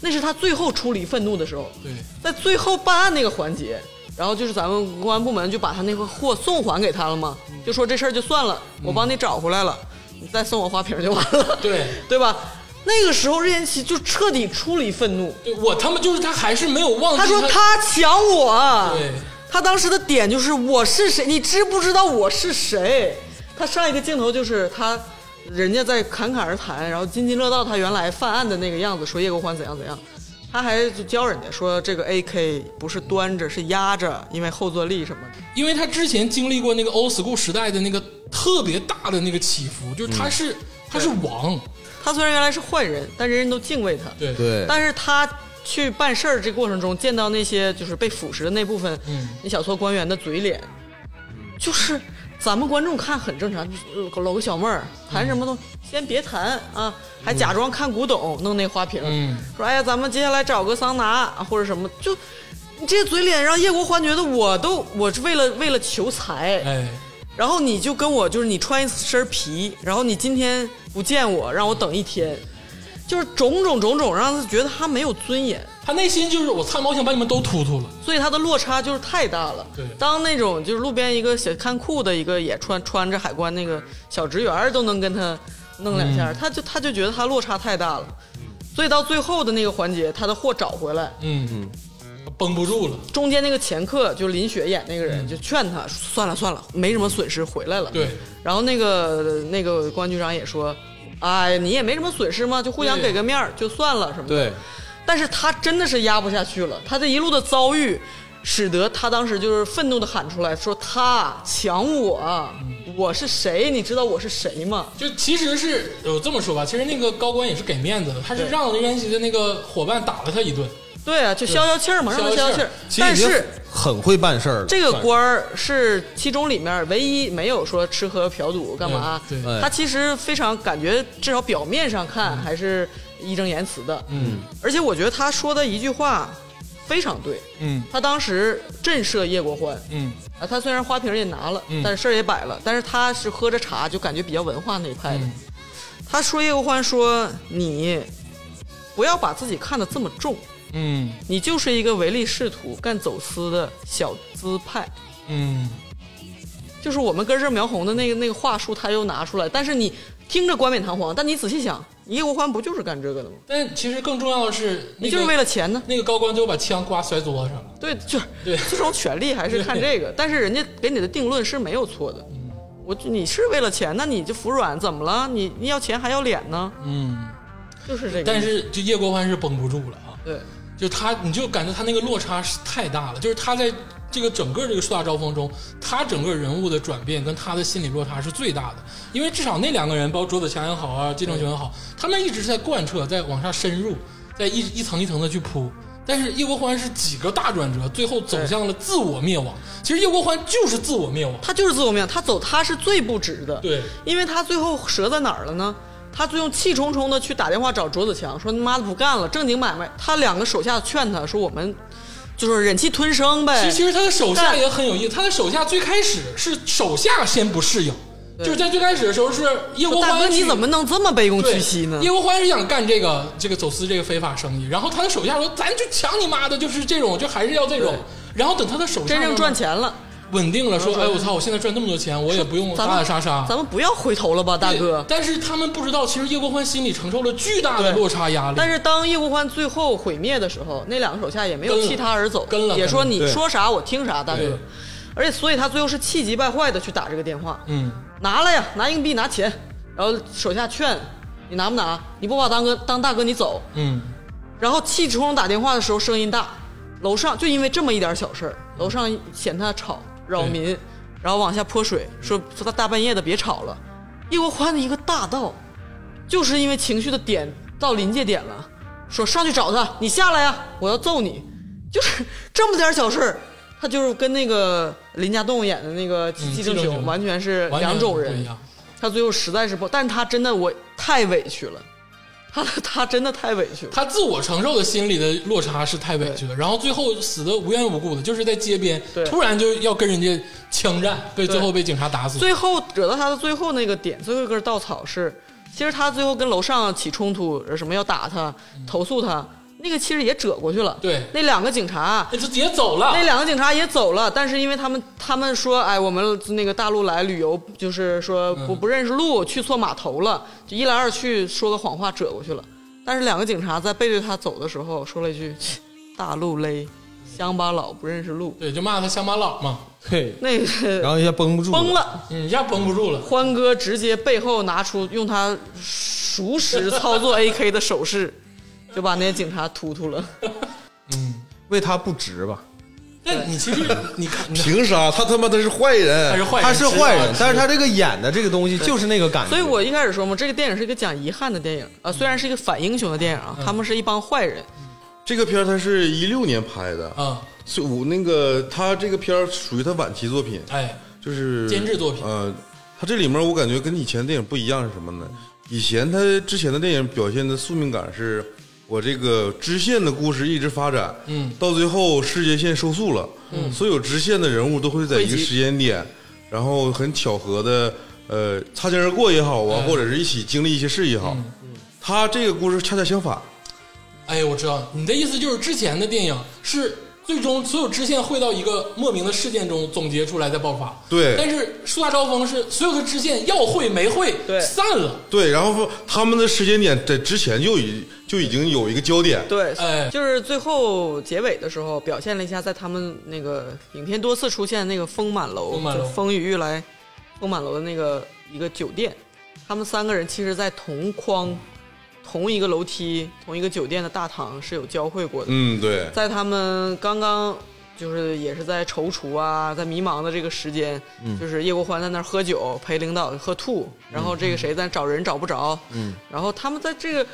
S2: 那是他最后出离愤怒的时候。
S1: 对，
S2: 在最后办案那个环节，然后就是咱们公安部门就把他那个货送还给他了嘛，就说这事儿就算了，我帮你找回来了，你再送我花瓶就完了，
S1: 对，
S2: 对吧？那个时候任贤齐就彻底出离愤怒，
S1: 对我他妈就是他还是没有忘记
S2: 他说他抢我，
S1: 对。
S2: 他当时的点就是我是谁，你知不知道我是谁？他上一个镜头就是他，人家在侃侃而谈，然后津津乐道他原来犯案的那个样子，说叶国欢怎样怎样，他还就教人家说这个 AK 不是端着是压着，因为后坐力什么的。
S1: 因为他之前经历过那个 old school 时代的那个特别大的那个起伏，就是他是、他是王，
S2: 他虽然原来是坏人，但人人都敬畏他。
S1: 对。
S4: 对，
S2: 但是他去办事儿这过程中，见到那些就是被腐蚀的那部分，
S1: 嗯。
S2: 那小撮官员的嘴脸，就是咱们观众看很正常，搂个小妹儿谈什么都先别谈啊，还假装看古董，弄那花瓶，
S1: 嗯。
S2: 说哎呀，咱们接下来找个桑拿或者什么，就你这些嘴脸让叶国欢觉得我都我是为了为了求财，
S1: 哎，
S2: 然后你就跟我就是你穿一身皮，然后你今天不见我，让我等一天，就是种种种种让他觉得他没有尊严，
S1: 他内心就是我参谋想把你们都突突了，
S2: 所以他的落差就是太大了。
S1: 对。
S2: 当那种就是路边一个小看库的一个也穿穿着海关那个小职员都能跟他弄两下，他就他就觉得他落差太大了，所以到最后的那个环节，他的货找回来，
S1: 嗯嗯，绷不住了，
S2: 中间那个前客就林雪演那个人就劝他算了算了，没什么损失，回来了。
S1: 对，
S2: 然后那个那个公安局长也说，哎，你也没什么损失嘛，就互相给个面儿就算了什么的。
S4: 对，
S2: 但是他真的是压不下去了，他这一路的遭遇，使得他当时就是愤怒的喊出来说：“他抢我，我是谁？你知道我是谁吗
S1: 就其实是有这么说吧，其实那个高官也是给面子的，他是
S2: 对
S1: 让任贤齐的那个伙伴打了他一顿，？”
S2: 对啊，就消消气儿嘛，让他消消气儿。但是
S4: 很会办事儿了。
S2: 这个官儿是其中里面唯一没有说吃喝嫖赌干嘛，
S1: 对。
S4: 对。
S2: 他其实非常感觉，至少表面上看还是义正言辞的。
S1: 嗯。
S2: 而且我觉得他说的一句话非常对，
S1: 嗯。
S2: 他当时震慑叶国欢。
S1: 嗯。
S2: 啊，他虽然花瓶也拿了，
S1: 嗯。
S2: 但是事儿也摆了，但是他是喝着茶就感觉比较文化那一派的。
S1: 嗯。
S2: 他说叶国欢说你不要把自己看得这么重，
S1: 嗯
S2: 你就是一个唯利是图、干走私的小资派。
S1: 嗯，
S2: 就是我们根正苗红的那个那个话术，他又拿出来，但是你听着冠冕堂皇，但你仔细想，叶国欢不就是干这个的吗？
S1: 但其实更重要的是，那个
S2: 你就是为了钱呢？
S1: 那个高官最后把枪刮摔桌子上了。
S2: 对，就是
S1: 对
S2: 这种权利还是看这个，但是人家给你的定论是没有错的。我你是为了钱，那你就服软，怎么了？你你要钱还要脸呢？
S1: 嗯，
S2: 就是这个。
S1: 但是就叶国欢是绷不住了啊，
S2: 对，
S1: 就他你就感觉他那个落差是太大了，就是他在这个整个这个树大招风中，他整个人物的转变跟他的心理落差是最大的，因为至少那两个人，包括卓子强也好啊，金正雄也好，他们一直是在贯彻，在往上深入，在一一层一层的去铺。但是叶国欢是几个大转折，最后走向了自我灭亡。其实叶国欢就是自我灭亡。
S2: 他就是自我灭亡，他走他是最不值的。
S1: 对，
S2: 因为他最后折在哪儿了呢？他最后气冲冲的去打电话找卓子强，说：“你妈的不干了，正经买卖。”他两个手下劝他说：“我们就是忍气吞声呗。”
S1: 其实其实他的手下也很有意思，他的手下最开始是手下先不适应，就是在最开始的时候是叶国欢
S2: 大哥，你怎么能这么卑躬屈膝呢
S1: 叶？国欢是想干这个这个走私这个非法生意，然后他的手下说：“咱就抢你妈的，就是这种，就还是要这种。”然后等他的手下
S2: 真正赚钱了，
S1: 稳定了，说：“哎我操，我现在赚那么多钱，我也不用打打
S2: 咱们
S1: 杀杀。”
S2: 咱们不要回头了吧，大哥。
S1: 但是他们不知道，其实叶国欢心里承受了巨大的落差压力。
S2: 但是当叶国欢最后毁灭的时候，那两个手下也没有弃他而走，
S1: 跟了
S2: 也说你说啥我听啥，大哥。而且，所以他最后是气急败坏的去打这个电话，
S1: 嗯，
S2: 拿了呀，拿硬币，拿钱，然后手下劝你拿不拿？你不把我当哥当大哥，你走。
S1: 嗯，
S2: 然后气冲冲打电话的时候声音大，楼上就因为这么一点小事儿，楼上嫌他吵扰民，然后往下泼水，说说他大半夜的别吵了。叶国欢的一个大道，就是因为情绪的点到临界点了，说上去找他，你下来呀，我要揍你，就是这么点小事儿。他就是跟那个林家栋演的那个季季正雄完全是两种人他最后实在是不，但是他真的我太委屈了，他 他真的太委屈了。
S1: 他自我承受的心理的落差是太委屈了，然后最后死的无缘无故的，就是在街边突然就要跟人家枪战，被最后被警察打死。
S2: 最后惹到他的最后那个点，最后一根稻草是，其实他最后跟楼上起冲突，什么要打他、投诉他，那个其实也折过去了。
S1: 对
S2: 那两个警察，
S1: 那就直接走了。
S2: 那两个警察也走了，但是因为他们他们说，哎，我们那个大陆来旅游，就是说不不认识路，去错码头了，就一来二去说个谎话折过去了。但是两个警察在背对他走的时候说了一句：“大陆勒，乡巴佬不认识路。
S1: 对，就骂他乡巴佬嘛，
S4: 对”，
S2: 那个
S4: 然后一下绷不住，
S2: 崩，了。
S1: 嗯，一下绷不住了。
S2: 欢哥直接背后拿出用他熟识操作 AK 的手势，就把那些警察突突了。
S1: 嗯，
S4: 为他不值吧？
S1: 那你其实你看，
S3: 凭啥？他他妈的是坏人
S1: 他是，坏人，
S4: 他是坏人，但是他这个演的这个东西就是那个感觉。
S2: 所以我一开始说嘛，这个电影是一个讲遗憾的电影啊，虽然是一个反英雄的电影啊，他们是一帮坏人，
S3: 这个片儿他是一六年拍的，
S1: 啊，
S3: 所以我那个他这个片儿属于他晚期作品，
S1: 哎，
S3: 就是
S1: 监制作品
S3: 呃，他这里面我感觉跟以前的电影不一样是什么呢？以前他之前的电影表现的宿命感是，我这个支线的故事一直发展，
S1: 嗯。
S3: 到最后世界线收束了，嗯，所有支线的人物都会在一个时间点，然后很巧合的，呃，擦肩而过也好啊，
S1: 哎
S3: 或者是一起经历一些事也好，他这个故事恰恰相反，
S1: 哎，我知道你的意思，就是之前的电影是最终所有支线汇到一个莫名的事件中总结出来再爆发。
S3: 对。
S1: 但是树大招风是所有的支线要汇没汇，
S2: 对。
S1: 散了。
S3: 对，然后他们的时间点在之前就已就已经有一个焦点，
S2: 对，
S1: 哎。
S2: 就是最后结尾的时候表现了一下，在他们那个影片多次出现那个丰满楼，
S1: 丰满楼。
S2: 就风雨欲来，风满楼的那个一个酒店，他们三个人其实，在同框、同一个楼梯、同一个酒店的大堂是有交汇过的。
S3: 嗯，对，
S2: 在他们刚刚就是也是在踌躇啊，在迷茫的这个时间，就是叶国欢在那儿喝酒，陪领导喝吐，然后这个谁在找人找不着，嗯，然后他们在这个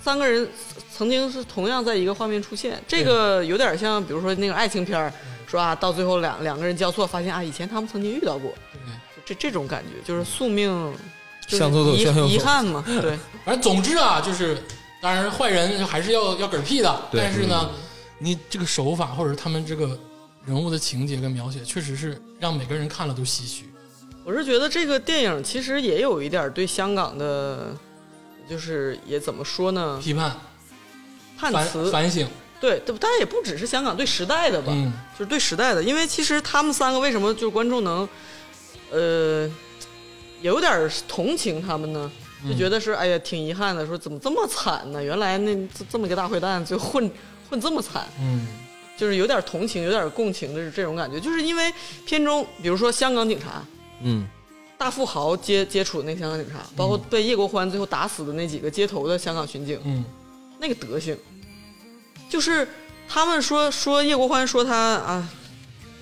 S2: 三个人曾经是同样在一个画面出现，这个有点像比如说那个爱情片儿，说啊到最后两两个人交错，发现啊以前他们曾经遇到过，这这种感觉就是宿命。就是
S4: 向左走
S2: 遗
S4: 向右走。
S2: 遗憾嘛，对，
S1: 反正总之啊，就是当然坏人还是要要嗝屁的，
S4: 对
S1: 但是呢，你这个手法或者他们这个人物的情节跟描写，确实是让每个人看了都唏嘘。
S2: 我是觉得这个电影其实也有一点对香港的，就是也怎么说呢，
S1: 批判、反
S2: 判词，
S1: 反省，
S2: 对，对，但也不只是香港对时代的吧，
S1: 嗯
S2: 就是对时代的，因为其实他们三个为什么就是观众能，呃，有点同情他们呢，
S1: 嗯。
S2: 就觉得是哎呀挺遗憾的，说怎么这么惨呢？原来那这这么个大坏蛋，就混混这么惨，
S1: 嗯。
S2: 就是有点同情，有点共情的这种感觉，就是因为片中，比如说香港警察。
S4: 嗯。
S2: 大富豪接接触的那个香港警察，包括被叶国欢最后打死的那几个街头的香港巡警，
S1: 嗯。
S2: 那个德行，就是他们说说叶国欢说他啊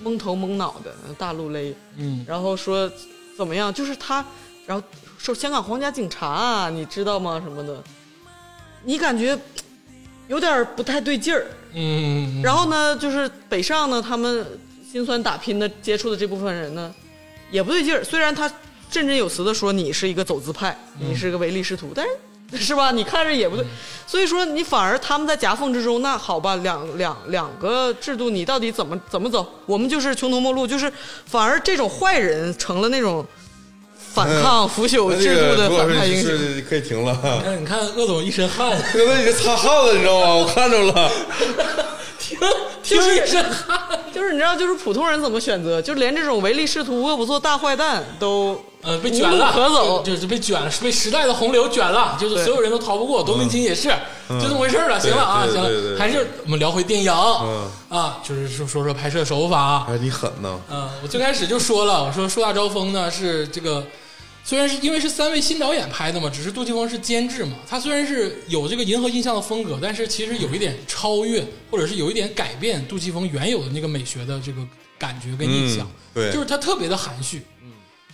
S2: 蒙头蒙脑的大陆勒，
S1: 嗯。
S2: 然后说怎么样，就是他，然后说香港皇家警察啊，你知道吗？什么的，你感觉有点不太对劲儿。
S1: 嗯，
S2: 然后呢，就是北上呢，他们辛酸打拼的接触的这部分人呢，也不对劲儿。虽然他振振有词的说你是一个走资派，你是个唯利是图，但是 是吧？你看着也不对。所以说你反而他们在夹缝之中，那好吧，两两两个制度，你到底怎么怎么走？我们就是穷途末路，就是反而这种坏人成了那种反抗腐朽制度的反派英雄。
S3: 是可以停了，
S1: 你看你看鄂总一身汗，
S3: 鄂总已经擦汗了，你知道吗？我看着了。
S1: 听听一身汗，
S2: 就是你知道，就是普通人怎么选择，就连这种唯利是图、恶不作大坏蛋都
S1: 呃，被卷了，就就是被卷了，被时代的洪流卷了，就是所有人都逃不过。董明清也是，就这么回事儿了。行了啊，行还是我们聊回电影
S3: 嗯
S1: 啊，就是说说说拍摄手法。
S3: 哎，你狠呐！
S1: 嗯，我最开始就说了，我说《树大招风》呢是这个，虽然是因为是三位新导演拍的嘛，只是杜琪峰是监制嘛，他虽然是有这个银河印象的风格，但是其实有一点超越，或者是有一点改变杜琪峰原有的那个美学的这个感觉跟印象，
S3: 嗯对。
S1: 就是他特别的含蓄。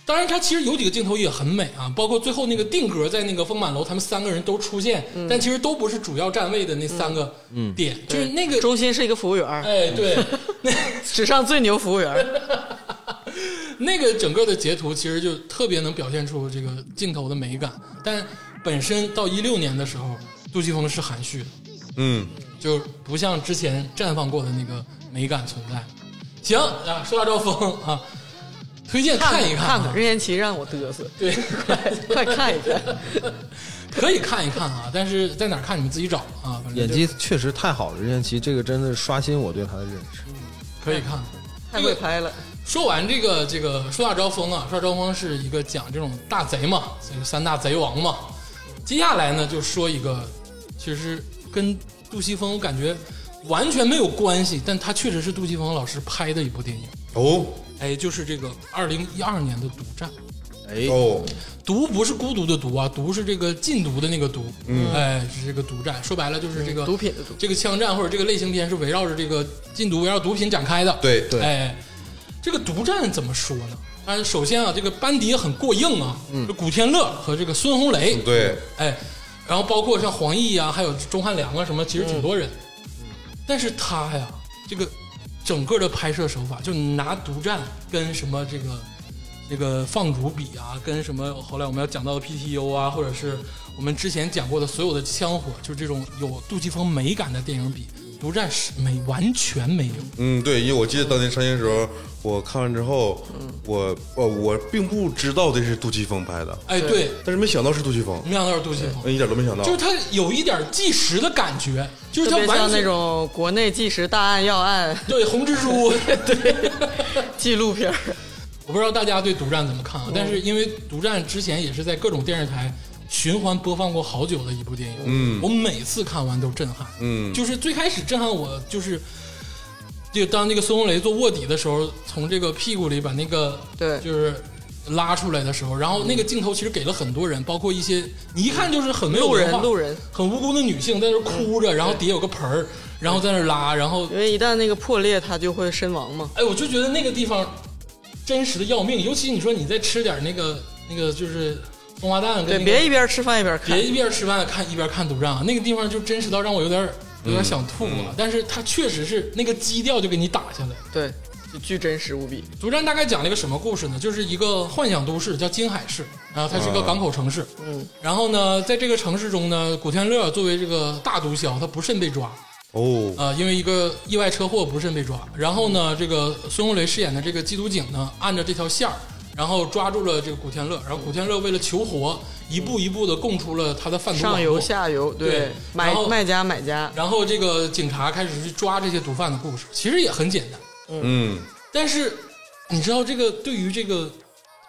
S1: 当然，他其实有几个镜头也很美啊，包括最后那个定格在那个丰满楼，他们三个人都出现，但其实都不是主要站位的那三个点，就是那个，
S2: 中心是一个服务员，
S1: 哎，对，那
S2: 史上最牛服务员。
S1: 那个整个的截图其实就特别能表现出这个镜头的美感，但本身到一六年的时候，杜琪峰是含蓄的，
S3: 嗯，
S1: 就不像之前绽放过的那个美感存在。行啊，说大招风啊，推荐看一
S2: 看
S1: 啊
S2: 任贤齐让我嘚瑟，
S1: 对，
S2: 快 快看一看。
S1: 可以看一看啊，但是在哪看你们自己找啊，反正
S4: 演技确实太好了，任贤齐这个真的刷新我对他的认识。
S1: 可以看。
S2: 太会拍了，
S1: 说完这个这个树大招风啊，树大招风是一个讲这种大贼嘛，这个三大贼王嘛。接下来呢，就说一个，其实跟杜琪峰我感觉完全没有关系，但他确实是杜琪峰老师拍的一部电影。
S3: 哦
S1: 哎，就是这个二零一二年的《独战》。
S4: 哎，
S3: 哦，
S1: 毒不是孤独的毒啊，毒是这个禁毒的那个毒，嗯，哎，是这个毒战。说白了就是这个
S2: 毒品的毒
S1: 这个枪战或者这个类型片是围绕着这个禁毒、围绕毒品展开的。
S3: 对
S4: 对
S1: 哎，这个独占怎么说呢？当然，首先啊，这个班底也很过硬啊，嗯，古天乐和这个孙红雷，
S3: 对，
S1: 哎，然后包括像黄奕啊，还有钟汉良啊什么，其实挺多人。但是他呀，这个整个的拍摄手法，就拿独占跟什么这个这个放逐比啊，跟什么后来我们要讲到的 PTU 啊，或者是我们之前讲过的所有的枪火，就是这种有杜琪峰美感的电影比，独战是没完全没有。
S3: 嗯，对，因为我记得当年上映的时候，我看完之后，我呃我并不知道这是杜琪峰拍的，
S1: 哎，对，
S3: 但是没想到是杜琪峰，
S1: 没想到是杜琪峰。
S3: 嗯，一点都没想到
S1: 就是。他有一点纪实的感觉，就是
S2: 特别像
S1: 他完全
S2: 那种国内纪实大案要案
S1: 对红蜘蛛，对
S2: 纪录片儿。
S1: 我不知道大家对《独战》怎么
S2: 嗯
S1: 看啊？但是因为《独战》之前也是在各种电视台循环播放过好久的一部电影，
S3: 嗯。
S1: 我每次看完都震撼，
S3: 嗯，
S1: 就是最开始震撼我就是。就当那个孙红雷做卧底的时候，从这个屁股里把那个
S2: 对。
S1: 就是拉出来的时候，然后那个镜头其实给了很多人，包括一些你一看就是很没有
S2: 路
S1: 文化
S2: 人路人，
S1: 很无辜的女性在那哭着，然后底下有个盆儿，然后在那拉，然后
S2: 因为一旦那个破裂，他就会身亡嘛。
S1: 哎，我就觉得那个地方真实的要命，尤其你说你再吃点那个那个就是松花蛋跟、那
S2: 对，别一边吃饭一边看
S1: 别。一边吃饭看一边看独占啊，那个地方就真实到让我有点有点想吐啊。但是它确实是那个基调就给你打下来。
S2: 对，就巨真实无比。
S1: 独占大概讲了一个什么故事呢？就是一个幻想都市叫金海市，然后它是一个港口城市。
S2: 嗯，
S1: 然后呢，在这个城市中呢，古天乐作为这个大毒枭，他不慎被抓。
S3: 哦，
S1: 啊，因为一个意外车祸不慎被抓。然后呢，这个孙红雷饰演的这个缉毒警呢，按照这条线儿，然后抓住了这个古天乐。然后古天乐为了求活，一步一步的供出了他的贩毒网
S2: 上游。下游，
S1: 对
S2: 买
S1: 然后
S2: 卖家买家，
S1: 然后这个警察开始去抓这些毒贩的故事，其实也很简单。
S3: 嗯，
S1: 但是你知道，这个对于这个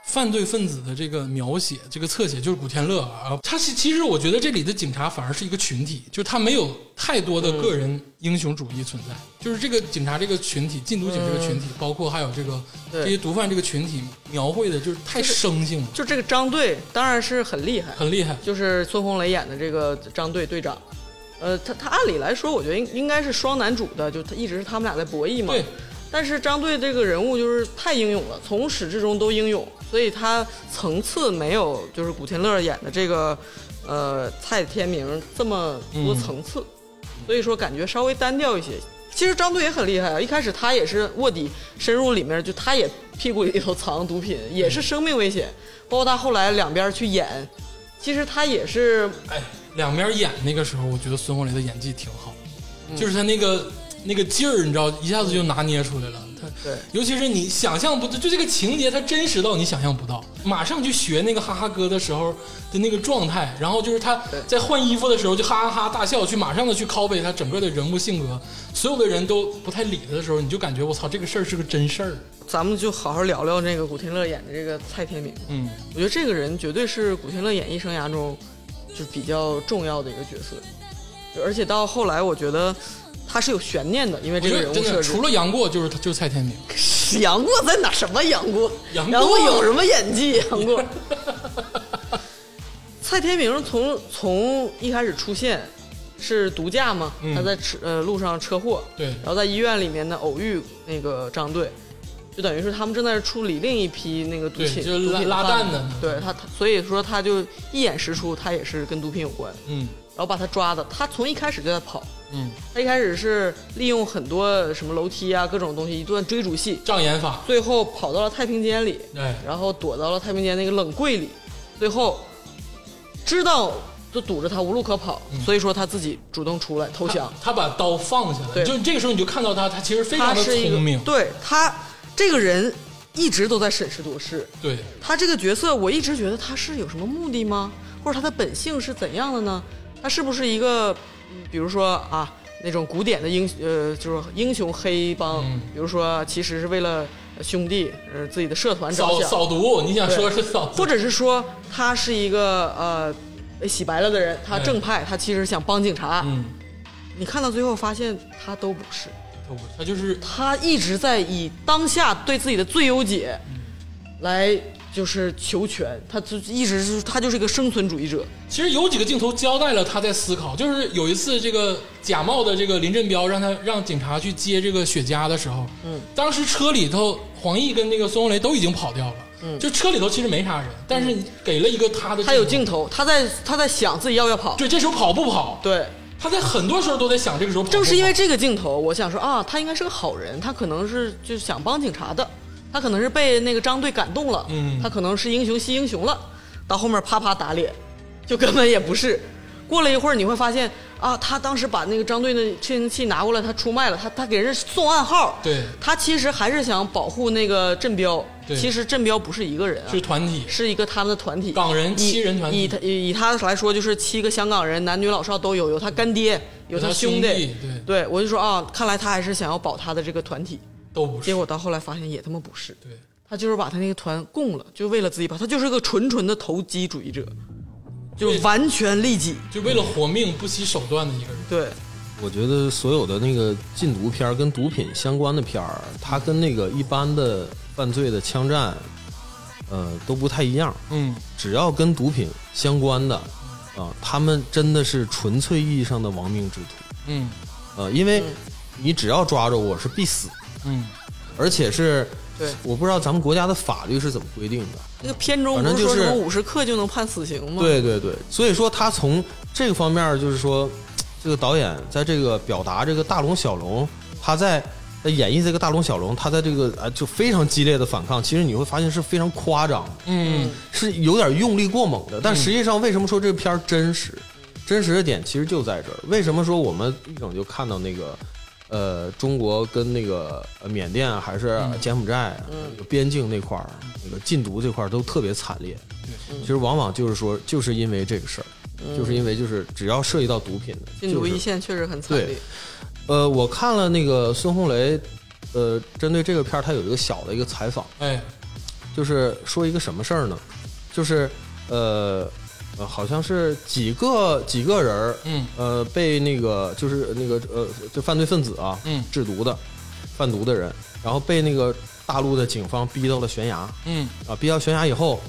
S1: 犯罪分子的这个描写，这个侧写就是古天乐啊。他其其实我觉得这里的警察反而是一个群体，就是他没有太多的个人英雄主义存在。就是这个警察这个群体，禁毒警这个群体，包括还有这个这些毒贩这个群体，描绘的就是太生性了，
S2: 就这个张队当然是很厉害，
S1: 很厉害。
S2: 就是孙红雷演的这个张队队长。呃，他他按理来说，我觉得应应该是双男主的，就他一直是他们俩在博弈嘛。
S1: 对，
S2: 但是张队这个人物就是太英勇了，从始至终都英勇，所以他层次没有就是古天乐演的这个呃蔡天明这么多层次，所以说感觉稍微单调一些。其实张队也很厉害啊，一开始他也是卧底深入里面，就他也屁股里头藏毒品，也是生命危险。包括他后来两边去演，其实他也是
S1: 哎，两边演那个时候，我觉得孙红雷的演技挺好，
S2: 嗯
S1: 就是他那个那个劲儿，你知道，一下子就拿捏出来了。他
S2: 对
S1: 尤其是你想象不到，就这个情节，它真实到你想象不到。马上去学那个哈哈哥的时候的那个状态，然后就是他在换衣服的时候就哈哈哈大笑，去马上的去 copy 他整个的人物性格，所有的人都不太理他的时候，你就感觉我操，这个事儿是个真事儿。
S2: 咱们就好好聊聊那个古天乐演的这个蔡天明。
S1: 嗯，
S2: 我觉得这个人绝对是古天乐演艺生涯中就比较重要的一个角色，而且到后来，我觉得他是有悬念的，因为这个人物设置。
S1: 除了杨过，就是他就是蔡天明。
S2: 杨过在哪？什么杨过？
S1: 杨过
S2: 杨过有什么演技？杨过。蔡天明从从一开始出现是毒驾嘛，
S1: 嗯
S2: 他在车呃路上车祸，
S1: 对
S2: 然后在医院里面呢偶遇那个张队，就等于是他们正在处理另一批那个毒品，
S1: 就是拉拉
S2: 毒品贩
S1: 弹的
S2: 对他他所以说他就一眼识出他也是跟毒品有关，
S1: 嗯
S2: 然后把他抓的，他从一开始就在跑，
S1: 嗯，
S2: 他一开始是利用很多什么楼梯啊各种东西一段追逐戏，
S1: 障眼法。
S2: 最后跑到了太平间里，
S1: 对，
S2: 然后躲到了太平间那个冷柜里，最后知道就堵着他无路可跑，所以说他自己主动出来投降。
S1: 他把刀放下来，
S2: 对
S1: 就这个时候你就看到他，他其实非常的聪明，
S2: 对他这个人一直都在审时度势。
S1: 对，
S2: 他这个角色，我一直觉得他是有什么目的吗？或者他的本性是怎样的呢？他是不是一个，嗯比如说啊那种古典的英呃，就是英雄黑帮，
S1: 嗯。
S2: 比如说其实是为了兄弟呃自己的社团着
S1: 扫
S2: 想，
S1: 扫毒，你想说是扫毒，
S2: 或者是说他是一个呃被洗白了的人，他正派，他其实想帮警察。
S1: 嗯，
S2: 你看到最后发现他都不是，
S1: 都不是他就是
S2: 他一直在以当下对自己的最优解来就是求全，他就一直是他就是一个生存主义者。
S1: 其实有几个镜头交代了他在思考，就是有一次这个假冒的这个林振彪让他让警察去接这个雪茄的时候，
S2: 嗯，
S1: 当时车里头黄奕跟那个孙红雷都已经跑掉了，嗯，就车里头其实没啥人，但是给了一个他的，
S2: 他有镜，头，他在他在想自己要不要跑。
S1: 对，这时候跑不跑？
S2: 对，
S1: 他在很多时候都在想这个时候跑跑，
S2: 正是因为这个镜头，我想说啊，他应该是个好人，他可能是就是想帮警察的，他可能是被那个张队感动了，
S1: 嗯。
S2: 他可能是英雄惜英雄了，到后面啪啪打脸，就根本也不是。过了一会儿，你会发现啊，他当时把那个张队的窃听器拿过来，他出卖了，他他给人送暗号，
S1: 对。
S2: 他其实还是想保护那个镇彪，
S1: 对。
S2: 其实镇彪不是一个人啊，
S1: 是团体，
S2: 是一个他们的团体，
S1: 港人。
S2: 以
S1: 七人团体
S2: 以他以以他来说，就是七个香港人，男女老少都有，有他干爹，有
S1: 有他
S2: 兄
S1: 兄弟对。
S2: 对我就说啊，看来他还是想要保他的这个团体，
S1: 都不是，
S2: 结果到后来发现也他妈不是，
S1: 对，
S2: 他就是把他那个团供了，就为了自己把，他就是个纯纯的投机主义者，就完全利己，
S1: 就为了活命不惜手段的一个人，
S2: 对，
S4: 我觉得所有的那个禁毒片儿跟毒品相关的片儿，它跟那个一般的犯罪的枪战，呃，都不太一样。
S1: 嗯，
S4: 只要跟毒品相关的，啊，他们真的是纯粹意义上的亡命之徒。
S1: 嗯。
S4: 呃，因为你只要抓着我是必死，
S1: 嗯，
S4: 而且是，
S2: 对
S4: 我不知道咱们国家的法律是怎么规定的。
S2: 那个片中
S4: 反正就是
S2: 不是说什么五十克就能判死刑吗？，
S4: 对对对，所以说他从这个方面就是说，这个导演在这个表达这个大龙小龙，他在在演绎这个大龙小龙，他在这个啊就非常激烈的反抗，其实你会发现是非常夸张，
S1: 嗯，
S4: 是有点用力过猛的。但实际上，为什么说这个片儿真实？真实的点其实就在这儿。为什么说我们一整就看到那个？呃，中国跟那个呃缅甸啊还是柬埔寨边境那块儿，那个禁毒这块儿都特别惨烈。其实往往就是说，就是因为这个事儿，就是因为就是只要涉及到毒品的，
S2: 禁毒
S4: 就是
S2: 一线确实很惨
S4: 对
S2: 烈。
S4: 呃，我看了那个孙红雷，呃，针对这个片儿，他有一个小的一个采访，
S1: 哎，
S4: 就是说一个什么事儿呢？就是呃呃，好像是几个几个人儿，
S1: 嗯
S4: 呃，被那个就是那个呃，就犯罪分子啊，
S1: 嗯
S4: 制毒的贩毒的人，然后被那个大陆的警方逼到了悬崖
S1: 嗯
S4: 啊，逼到悬崖以后，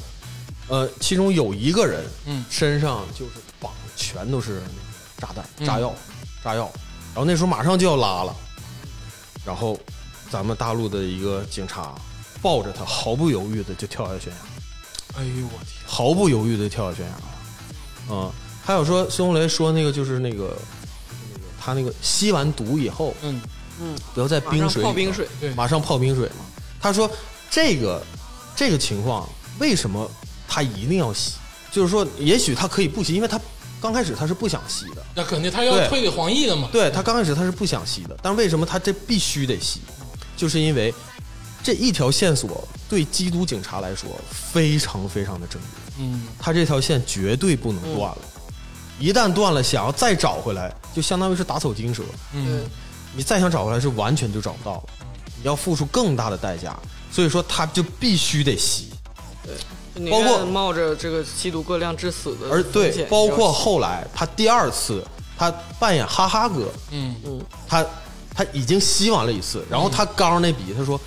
S4: 呃，其中有一个人
S1: 嗯。
S4: 身上就是绑全都是那个炸弹、
S1: 嗯
S4: 炸药、炸药，然后那时候马上就要拉了，然后咱们大陆的一个警察抱着他，毫不犹豫的就跳下悬崖，
S1: 哎呦我天，
S4: 毫不犹豫的跳下悬崖，嗯，还有说孙红雷说那个就是那个他那个吸完毒以后，
S1: 嗯嗯
S4: 不要在冰水里
S2: 泡冰水，
S1: 对
S4: 马上泡冰水嘛。他说这个这个情况为什么他一定要吸？就是说，也许他可以不吸，因为他刚开始他是不想吸的。
S1: 那肯定他要
S4: 对
S1: 退给黄奕的嘛，
S4: 对他刚开始他是不想吸的，但是为什么他这必须得吸？就是因为这一条线索对缉毒警察来说非常非常的正义，
S1: 嗯
S4: 他这条线绝对不能断了。一旦断了，想要再找回来，就相当于是打草惊蛇。
S1: 嗯。
S4: 你再想找回来是完全就找不到了，你要付出更大的代价。所以说他就必须得吸，
S2: 对。
S4: 包括
S2: 冒着这个吸毒过量致死的
S4: 而对，包括后来他第二次他扮演哈哈哥，
S1: 嗯。
S4: 嗯他他已经吸完了一次，然后他刚那笔，他说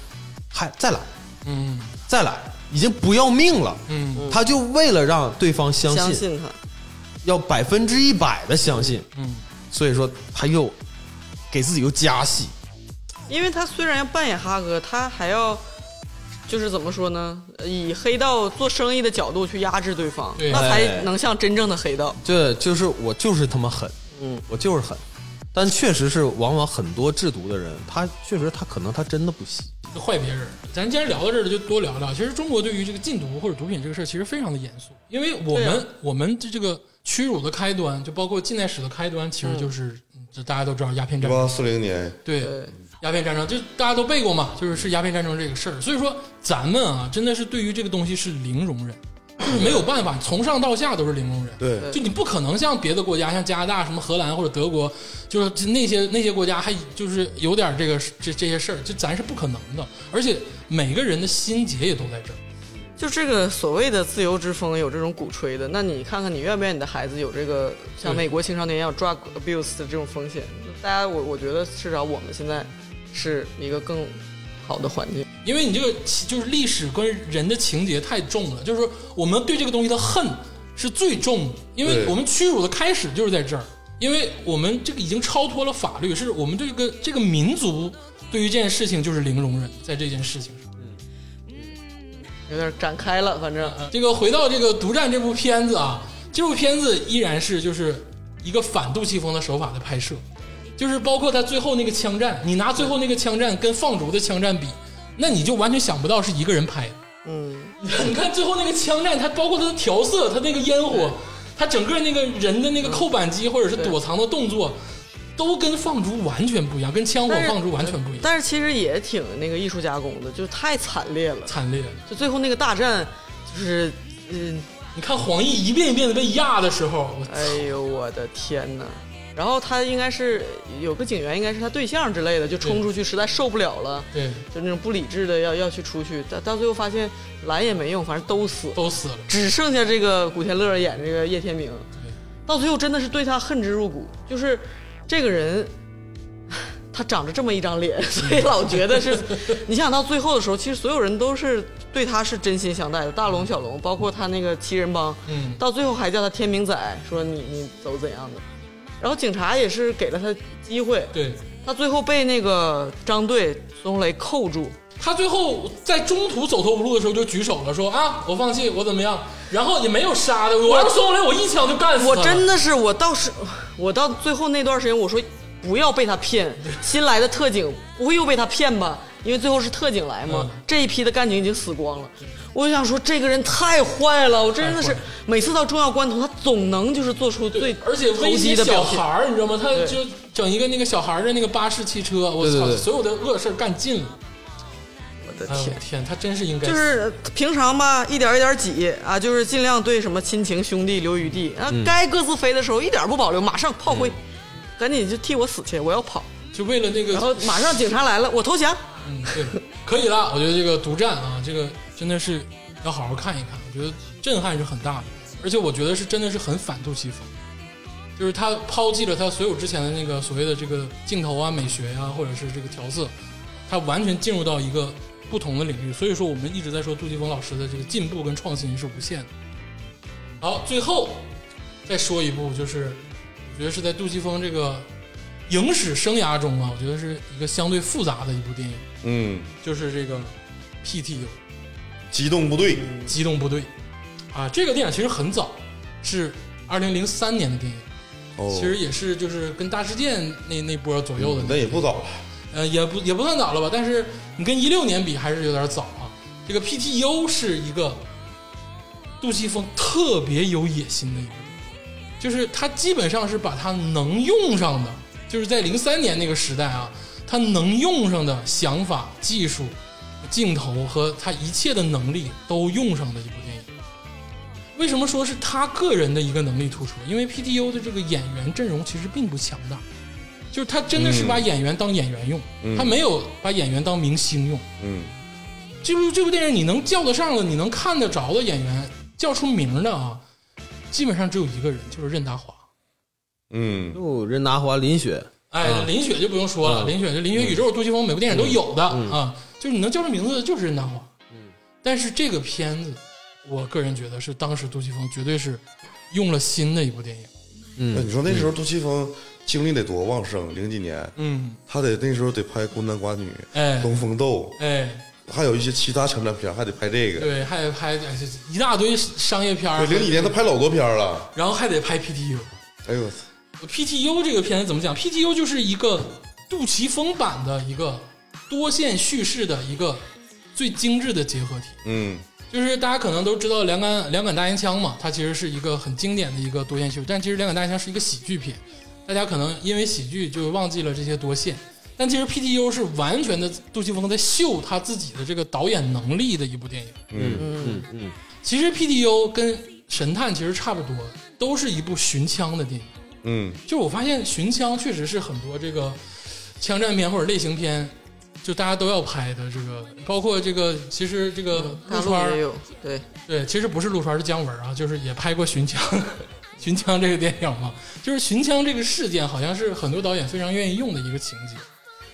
S4: 还再来。
S1: 嗯。
S4: 再来，已经不要命了，
S1: 嗯
S4: 他就为了让对方相信，
S2: 相信他。
S4: 要百分之一百的相信，
S1: 嗯
S4: 所以说他又给自己又加戏，
S2: 因为他虽然要扮演哈哥，他还要就是怎么说呢？呃以黑道做生意的角度去压制对方，
S1: 对
S2: 那才
S4: 哎
S2: 能像真正的黑道。
S4: 对就是我就是他妈狠，
S2: 嗯，
S4: 我就是狠，但确实是往往很多制毒的人，他确实他可能他真的不吸，
S1: 坏别人。咱既然聊到这儿了，就多聊聊。其实中国对于这个禁毒或者毒品这个事儿，其实非常的严肃，因为我们、
S2: 啊
S1: 我们的这个屈辱的开端，就包括近代史的开端，其实就是、嗯这大家都知道鸦片战争。
S3: 一八四零年，
S1: 对
S2: 对，
S1: 鸦片战争，就大家都背过嘛，就是是鸦片战争这个事儿。所以说，咱们啊，真的是对于这个东西是零容忍，就 是没有办法，从上到下都是零容忍。
S3: 对
S1: 就你不可能像别的国家，像加拿大、什么荷兰或者德国，就是那些那些国家还就是有点这个这这些事儿，就咱是不可能的。而且每个人的心结也都在这儿。
S2: 就这个所谓的自由之风有这种鼓吹的，那你看看你愿不愿意你的孩子有这个像美国青少年一样 drug abuse 的这种风险？大家我我觉得至少我们现在是一个更好的环境。
S1: 因为你这个就是历史跟人的情节太重了，就是说我们对这个东西的恨是最重的，因为我们屈辱的开始就是在这儿，因为我们这个已经超脱了法律，是我们这个这个民族对于这件事情就是零容忍，在这件事情上。
S2: 有点展开了，反正
S1: 这个回到这个《独占》这部片子啊，这部片子依然是就是一个反杜琪峰的手法的拍摄，就是包括他最后那个枪战，你拿最后那个枪战跟放逐的枪战比，那你就完全想不到是一个人拍的。
S2: 嗯，
S1: 你看最后那个枪战，它包括它的调色，它那个烟火，它整个那个人的那个扣扳机或者是躲藏的动作，都跟放逐完全不一样，跟枪火放逐完全不一样，
S2: 但是其实也挺那个艺术加工的，就太惨烈了。
S1: 惨烈。
S2: 就最后那个大战，就是嗯，
S1: 你看黄奕一遍一遍的被压的时候，我
S2: 哎呦我的天哪！然后他应该是有个警员，应该是他对象之类的，就冲出去，实在受不了了，
S1: 对
S2: 就那种不理智的要要去出去，但到最后发现拦也没用，反正都死了，
S1: 都死了。
S2: 只剩下这个古天乐演这个叶天明，到最后真的是对他恨之入骨，就是这个人。他长着这么一张脸，所以老觉得是，你想到最后的时候，其实所有人都是对他是真心相待的，大龙、小龙，包括他那个七人帮，
S1: 嗯，
S2: 到最后还叫他天明仔，说你你走怎样的，然后警察也是给了他机会，
S1: 对
S2: 他最后被那个张队孙红雷扣住，
S1: 他最后在中途走投无路的时候就举手了，说啊，我放弃，我怎么样？然后也没有杀的，我要是孙红雷，我一枪就干死他
S2: 我。真的是我倒是我到最后那段时间，我说不要被他骗，新来的特警不会又被他骗吧？因为最后是特警来嘛，
S1: 嗯
S2: 这一批的干警已经死光了。我就想说，这个人太坏了，我真的是每次到重要关头，他总能就是做出最
S1: 对，而且
S2: 投
S1: 威胁小
S2: 机的小
S1: 孩。儿，你知道吗？他就整一个那个小孩儿的那个巴士汽车，我操，所有的恶事儿干尽了。
S2: 我的
S1: 哎
S2: 天！
S1: 天，他真是应该
S2: 就是平常吧，一点一点挤啊，就是尽量对什么亲情兄弟留余地啊，该各自飞的时候一点不保留，马上炮灰，赶紧就替我死去，我要跑。
S1: 就为了那个
S2: 然后马上警察来了，我投降，
S1: 嗯，对，可以了。我觉得这个独占啊，这个真的是要好好看一看，我觉得震撼是很大的，而且我觉得是真的是很反杜琪峰，就是他抛弃了他所有之前的那个所谓的这个镜头啊、美学呀、或者是这个调色，他完全进入到一个不同的领域。所以说，我们一直在说杜琪峰老师的这个进步跟创新是无限的。好，最后再说一部，就是我觉得是在杜琪峰这个影史生涯中啊，我觉得是一个相对复杂的一部电影，
S3: 嗯，
S1: 就是这个 PTU
S3: 机动部队，
S1: 机动部队。啊，这个电影其实很早，是二零零三年的电影，
S3: 哦，
S1: 其实也是就是跟大事件那那波左右的
S3: 嗯
S1: 那
S3: 那也不早了，
S1: 呃，也不也不算早了吧，但是你跟一六年比还是有点早啊。这个 PTU 是一个杜琪峰特别有野心的一个人，就是他基本上是把他能用上的，就是在零三年那个时代啊，他能用上的想法、技术、镜头和他一切的能力都用上的一部电影。为什么说是他个人的一个能力突出？因为 PTU 的这个演员阵容其实并不强大，就是他真的是把演员当演员用，
S3: 嗯
S1: 他没有把演员当明星用。
S3: 嗯
S1: 这部这部电影你能叫得上的、你能看得着的演员，叫出名的啊，基本上只有一个人，就是任达华。
S3: 嗯
S4: 哟，任达华、林雪，
S1: 哎，林雪就不用说了，
S4: 嗯
S1: 林雪就林雪宇宙、杜琪峰每部电影都有的、啊，就是你能叫出名字的就是任达华。嗯，但是这个片子，我个人觉得是当时杜琪峰绝对是用了心的一部电影。
S4: 嗯，
S3: 那你说那时候杜琪峰精力得多旺盛？零几年，
S1: 嗯，
S3: 他得那时候得拍《孤男寡女》
S1: 哎《
S3: 东风斗
S1: 哎，》，
S3: 还有一些其他成长片，还得拍这个。
S1: 对，还得拍哎一大堆商业片儿
S3: 对，，零几年他拍老多片了。
S1: 然后还得拍 PTU。
S3: 哎呦我操！
S1: PTU 这个片子怎么讲？PTU 就是一个杜琪峰版的一个多线叙事的一个最精致的结合体。
S3: 嗯
S1: 就是大家可能都知道两杆两杆大烟枪嘛，它其实是一个很经典的一个多线叙事，但其实两杆大烟枪是一个喜剧片，大家可能因为喜剧就忘记了这些多线。但其实 PTU 是完全的杜琪峰在秀他自己的这个导演能力的一部电影。
S3: 嗯
S4: 嗯嗯
S1: 其实 PTU 跟神探其实差不多，都是一部寻枪的电影。
S3: 嗯。
S1: 就我发现寻枪确实是很多这个枪战片或者类型片，就大家都要拍的这个，包括这个其实这个
S2: 陆
S1: 陆川儿
S2: 也有，对，
S1: 对，其实不是陆川，是姜文啊，就是也拍过《寻枪》，《寻枪》这个电影嘛，就是《寻枪》这个事件，好像是很多导演非常愿意用的一个情节。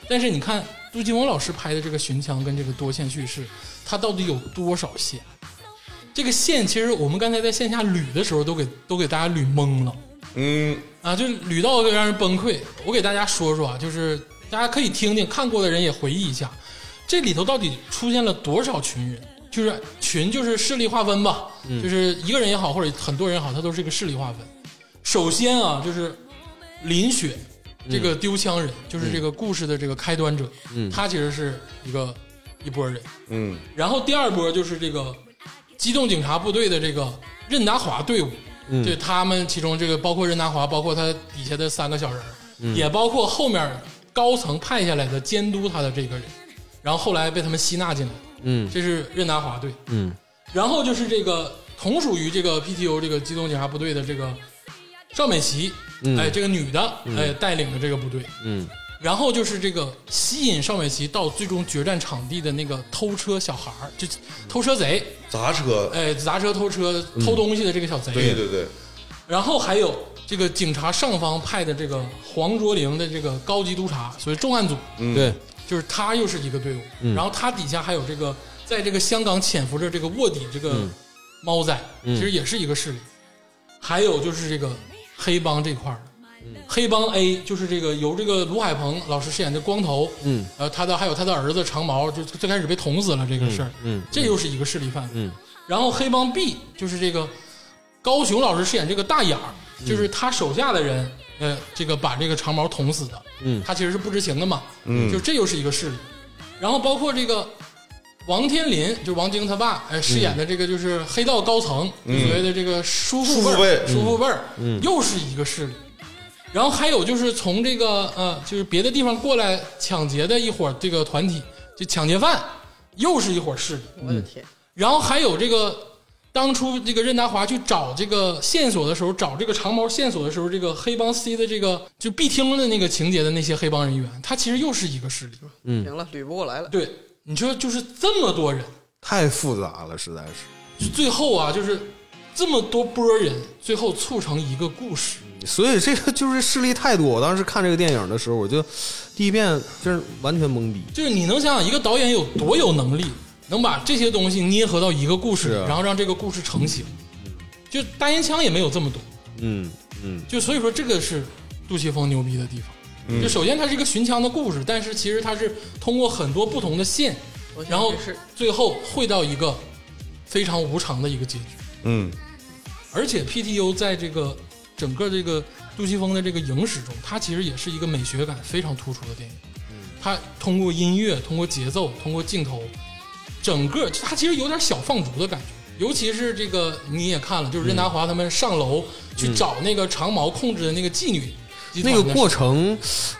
S1: 但是你看杜琪峰老师拍的这个《寻枪》跟这个多线叙事，它到底有多少线？这个线其实我们刚才在线下捋的时候，都给都给大家捋懵了
S3: 嗯
S1: 啊，就捋到让人崩溃。我给大家说说啊，就是大家可以听听，看过的人也回忆一下，这里头到底出现了多少群人？就是群就是势力划分吧，就是一个人也好，或者很多人也好，他都是一个势力划分。首先啊，就是林雪这个丢枪人，就是这个故事的这个开端者，
S4: 嗯
S1: 他其实是一个一波人。
S3: 嗯
S1: 然后第二波就是这个机动警察部队的这个任达华队伍，
S4: 嗯。
S1: 就他们其中这个包括任达华，包括他底下的三个小人儿，也包括后面高层派下来的监督他的这个人，然后后来被他们吸纳进来，
S4: 嗯。
S1: 这是任达华队。
S4: 嗯。
S1: 然后就是这个同属于这个 PTO 这个机动警察部队的这个赵美琪，
S4: 嗯。
S1: 哎，这个女的，哎，带领的这个部队。
S4: 嗯
S1: 然后就是这个吸引邵美琪到最终决战场地的那个偷车小孩儿，就偷车贼，
S3: 砸车，
S1: 哎，砸车偷车偷东西的这个小贼。
S3: 对对对，
S1: 然后还有这个警察上方派的这个黄卓玲的这个高级督察，所谓重案组，
S3: 嗯。
S4: 对，
S1: 就是他又是一个队伍。然后他底下还有这个在这个香港潜伏着这个卧底这个猫仔，
S4: 嗯。
S1: 其实也是一个势力。还有就是这个黑帮这块儿的，黑帮 A 就是这个由这个卢海鹏老师饰演的光头，
S4: 嗯。
S1: 呃，他的还有他的儿子长毛，就最开始被捅死了这个事儿，
S4: 嗯
S1: 这又是一个势力范围。
S4: 嗯。
S1: 然后黑帮 B 就是这个高雄老师饰演这个大眼儿，就是他手下的人，呃，这个把这个长毛捅死的，
S4: 嗯。
S1: 他其实是不知情的嘛，
S3: 嗯。
S1: 就这又是一个势力。然后包括这个王天林，就王晶他爸，哎，饰演的这个就是黑道高层，就所谓的这个叔父辈，
S3: 叔
S1: 叔父辈儿，又是一个势力。然后还有就是从这个呃，就是别的地方过来抢劫的一伙这个团体，就抢劫犯，又是一伙势力。
S2: 我的天，
S1: 然后还有这个当初这个任达华去找这个线索的时候，找这个长毛线索的时候，这个黑帮 C 的这个就必听的那个情节的那些黑帮人员，他其实又是一个势力。
S2: 嗯行了，捋不过来了。
S1: 对，你说就是这么多人，
S4: 太复杂了，实在是。
S1: 就最后啊，就是这么多波人，最后促成一个故事。
S4: 所以这个 就是势力太多。我当时看这个电影的时候，我就第一遍就是完全懵逼。
S1: 就是你能想想一个导演有多有能力，能把这些东西捏合到一个故事然后让这个故事成型。就大烟枪也没有这么多，
S4: 嗯嗯，
S1: 就所以说这个是杜琪峰牛逼的地方。
S3: 嗯
S1: 就首先它是一个寻枪的故事，但是其实它是通过很多不同的线，然后
S2: 是
S1: 最后汇到一个非常无常的一个结局。
S3: 嗯
S1: 而且 PTU 在这个整个这个杜琪峰的这个影史中，他其实也是一个美学感非常突出的电影。他通过音乐、通过节奏、通过镜头，整个他其实有点小放逐的感觉。尤其是这个你也看了，就是任达华他们上楼去找那个长毛控制的那个妓女
S4: 那个过程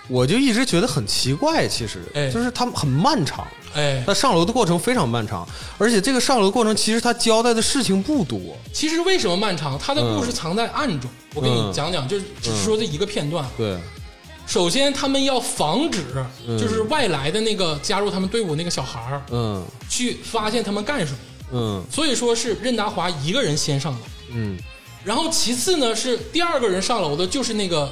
S4: 我就一直觉得很奇怪，其实
S1: 哎
S4: 就是他们很漫长。
S1: 哎，
S4: 他上楼的过程非常漫长，而且这个上楼的过程其实他交代的事情不多。
S1: 其实为什么漫长？他的故事藏在暗中。我给你
S4: 嗯
S1: 讲讲，就是只是说这一个片段。
S4: 对，
S1: 首先，他们要防止就是外来的那个加入他们队伍那个小孩儿
S4: 嗯
S1: 去发现他们干什么，
S4: 嗯
S1: 所以说是任达华一个人先上楼，
S4: 嗯
S1: 然后其次呢是第二个人上楼的就是那个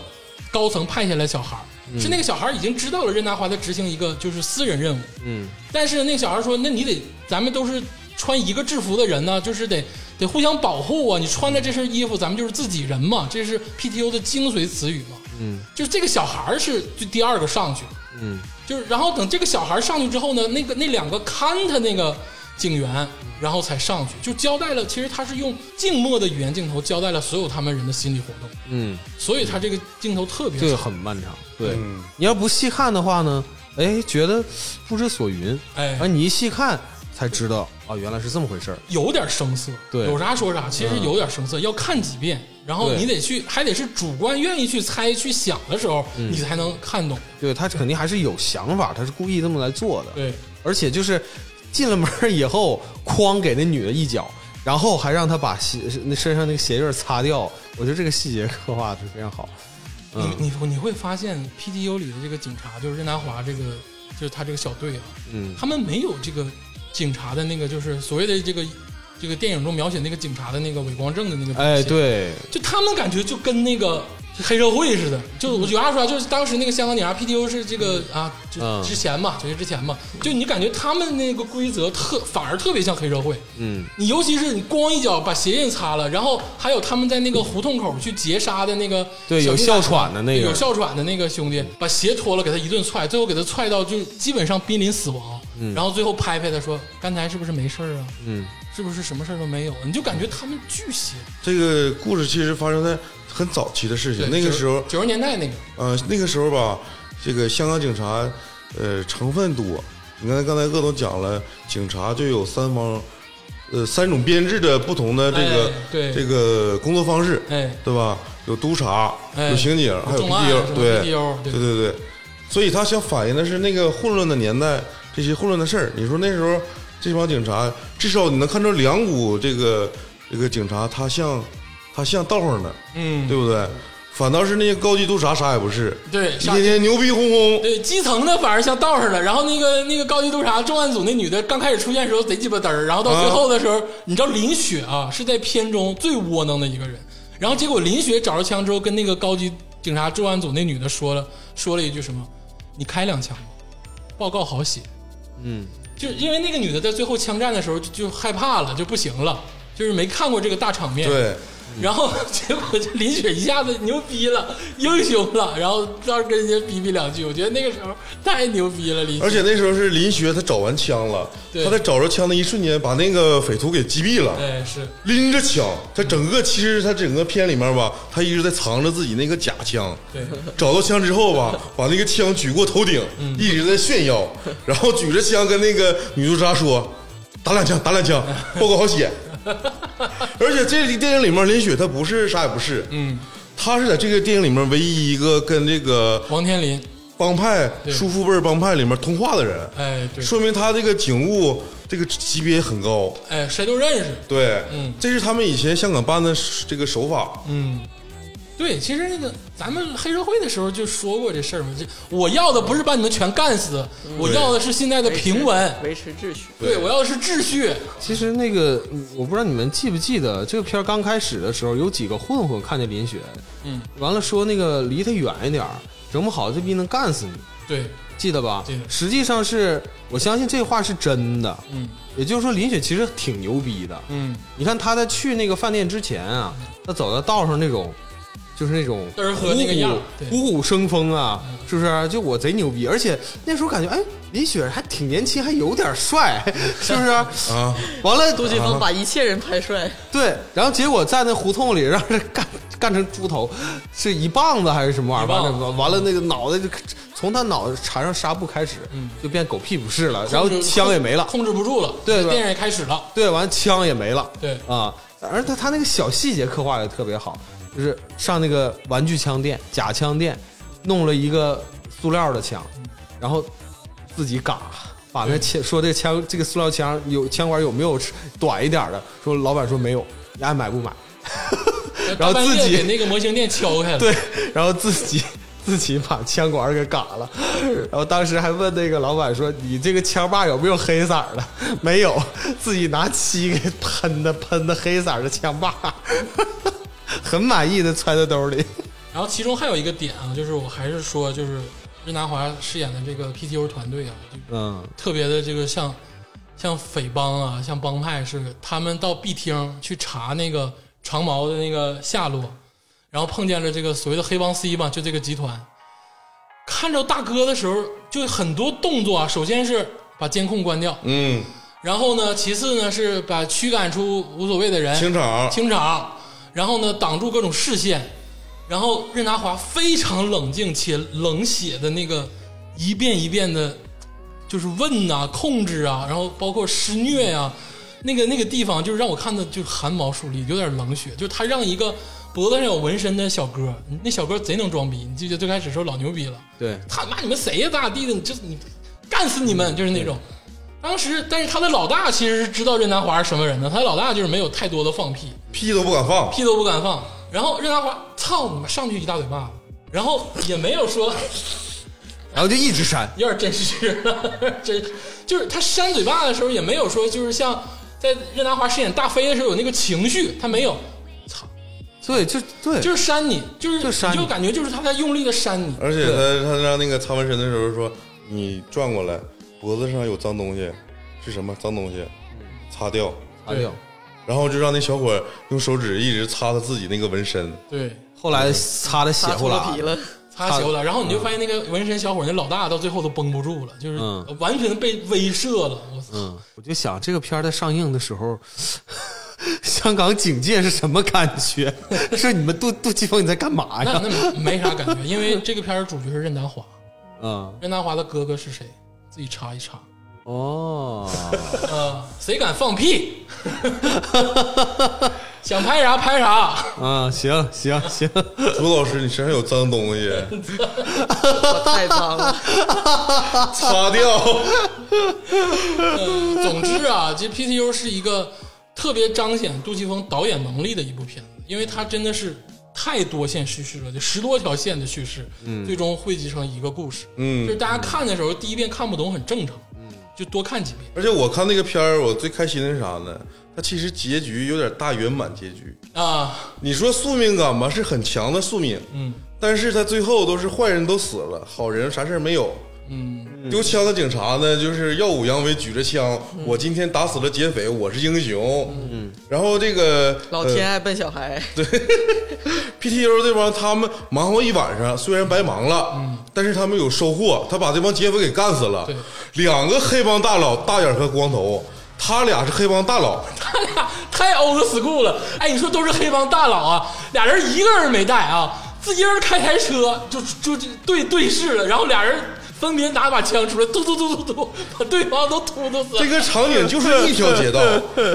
S1: 高层派下来小孩是那个小孩儿已经知道了任达华在执行一个就是私人任务，
S4: 嗯。
S1: 但是那个小孩说：“那你得，咱们都是穿一个制服的人呢，就是得得互相保护啊！你穿着这身衣服，咱们就是自己人嘛，这是 PTU 的精髓词语嘛。
S4: 嗯。
S1: 就是这个小孩是就第二个上去，
S4: 嗯。
S1: 就是然后等这个小孩上去之后呢，那个那两个看他那个警员，然后才上去，就交代了，其实他是用静默的语言镜头交代了所有他们人的心理活动，
S4: 嗯，
S1: 所以他这个镜头特别
S4: 这个很漫长。对，
S3: 嗯
S4: 你要不细看的话呢，哎，觉得不知所云。
S1: 哎
S4: 而你一细看才知道啊，原来是这么回事儿。
S1: 有点生涩，
S4: 对
S1: 有啥说啥，其实有点生涩，要看几遍，然后
S4: 对
S1: 你得去，还得是主观愿意去猜、去想的时候，
S4: 嗯
S1: 你才能看懂。
S4: 对他肯定还是有想法，他是故意这么来做的。
S1: 对，
S4: 而且就是进了门以后，哐给那女的一脚，然后还让她把鞋那身上那个鞋印擦掉。我觉得这个细节刻画的非常好。嗯
S1: 你你你会发现 PTU 里的这个警察，就是任达华这个，就是他这个小队啊，
S4: 嗯
S1: 他们没有这个警察的那个，就是所谓的这个这个电影中描写那个警察的那个伪光正的那个。
S4: 哎，，对，
S1: 就他们感觉就跟那个黑社会似的。就我举啥说啥，就是当时那个香港警察 PTU 是这个啊，就
S4: 嗯
S1: 之前嘛，九月之前嘛，就你感觉他们那个规则特反而特别像黑社会。
S4: 嗯
S1: 你尤其是你咣一脚把鞋印擦了，然后还有他们在那个胡同口去劫杀的那个
S4: 对有哮喘的那个
S1: 有哮喘的那个兄弟，把鞋脱了给他一顿踹，最后给他踹到就基本上濒临死亡，然后最后拍拍他说：“刚才是不是没事儿啊？
S4: 嗯
S1: 是不是什么事儿都没有？”你就感觉他们巨邪。
S3: 这个故事其实发生在很早期的事情，那个时候，
S1: 九十年代那个，
S3: 呃，那个时候吧，这个香港警察，呃，成分多。你看刚才鄂总讲了，警察就有三方，呃，三种编制的不同的这个、
S1: 哎对
S3: 这个工作方式，
S1: 哎，
S3: 对吧？有督察，
S1: 哎
S3: 有刑警，还有
S1: 重案
S3: PTO，对
S1: 对
S3: 对对对。所以他想反映的是那个混乱的年代，这些混乱的事儿。你说那时候这帮警察，至少你能看出两股这个这个警察，他像他像道上的，
S1: 嗯，
S3: 对不对？反倒是那些高级督察啥也不是，
S1: 对，
S3: 一天天牛逼哄哄。
S1: 对基层的反而像道上的，然后那个那个高级督察重案组那女的刚开始出现的时候贼鸡巴嘚儿，然后到最后的时候，你知道林雪啊是在片中最窝囊的一个人，然后结果林雪找着枪之后，跟那个高级警察重案组那女的说了说了一句什么：“你开两枪吧，报告好写。”
S4: 嗯，
S1: 就因为那个女的在最后枪战的时候就就害怕了，就不行了，就是没看过这个大场面。
S3: 对，
S1: 然后结果就林雪一下子牛逼了，英雄了，然后到时跟人家逼逼两句，我觉得那个时候太牛逼了，林雪。
S3: 而且那时候是林雪他找完枪了，
S1: 对
S3: 他在找着枪的一瞬间把那个匪徒给击毙了。
S1: 哎是，
S3: 拎着枪，他整个其实他整个片里面吧，他一直在藏着自己那个假枪。
S1: 对，
S3: 找到枪之后吧，把那个枪举过头顶，
S1: 嗯
S3: 一直在炫耀，然后举着枪跟那个女督察说：“打两枪，打两枪，报告好写。” 而且这个电影里面林雪她不是啥也不是，
S1: 嗯，
S3: 她是在这个电影里面唯一一个跟这个
S1: 王天林，
S3: 帮派叔父辈帮派里面通话的人，
S1: 哎，对，
S3: 说明他这个警务这个级别很高。
S1: 哎，谁都认识，
S3: 对，
S1: 嗯。
S3: 这是他们以前香港办的这个手法。
S1: 嗯，对，其实那个咱们黑社会的时候就说过这事儿嘛，这我要的不是把你们全干死，我要的是现在的平稳，
S2: 维持秩序。
S1: 对我要的是秩序，
S4: 其实那个嗯我不知道你们记不记得，这个片儿刚开始的时候，有几个混混看见林雪，
S1: 嗯，
S4: 完了说那个离他远一点儿，整不好这逼能干死你，
S1: 对，
S4: 记得吧？
S1: 记得
S4: 实际上是我相信这话是真的，
S1: 嗯
S4: 也就是说林雪其实挺牛逼的。
S1: 嗯，
S4: 你看他在去那个饭店之前啊，他走在道上那种，就是那种
S1: 嘚儿喝那个样
S4: 虎虎生风啊，是不是？就我贼牛逼，而且那时候感觉，哎，李雪还挺年轻，还有点帅，是不是？
S3: 啊，
S4: 完了，
S2: 杜琪峰把一切人拍帅，
S4: 对，然后结果在那胡同里让人干干成猪头，是一棒子还是什么玩意儿？完了，完了那个脑袋就从他脑袋缠上纱布开始，就变狗屁不是了，然后枪也没了，
S1: 控制不住了，
S4: 对对
S1: 电影也开始了，
S4: 对，完了枪也没了，
S1: 对
S4: 啊，而他他那个小细节刻画的特别好，就是上那个玩具枪店、假枪店，弄了一个塑料的枪，然后自己嘎。把那枪说这个枪这个塑料枪有枪管有没有短一点的？说老板说没有，你爱买不买？然后自己
S1: 给那个模型店敲开了，
S4: 对，然后自己自己把枪管给嘎了，然后当时还问那个老板说：“你这个枪把有没有黑色的？”没有，自己拿漆给喷的，喷的黑色的枪把，很满意的揣在兜里。
S1: 然后其中还有一个点啊，就是我还是说，就是任达华饰演的这个 PTO 团队啊，
S4: 嗯
S1: 特别的这个像像匪帮啊，像帮派似的，他们到 B 厅去查那个长毛的那个下落，然后碰见了这个所谓的黑帮 C 吧，就这个集团。看着大哥的时候，就很多动作啊，首先是把监控关掉，
S3: 嗯，
S1: 然后呢，其次呢是把驱赶出无所谓的人，
S3: 清场，
S1: 清场，然后呢挡住各种视线，然后任达华非常冷静且冷血的那个一遍一遍的，就是问呐、控制啊，然后包括施虐呀、那个那个地方就是让我看的就汗毛竖立，有点冷血。就是他让一个脖子上有纹身的小哥，那小哥贼能装逼，你记得最开始时候老牛逼了，
S4: 对，
S1: 他妈你们谁呀咋地的，你就是你干死你们，就是那种。当时，但是他的老大其实是知道任达华是什么人的，他的老大就是没有太多的放屁，
S3: 屁都不敢放。
S1: 屁都不敢放。然后任达华操你妈上去一大嘴巴子，然后也没有说
S4: 然后就一直扇。
S1: 有点真实了，真就是他扇嘴巴的时候也没有说就是像在任达华饰演大飞的时候有那个情绪，他没有，操，
S4: 对，就对，
S1: 就是扇你，就是
S4: 你。
S1: 就感觉就是他在用力的扇你，
S3: 而且他他让那个擦纹身的时候说：“你转过来，脖子上有脏东西，是什么脏东西？擦掉。
S4: 擦掉。”
S3: 然后就让那小伙用手指一直擦他自己那个纹身。
S1: 对，
S4: 后来擦的血
S2: 擦脱
S4: 呼啦
S2: 皮了，
S1: 擦球了，然后你就发现那个纹身小伙那老大到最后都绷不住了，就是
S4: 嗯
S1: 完全被威慑了，我操！
S4: 嗯，我就想这个片儿在上映的时候，香港警界是什么感觉？是你们杜杜琪峰你在干嘛呀？
S1: 那没没啥感觉，因为这个片儿主角是任达华，
S4: 嗯，
S1: 任达华的哥哥是谁？自己查一查。
S4: 哦，
S1: 呃，谁敢放屁？想拍啥拍啥。
S4: 啊，行行行，
S3: 朱老师，你身上有脏东西，
S2: 我太脏了。
S3: 擦掉。
S1: 总之啊，这 PTU 是一个特别彰显杜琪峰导演能力的一部片子，因为他真的是太多线叙事了，就十多条线的叙事，最终汇集成一个故事。
S3: 嗯
S1: 就是大家看的时候，第一遍看不懂很正常，嗯就多看几遍。
S3: 而且我看那个片儿，我最开心的是啥呢？它其实结局有点大圆满结局。
S1: 啊，
S3: 你说宿命感吧，是很强的宿命，
S1: 嗯
S3: 但是他最后都是坏人都死了，好人啥事儿没有。
S1: 嗯，
S3: 丢枪的警察呢，就是耀武扬威，举着枪，我今天打死了劫匪，我是英雄。嗯，然后这个
S2: 老天爱笨小孩，对
S3: PTU 这帮他们忙活一晚上，虽然白忙了，但是他们有收获，他把这帮劫匪给干死了。
S1: 对。
S3: 两个黑帮大佬，大眼和光头，他俩是黑帮大佬，
S1: 他俩太 old school 了。哎，你说都是黑帮大佬啊，俩人一个人没带啊，自己人开台车就就就对对视了，然后俩人分别拿把枪出来，突突突突突，把对方都突突死。了。
S3: 这个场景就是一条街道，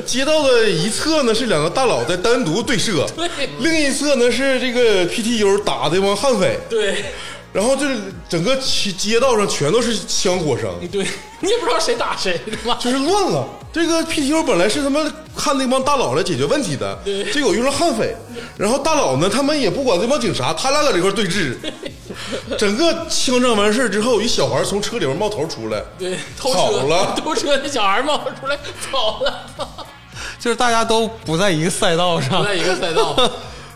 S3: 街道的一侧呢是两个大佬在单独对射，
S1: 对。
S3: 另一侧呢是这个 PTU 打这帮悍匪。
S1: 对，
S3: 然后就是整个街街道上全都是枪火声，
S1: 对你也不知道谁打谁，对吧？
S3: 就是乱了。这个 PTO 本来是他们看那帮大佬来解决问题的，结果遇上悍匪，然后大佬呢，他们也不管这帮警察，他俩搁这块对峙。整个枪战完事儿之后，一小孩从车里面冒头出来，
S1: 对，偷
S3: 跑
S1: 车
S3: 了
S1: 偷车 那小孩冒出来跑了。
S4: 就是大家都不在一个赛道上不
S1: 在。一个赛道。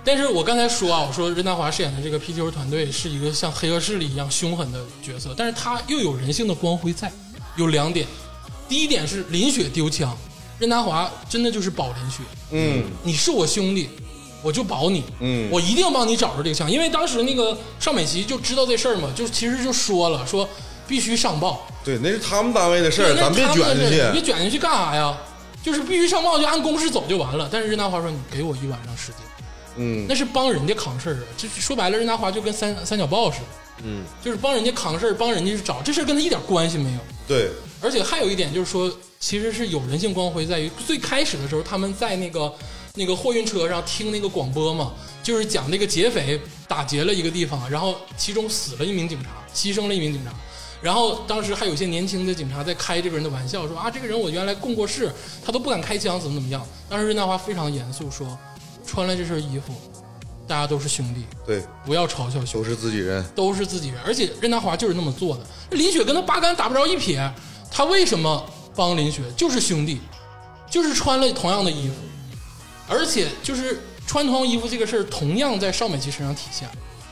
S1: 但是我刚才说啊，我说任达华饰演的这个 PTO 团队是一个像黑恶势力一样凶狠的角色，但是他又有人性的光辉在。有两点，第一点是林雪丢枪，任达华真的就是保林雪，
S3: 嗯
S1: 你是我兄弟，我就保你，
S3: 嗯
S1: 我一定帮你找着这个枪，因为当时那个尚美琪就知道这事儿嘛，就其实就说了，说必须上报，
S3: 对，那是他们单位的事儿，
S1: 那
S3: 咱别卷进
S1: 的事儿你别。卷进去干啥呀？就是必须上报，就按公式走就完了。但是任达华说：“你给我一晚上时间。”
S3: 嗯
S1: 那是帮人家扛事儿啊，就是说白了，任达华就跟三三角豹似的，
S4: 嗯，
S1: 就是帮人家扛事儿，帮人家去找，这事儿跟他一点关系没有。
S3: 对，
S1: 而且还有一点就是说，其实是有人性光辉，在于最开始的时候，他们在那个那个货运车上听那个广播嘛，就是讲那个劫匪打劫了一个地方，然后其中死了一名警察，牺牲了一名警察。然后当时还有一些年轻的警察在开这个人的玩笑，说啊，这个人我原来供过事，他都不敢开枪，怎么怎么样。当时任达华非常严肃说，穿了这身衣服，大家都是兄弟，
S3: 对，
S1: 不要嘲笑兄弟
S3: 都。是自己人。
S1: 都是自己人，而且任达华就是那么做的。林雪跟他八竿打不着一撇，他为什么帮林雪？就是兄弟，就是穿了同样的衣服，而且就是穿同样衣服这个事儿，同样在邵美琪身上体现。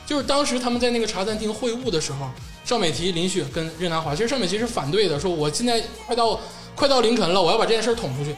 S1: 就是当时他们在那个茶餐厅会晤的时候，邵美琪、林雪跟任达华，其实邵美琪是反对的，说我现在快到快到凌晨了，我要把这件事儿捅出去。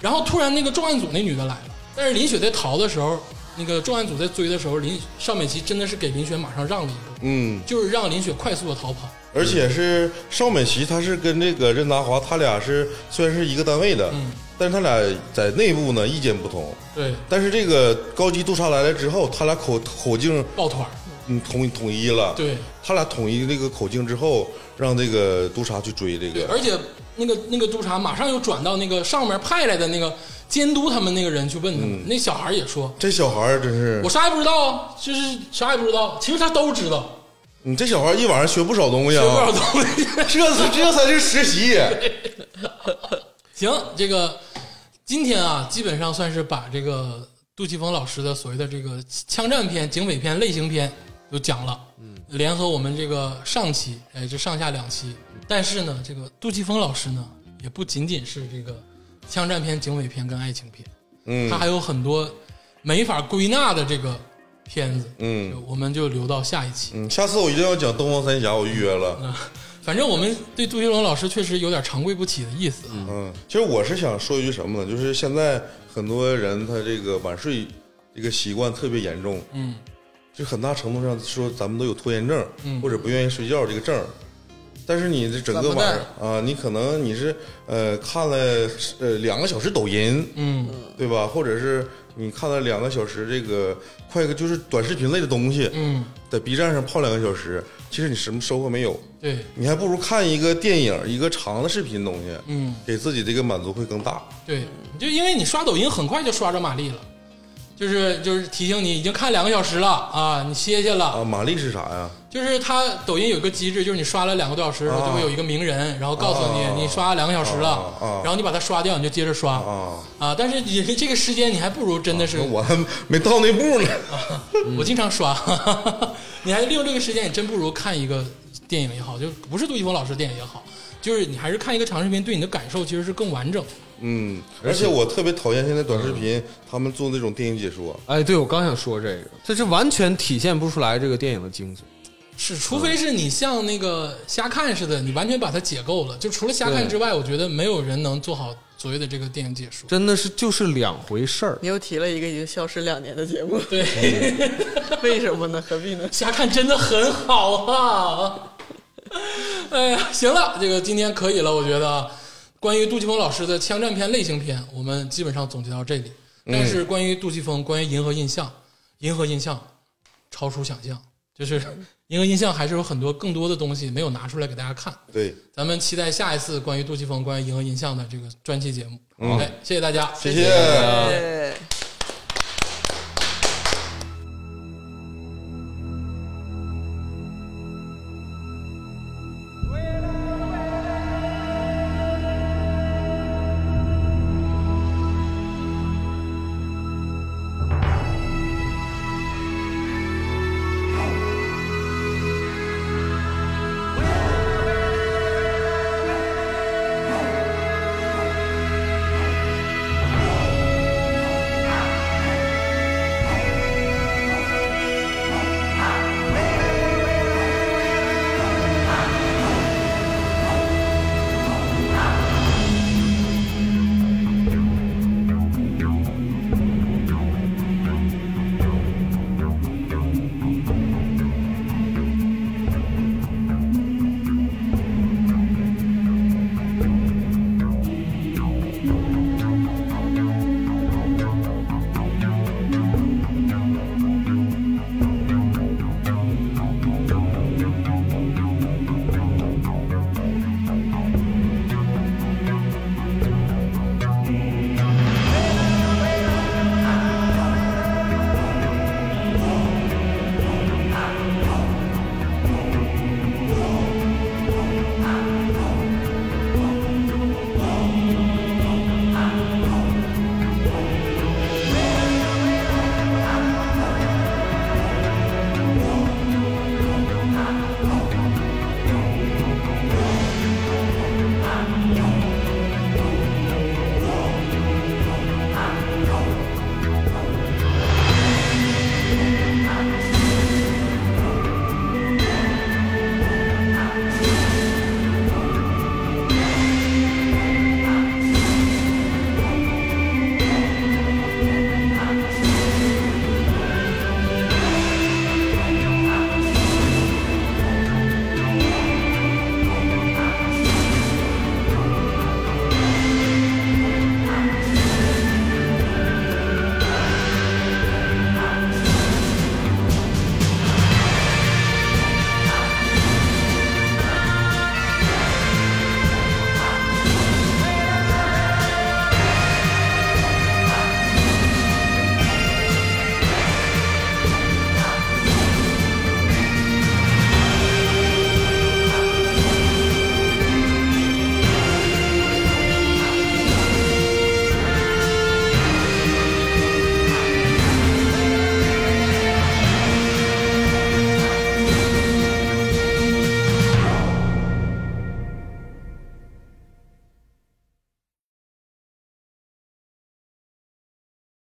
S1: 然后突然那个重案组那女的来了，但是林雪在逃的时候，那个重案组在追的时候，林邵美琪真的是给林雪马上让了一步。
S3: 嗯，
S1: 就是让林雪快速的逃跑。
S3: 而且是邵美琪，她是跟这个任达华，他俩是虽然是一个单位的，
S1: 嗯
S3: 但是他俩在内部呢意见不同。
S1: 对，
S3: 但是这个高级督察来了之后，他俩口口径
S1: 抱团儿。
S3: 嗯统统一了。
S1: 对
S3: 他俩统一这个口径之后，让这个督察去追这
S1: 对，
S3: 个。
S1: 而且那个那个督察马上又转到那个上面派来的那个监督他们那个人去问他们。那小孩也说
S3: 这小孩儿真是
S1: 我，啥也不知道啊，就是啥也不知道。其实他都知道，
S3: 你这小孩一晚上学不少东西
S1: 学不少
S3: 啊，
S1: 东西。
S3: 这才这才是实习。
S1: 行，这个今天啊，基本上算是把这个杜琪峰老师的所谓的这个枪战片、警匪片、类型片都讲了。嗯，联合我们这个上期，哎，这上下两期。但是呢，这个杜琪峰老师呢，也不仅仅是这个枪战片、警匪片跟爱情片，
S3: 嗯
S1: 他还有很多没法归纳的这个片子。
S3: 嗯
S1: 我们就留到下一期。
S3: 嗯，下次我一定要讲东方三侠，我预约了。
S1: 嗯 反正我们对杜琪龙老师确实有点长跪不起的意思啊。
S3: 嗯，其实我是想说一句什么呢？就是现在很多人他这个晚睡这个习惯特别严重，
S1: 嗯
S3: 就很大程度上说咱们都有拖延症，
S1: 嗯
S3: 或者不愿意睡觉这个症儿。但是你这整个晚上啊，你可能你是呃看了呃两个小时抖音，
S1: 嗯
S3: 对吧？或者是你看了两个小时这个快个就是短视频类的东西，
S1: 嗯，
S3: 在 B 站上泡两个小时，其实你什么收获没有？
S1: 对，
S3: 你还不如看一个电影，一个长的视频东西，
S1: 嗯。
S3: 给自己这个满足会更大。
S1: 对，就因为你刷抖音很快就刷着玛丽了，就是就是提醒你已经看两个小时了啊，你歇歇了。
S3: 啊，玛丽是啥呀？
S1: 就是它抖音有一个机制，就是你刷了两个多小时，
S3: 啊
S1: 就会有一个名人，然后告诉你
S3: 啊
S1: 你刷两个小时了然后你把它刷掉，你就接着刷
S3: 啊，
S1: 啊。但是你这个时间你还不如真的是
S3: 那我还没到那步呢。
S1: 我经常刷，你还利用这个时间，你真不如看一个电影也好，就不是杜琪峰老师的电影也好，就是你还是看一个长视频，对你的感受其实是更完整。
S3: 嗯，而且我特别讨厌现在短视频他们做那种电影解说。
S4: 哎，对我刚想说这个，这是完全体现不出来这个电影的精髓。
S1: 是，除非是你像那个瞎看似的，你完全把它解构了。就除了瞎看之外，我觉得没有人能做好所谓的这个电影解说。
S4: 真的是就是两回事儿。
S2: 你又提了一个已经消失两年的节目，
S1: 对，
S2: 为什么呢？何必呢？
S1: 瞎看真的很好啊！哎呀，行了，这个今天可以了，我觉得啊关于杜琪峰老师的枪战片类型片，我们基本上总结到这里。但是关于杜琪峰，关于银河印象，银河印象超出想象，就是银河印象还是有很多更多的东西没有拿出来给大家看。
S3: 对，
S1: 咱们期待下一次关于杜琪峰、关于银河印象的这个专题节目。OK，谢谢大家，
S3: 谢谢。
S2: 对。